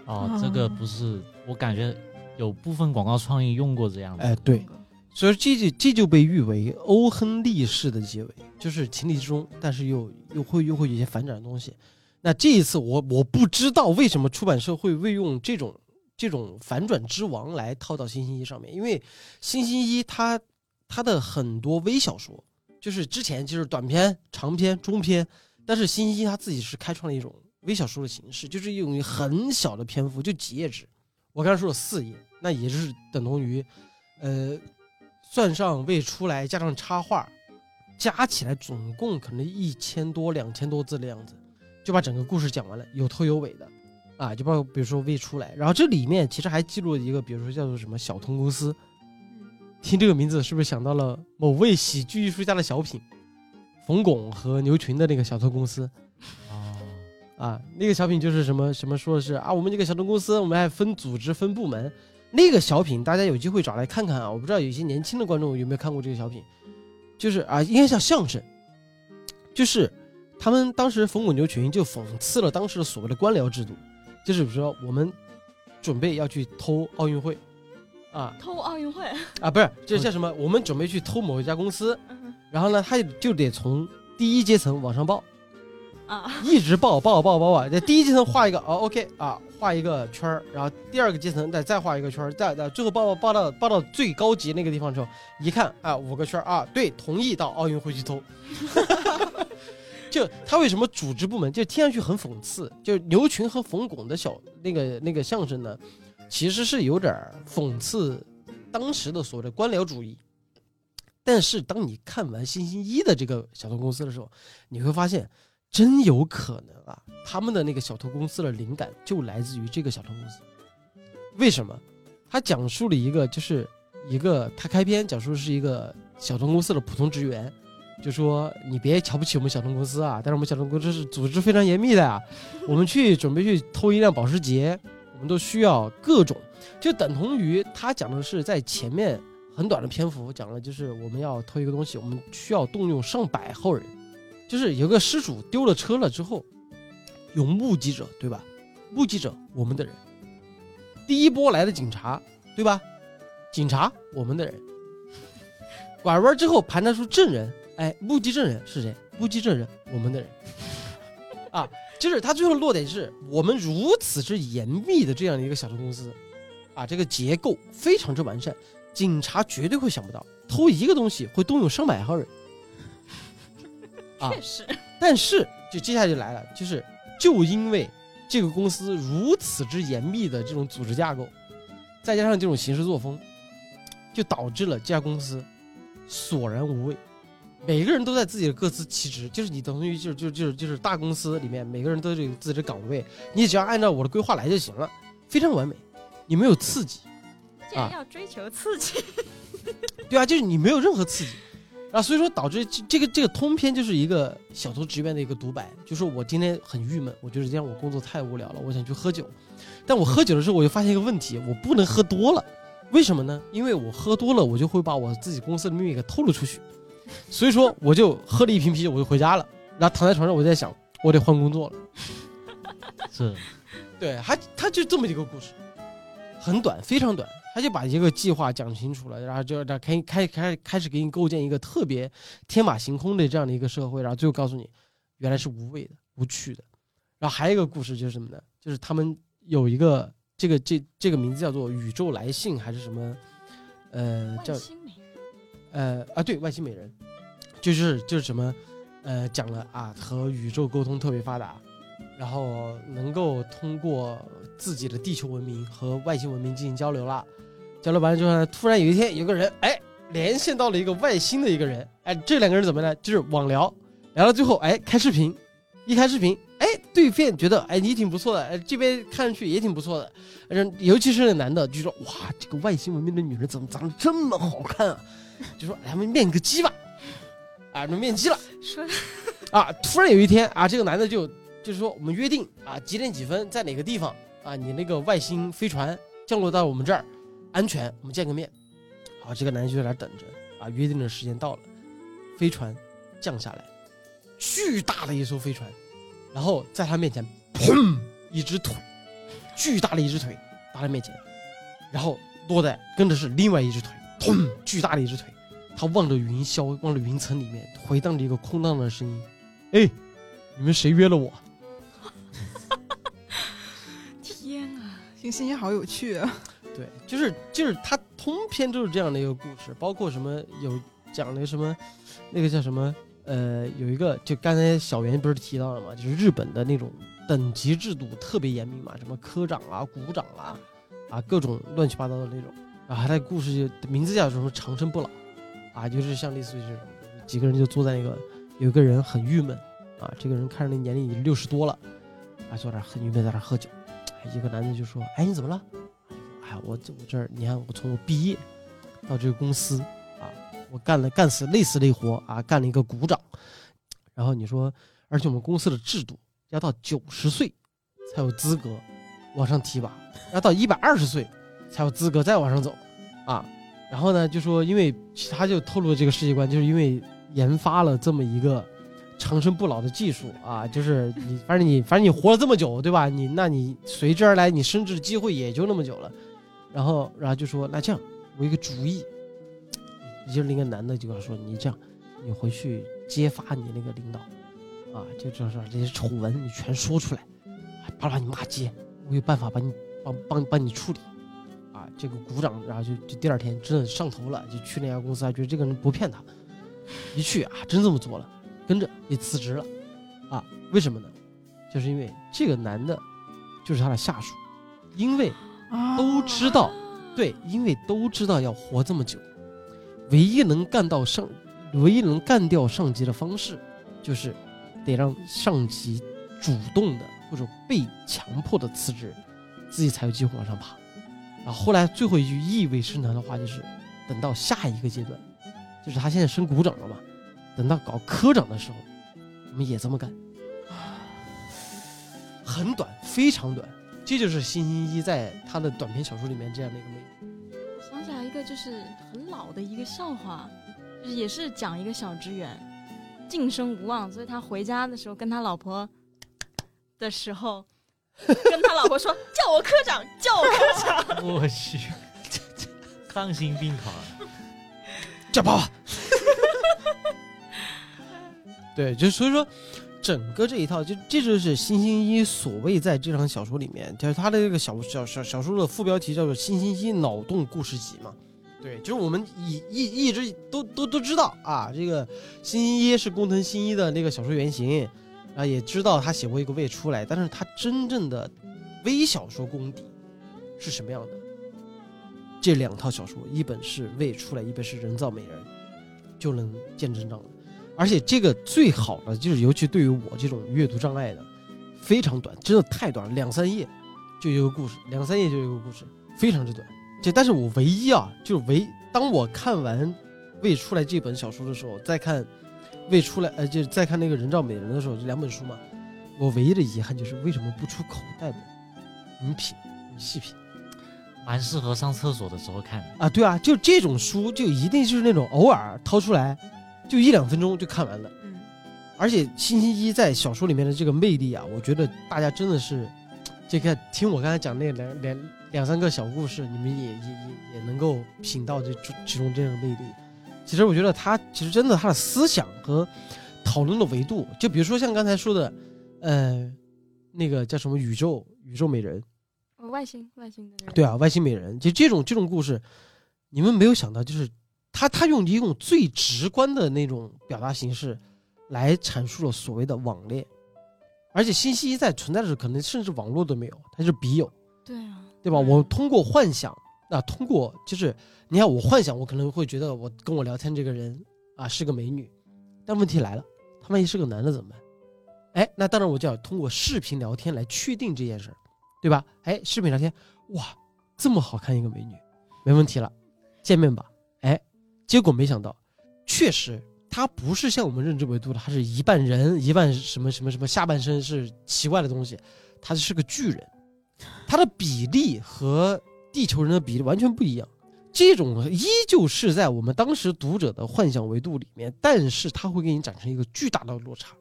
哦，这个不是，我感觉有部分广告创意用过这样的。哎，对，所以这就这就被誉为欧亨利式的结尾，就是情理之中，但是又又会又会有一些反转的东西。那这一次我我不知道为什么出版社会会用这种这种反转之王来套到星星一上面，因为星星一它它的很多微小说，就是之前就是短篇、长篇、中篇，但是星星一它自己是开创了一种微小说的形式，就是用很小的篇幅，就几页纸。我刚才说了四页，那也就是等同于，呃，算上未出来加上插画，加起来总共可能一千多、两千多字的样子，就把整个故事讲完了，有头有尾的，啊，就包括比如说未出来，然后这里面其实还记录了一个，比如说叫做什么小通公司，听这个名字是不是想到了某位喜剧艺术家的小品，冯巩和牛群的那个小偷公司？哦，啊，那个小品就是什么什么说的是啊，我们这个小偷公司，我们还分组织分部门。那个小品大家有机会找来看看啊，我不知道有一些年轻的观众有没有看过这个小品，就是啊，应该叫相声，就是他们当时冯巩牛群就讽刺了当时的所谓的官僚制度，就是比如说我们准备要去偷奥运会，啊。偷奥运会，啊不是，这叫什么？我们准备去偷某一家公司，嗯然后呢，他就得从第一阶层往上报。一直报报报报报，在第一阶层画一个哦，OK 啊，画一个圈儿，然后第二个阶层再再画一个圈儿，再再最后报报报到报到最高级那个地方之后，一看啊，五个圈儿啊，对，同意到奥运会去偷。[laughs] 就他为什么组织部门就听上去很讽刺？就牛群和冯巩的小那个那个相声呢，其实是有点讽刺当时的所谓的官僚主义。但是当你看完星星一的这个小偷公司的时候，你会发现。真有可能啊，他们的那个小偷公司的灵感就来自于这个小偷公司。为什么？他讲述了一个，就是一个他开篇讲述的是一个小偷公司的普通职员，就说你别瞧不起我们小偷公司啊，但是我们小偷公司是组织非常严密的啊，我们去准备去偷一辆保时捷，我们都需要各种，就等同于他讲的是在前面很短的篇幅讲了，就是我们要偷一个东西，我们需要动用上百号人，就是有个失主丢了车了之后，有目击者对吧？目击者我们的人，第一波来的警察对吧？警察我们的人，拐弯之后盘查出证人，哎，目击证人是谁？目击证人我们的人，啊，就是他最后落点是我们如此之严密的这样的一个小偷公司，啊，这个结构非常之完善，警察绝对会想不到偷一个东西会动用上百号人，啊，确实，但是就接下来就来了，就是就因为这个公司如此之严密的这种组织架构，再加上这种行事作风，就导致了这家公司索然无味。每个人都在自己的各司其职，就是你等于就是就就是就是大公司里面每个人都有自己的岗位，你只要按照我的规划来就行了，非常完美。你没有刺激，既然要追求刺激，对啊，就是你没有任何刺激，然后所以说导致这这个这个通篇就是一个小偷职员的一个独白，就是我今天很郁闷，我觉得今天我工作太无聊了，我想去喝酒，但我喝酒的时候我就发现一个问题，我不能喝多了，为什么呢？因为我喝多了，我就会把我自己公司的秘密给透露出去，所以说我就喝了一瓶啤酒，我就回家了，然后躺在床上，我就在想，我得换工作了。是。对，还他就这么一个故事，很短，非常短，他就把一个计划讲清楚了，然后就他开开开开始给你构建一个特别天马行空的这样的一个社会，然后最后告诉你，原来是无味的、无趣的。然后还有一个故事就是什么呢？就是他们有一个这个这这个名字叫做宇宙来信还是什么？呃，叫呃啊，对，外星美人，就是就是什么，呃，讲了啊，和宇宙沟通特别发达，然后能够通过自己的地球文明和外星文明进行交流了。交流完了之后呢，突然有一天有个人哎连线到了一个外星的一个人，哎，这两个人怎么呢？就是网聊，聊到最后哎开视频，一开视频哎对面觉得哎你挺不错的，哎这边看上去也挺不错的，呃尤其是那男的就说哇这个外星文明的女人怎么长得这么好看啊？就说咱们面个基吧，啊，那面基了说啊！突然有一天啊，这个男的就就是说我们约定啊，几点几分在哪个地方啊，你那个外星飞船降落到我们这儿，安全，我们见个面。好，这个男的就在那等着啊，约定的时间到了，飞船降下来，巨大的一艘飞船，然后在他面前，砰，一只腿，巨大的一只腿搭在面前，然后落在跟着是另外一只腿，砰，巨大的一只腿。他望着云霄，望着云层里面回荡着一个空荡荡的声音：“哎，你们谁约了我 [laughs] 天啊，这个信息好有趣啊！？”对，就是就是他通篇都是这样的一个故事，包括什么有讲的什么，那个叫什么呃，有一个就刚才小袁不是提到了嘛，就是日本的那种等级制度特别严密嘛，什么科长啊、股长啊啊各种乱七八糟的那种。然后他故事就名字叫什么长生不老啊，就是像类似于这种几个人就坐在那个有一个人很郁闷啊，这个人看着那年龄已经六十多了，啊坐那很郁闷在那喝酒，一个男的就说：“哎你怎么了？”哎我这我这儿你看我从我毕业到这个公司啊，我干了干死累死累活啊，干了一个股长，然后你说，而且我们公司的制度要到九十岁才有资格往上提拔，要到一百二十岁才有资格再往上走，啊，然后呢就说，因为他就透露了这个世界观，就是因为研发了这么一个长生不老的技术啊，就是你反正你反正你活了这么久，对吧？你那你随之而来你升职的机会也就那么久了，然后然后就说那这样我有个主意，就是那个男的就跟他说，你这样你回去揭发你那个领导，啊，就就是这些丑闻你全说出来，把把你骂街，我有办法把你帮帮帮你处理。啊，这个鼓掌，然后就就第二天真的上头了，就去那家公司，还觉得这个人不骗他，一去啊，真这么做了，跟着也辞职了，啊，为什么呢？就是因为这个男的，就是他的下属，因为都知道，对，因为都知道要活这么久，唯一能干到上，唯一能干掉上级的方式，就是得让上级主动的或者被强迫的辞职，自己才有机会往上爬。然后后来最后一句意味深长的话就是，等到下一个阶段，就是他现在升股长了嘛，等到搞科长的时候，我们也这么干。很短，非常短，这就是辛星一在他的短篇小说里面这样的一个魅力。想起来一个就是很老的一个笑话，就是也是讲一个小职员晋升无望，所以他回家的时候跟他老婆的时候，[laughs] 跟他老婆说叫我科长，叫我科长。我去，这这丧心病狂啊！叫爸爸。[laughs] 对，就所以说，整个这一套，就这就是星星一所谓在这场小说里面，就是他的这个小小小小说的副标题叫做《星星一脑洞故事集》嘛。对，就是我们一一一直都都都知道啊，这个星星一是工藤新一的那个小说原型，啊，也知道他写过一个未出来，但是他真正的微小说功底是什么样的？这两套小说，一本是未出来，一本是人造美人，就能见真章了。而且这个最好的就是，尤其对于我这种阅读障碍的，非常短，真的太短了，两三页就一个故事，两三页就一个故事，非常之短。这但是我唯一啊，就是唯当我看完未出来这本小说的时候，再看未出来，呃，就是再看那个人造美人的时候，这两本书嘛，我唯一的遗憾就是为什么不出口袋本？你品，你细品。蛮适合上厕所的时候看的。啊，对啊，就这种书就一定就是那种偶尔掏出来，就一两分钟就看完了。嗯，而且星期一在小说里面的这个魅力啊，我觉得大家真的是，这个听我刚才讲那两两两三个小故事，你们也也也也能够品到这其中这样的魅力。其实我觉得他其实真的他的思想和讨论的维度，就比如说像刚才说的，呃，那个叫什么宇宙宇宙美人，哦外星外星的人，对啊，外星美人，就这种这种故事，你们没有想到，就是他他用一种最直观的那种表达形式，来阐述了所谓的网恋，而且信息一在存在的时候，可能甚至网络都没有，它是笔友，对啊，对吧？嗯我通过幻想啊，通过就是你看我幻想，我可能会觉得我跟我聊天这个人啊是个美女，但问题来了，他万一是个男的怎么办？哎，那当然我就要通过视频聊天来确定这件事儿，对吧？哎，视频聊天，哇，这么好看一个美女，没问题了，见面吧。结果没想到，确实他不是像我们认知维度的，他是一半人一半什么什么什么下半身是奇怪的东西，他是个巨人，他的比例和地球人的比例完全不一样。这种依旧是在我们当时读者的幻想维度里面，但是它会给你展成一个巨大的落差。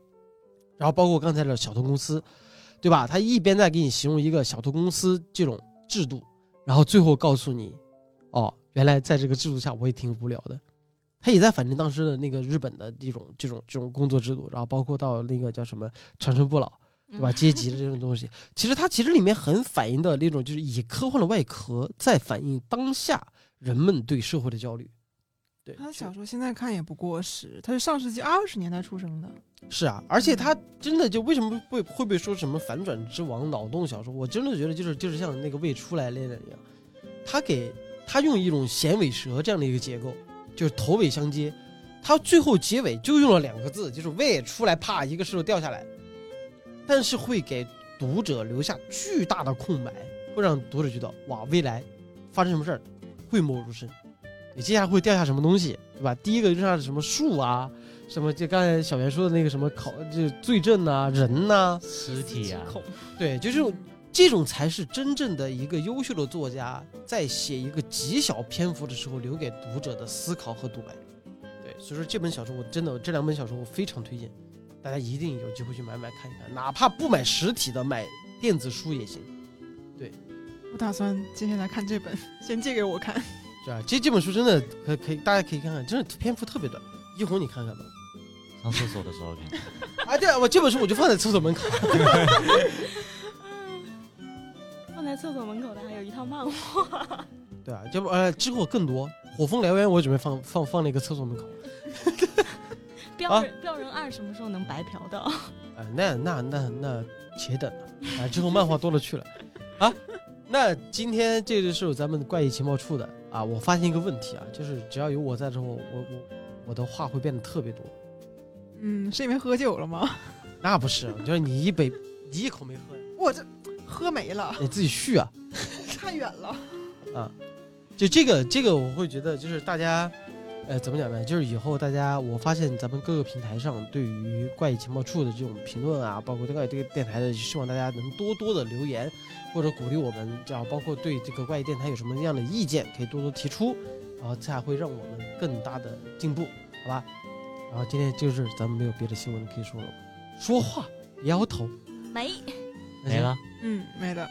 然后包括刚才的小偷公司，对吧？他一边在给你形容一个小偷公司这种制度，然后最后告诉你，哦，原来在这个制度下我也挺无聊的。他也在反映当时的那个日本的这种这种这种工作制度，然后包括到那个叫什么长生不老，对吧？嗯阶级的这种东西，[laughs] 其实它其实里面很反映的那种就是以科幻的外壳在反映当下人们对社会的焦虑。对，他的小说现在看也不过时，他是上世纪二十年代出生的。是啊，而且他真的就为什么会会被说什么反转之王、脑洞小说？我真的觉得就是就是像那个未出来那个一样，他给他用一种衔尾蛇这样的一个结构，就是头尾相接，他最后结尾就用了两个字，就是喂出来，啪一个石头掉下来，但是会给读者留下巨大的空白，会让读者觉得哇，未来发生什么事儿，讳莫如深。你接下来会掉下什么东西，对吧？第一个掉下什么树啊，什么就刚才小袁说的那个什么考，就罪证呐、人呐、尸体啊，[laughs] 对，就这种这种才是真正的一个优秀的作家在写一个极小篇幅的时候留给读者的思考和独白。对，所以说这本小说我真的这两本小说我非常推荐，大家一定有机会去买买看一看，哪怕不买实体的，买电子书也行，对我打算接下来看这本，先借给我看。是啊？这这本书真的可可以，大家可以看看，真的篇幅特别短，一会儿你看看吧。上厕所的时候看。啊，对啊，我这本书我就放在厕所门口。[laughs] 放在厕所门口的还有一套漫画，[laughs] 对啊，这不呃之后更多，《火风燎原》我准备放放放那个厕所门口。[laughs] [laughs] 标人标人二什么时候能白嫖到？啊，那那那那且等了啊！之后漫画多了去了啊。那今天这就是有咱们怪异情报处的啊。我发现一个问题啊，就是只要有我在之后，我我我的话会变得特别多。嗯，是因为喝酒了吗？那不是，就是你一杯你一口没喝，我这喝没了，你自己续啊。[laughs] 太远了。啊就这个这个，我会觉得就是大家，呃，怎么讲呢？就是以后大家，我发现咱们各个平台上对于怪异情报处的这种评论啊，包括对怪这个电台的，希望大家能多多的留言或者鼓励我们，这样包括对这个怪异电台有什么样的意见，可以多多提出，然后才会让我们更大的进步，好吧？然后今天就是咱们没有别的新闻可以说了，说话摇头没，没了。嗯，没了。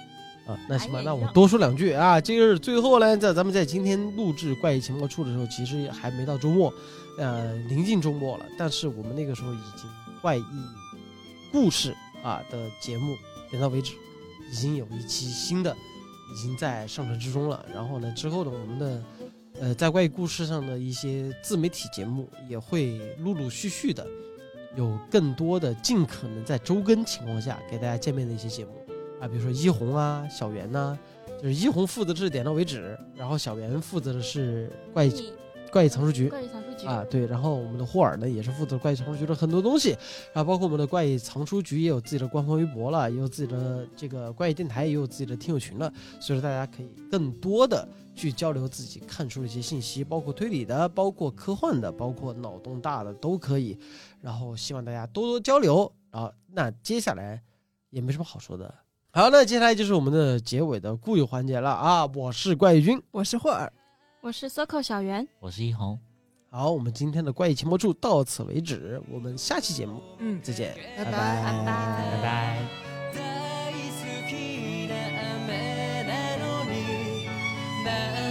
啊，那行吧，那我多说两句啊。这个是最后呢，在咱们在今天录制怪异情报处的时候，其实还没到周末，呃，临近周末了。但是我们那个时候已经怪异故事啊的节目点到为止，已经有一期新的已经在上传之中了。然后呢，之后呢，我们的呃在怪异故事上的一些自媒体节目也会陆陆续续的有更多的尽可能在周更情况下给大家见面的一些节目。啊，比如说一红啊、小袁呐、就是一红负责的是点到为止，然后小袁负责的是怪异怪异藏书局。怪异藏书局。啊，对，然后我们的霍尔呢也是负责怪异藏书局的很多东西，然后包括我们的怪异藏书局也有自己的官方微博了，也有自己的这个怪异电台，也有自己的听友群了，所以说大家可以更多的去交流自己看书的一些信息，包括推理的，包括科幻的，包括脑洞大的都可以，然后希望大家多多交流，然后那接下来也没什么好说的。好，那接下来就是我们的结尾的固有环节了。啊！我是怪异君，我是霍尔，我是 Circle 小圆，我是一红，好，我们今天的怪异情报处到此为止，我们下期节目嗯，再见，拜拜。拜拜。拜拜。大好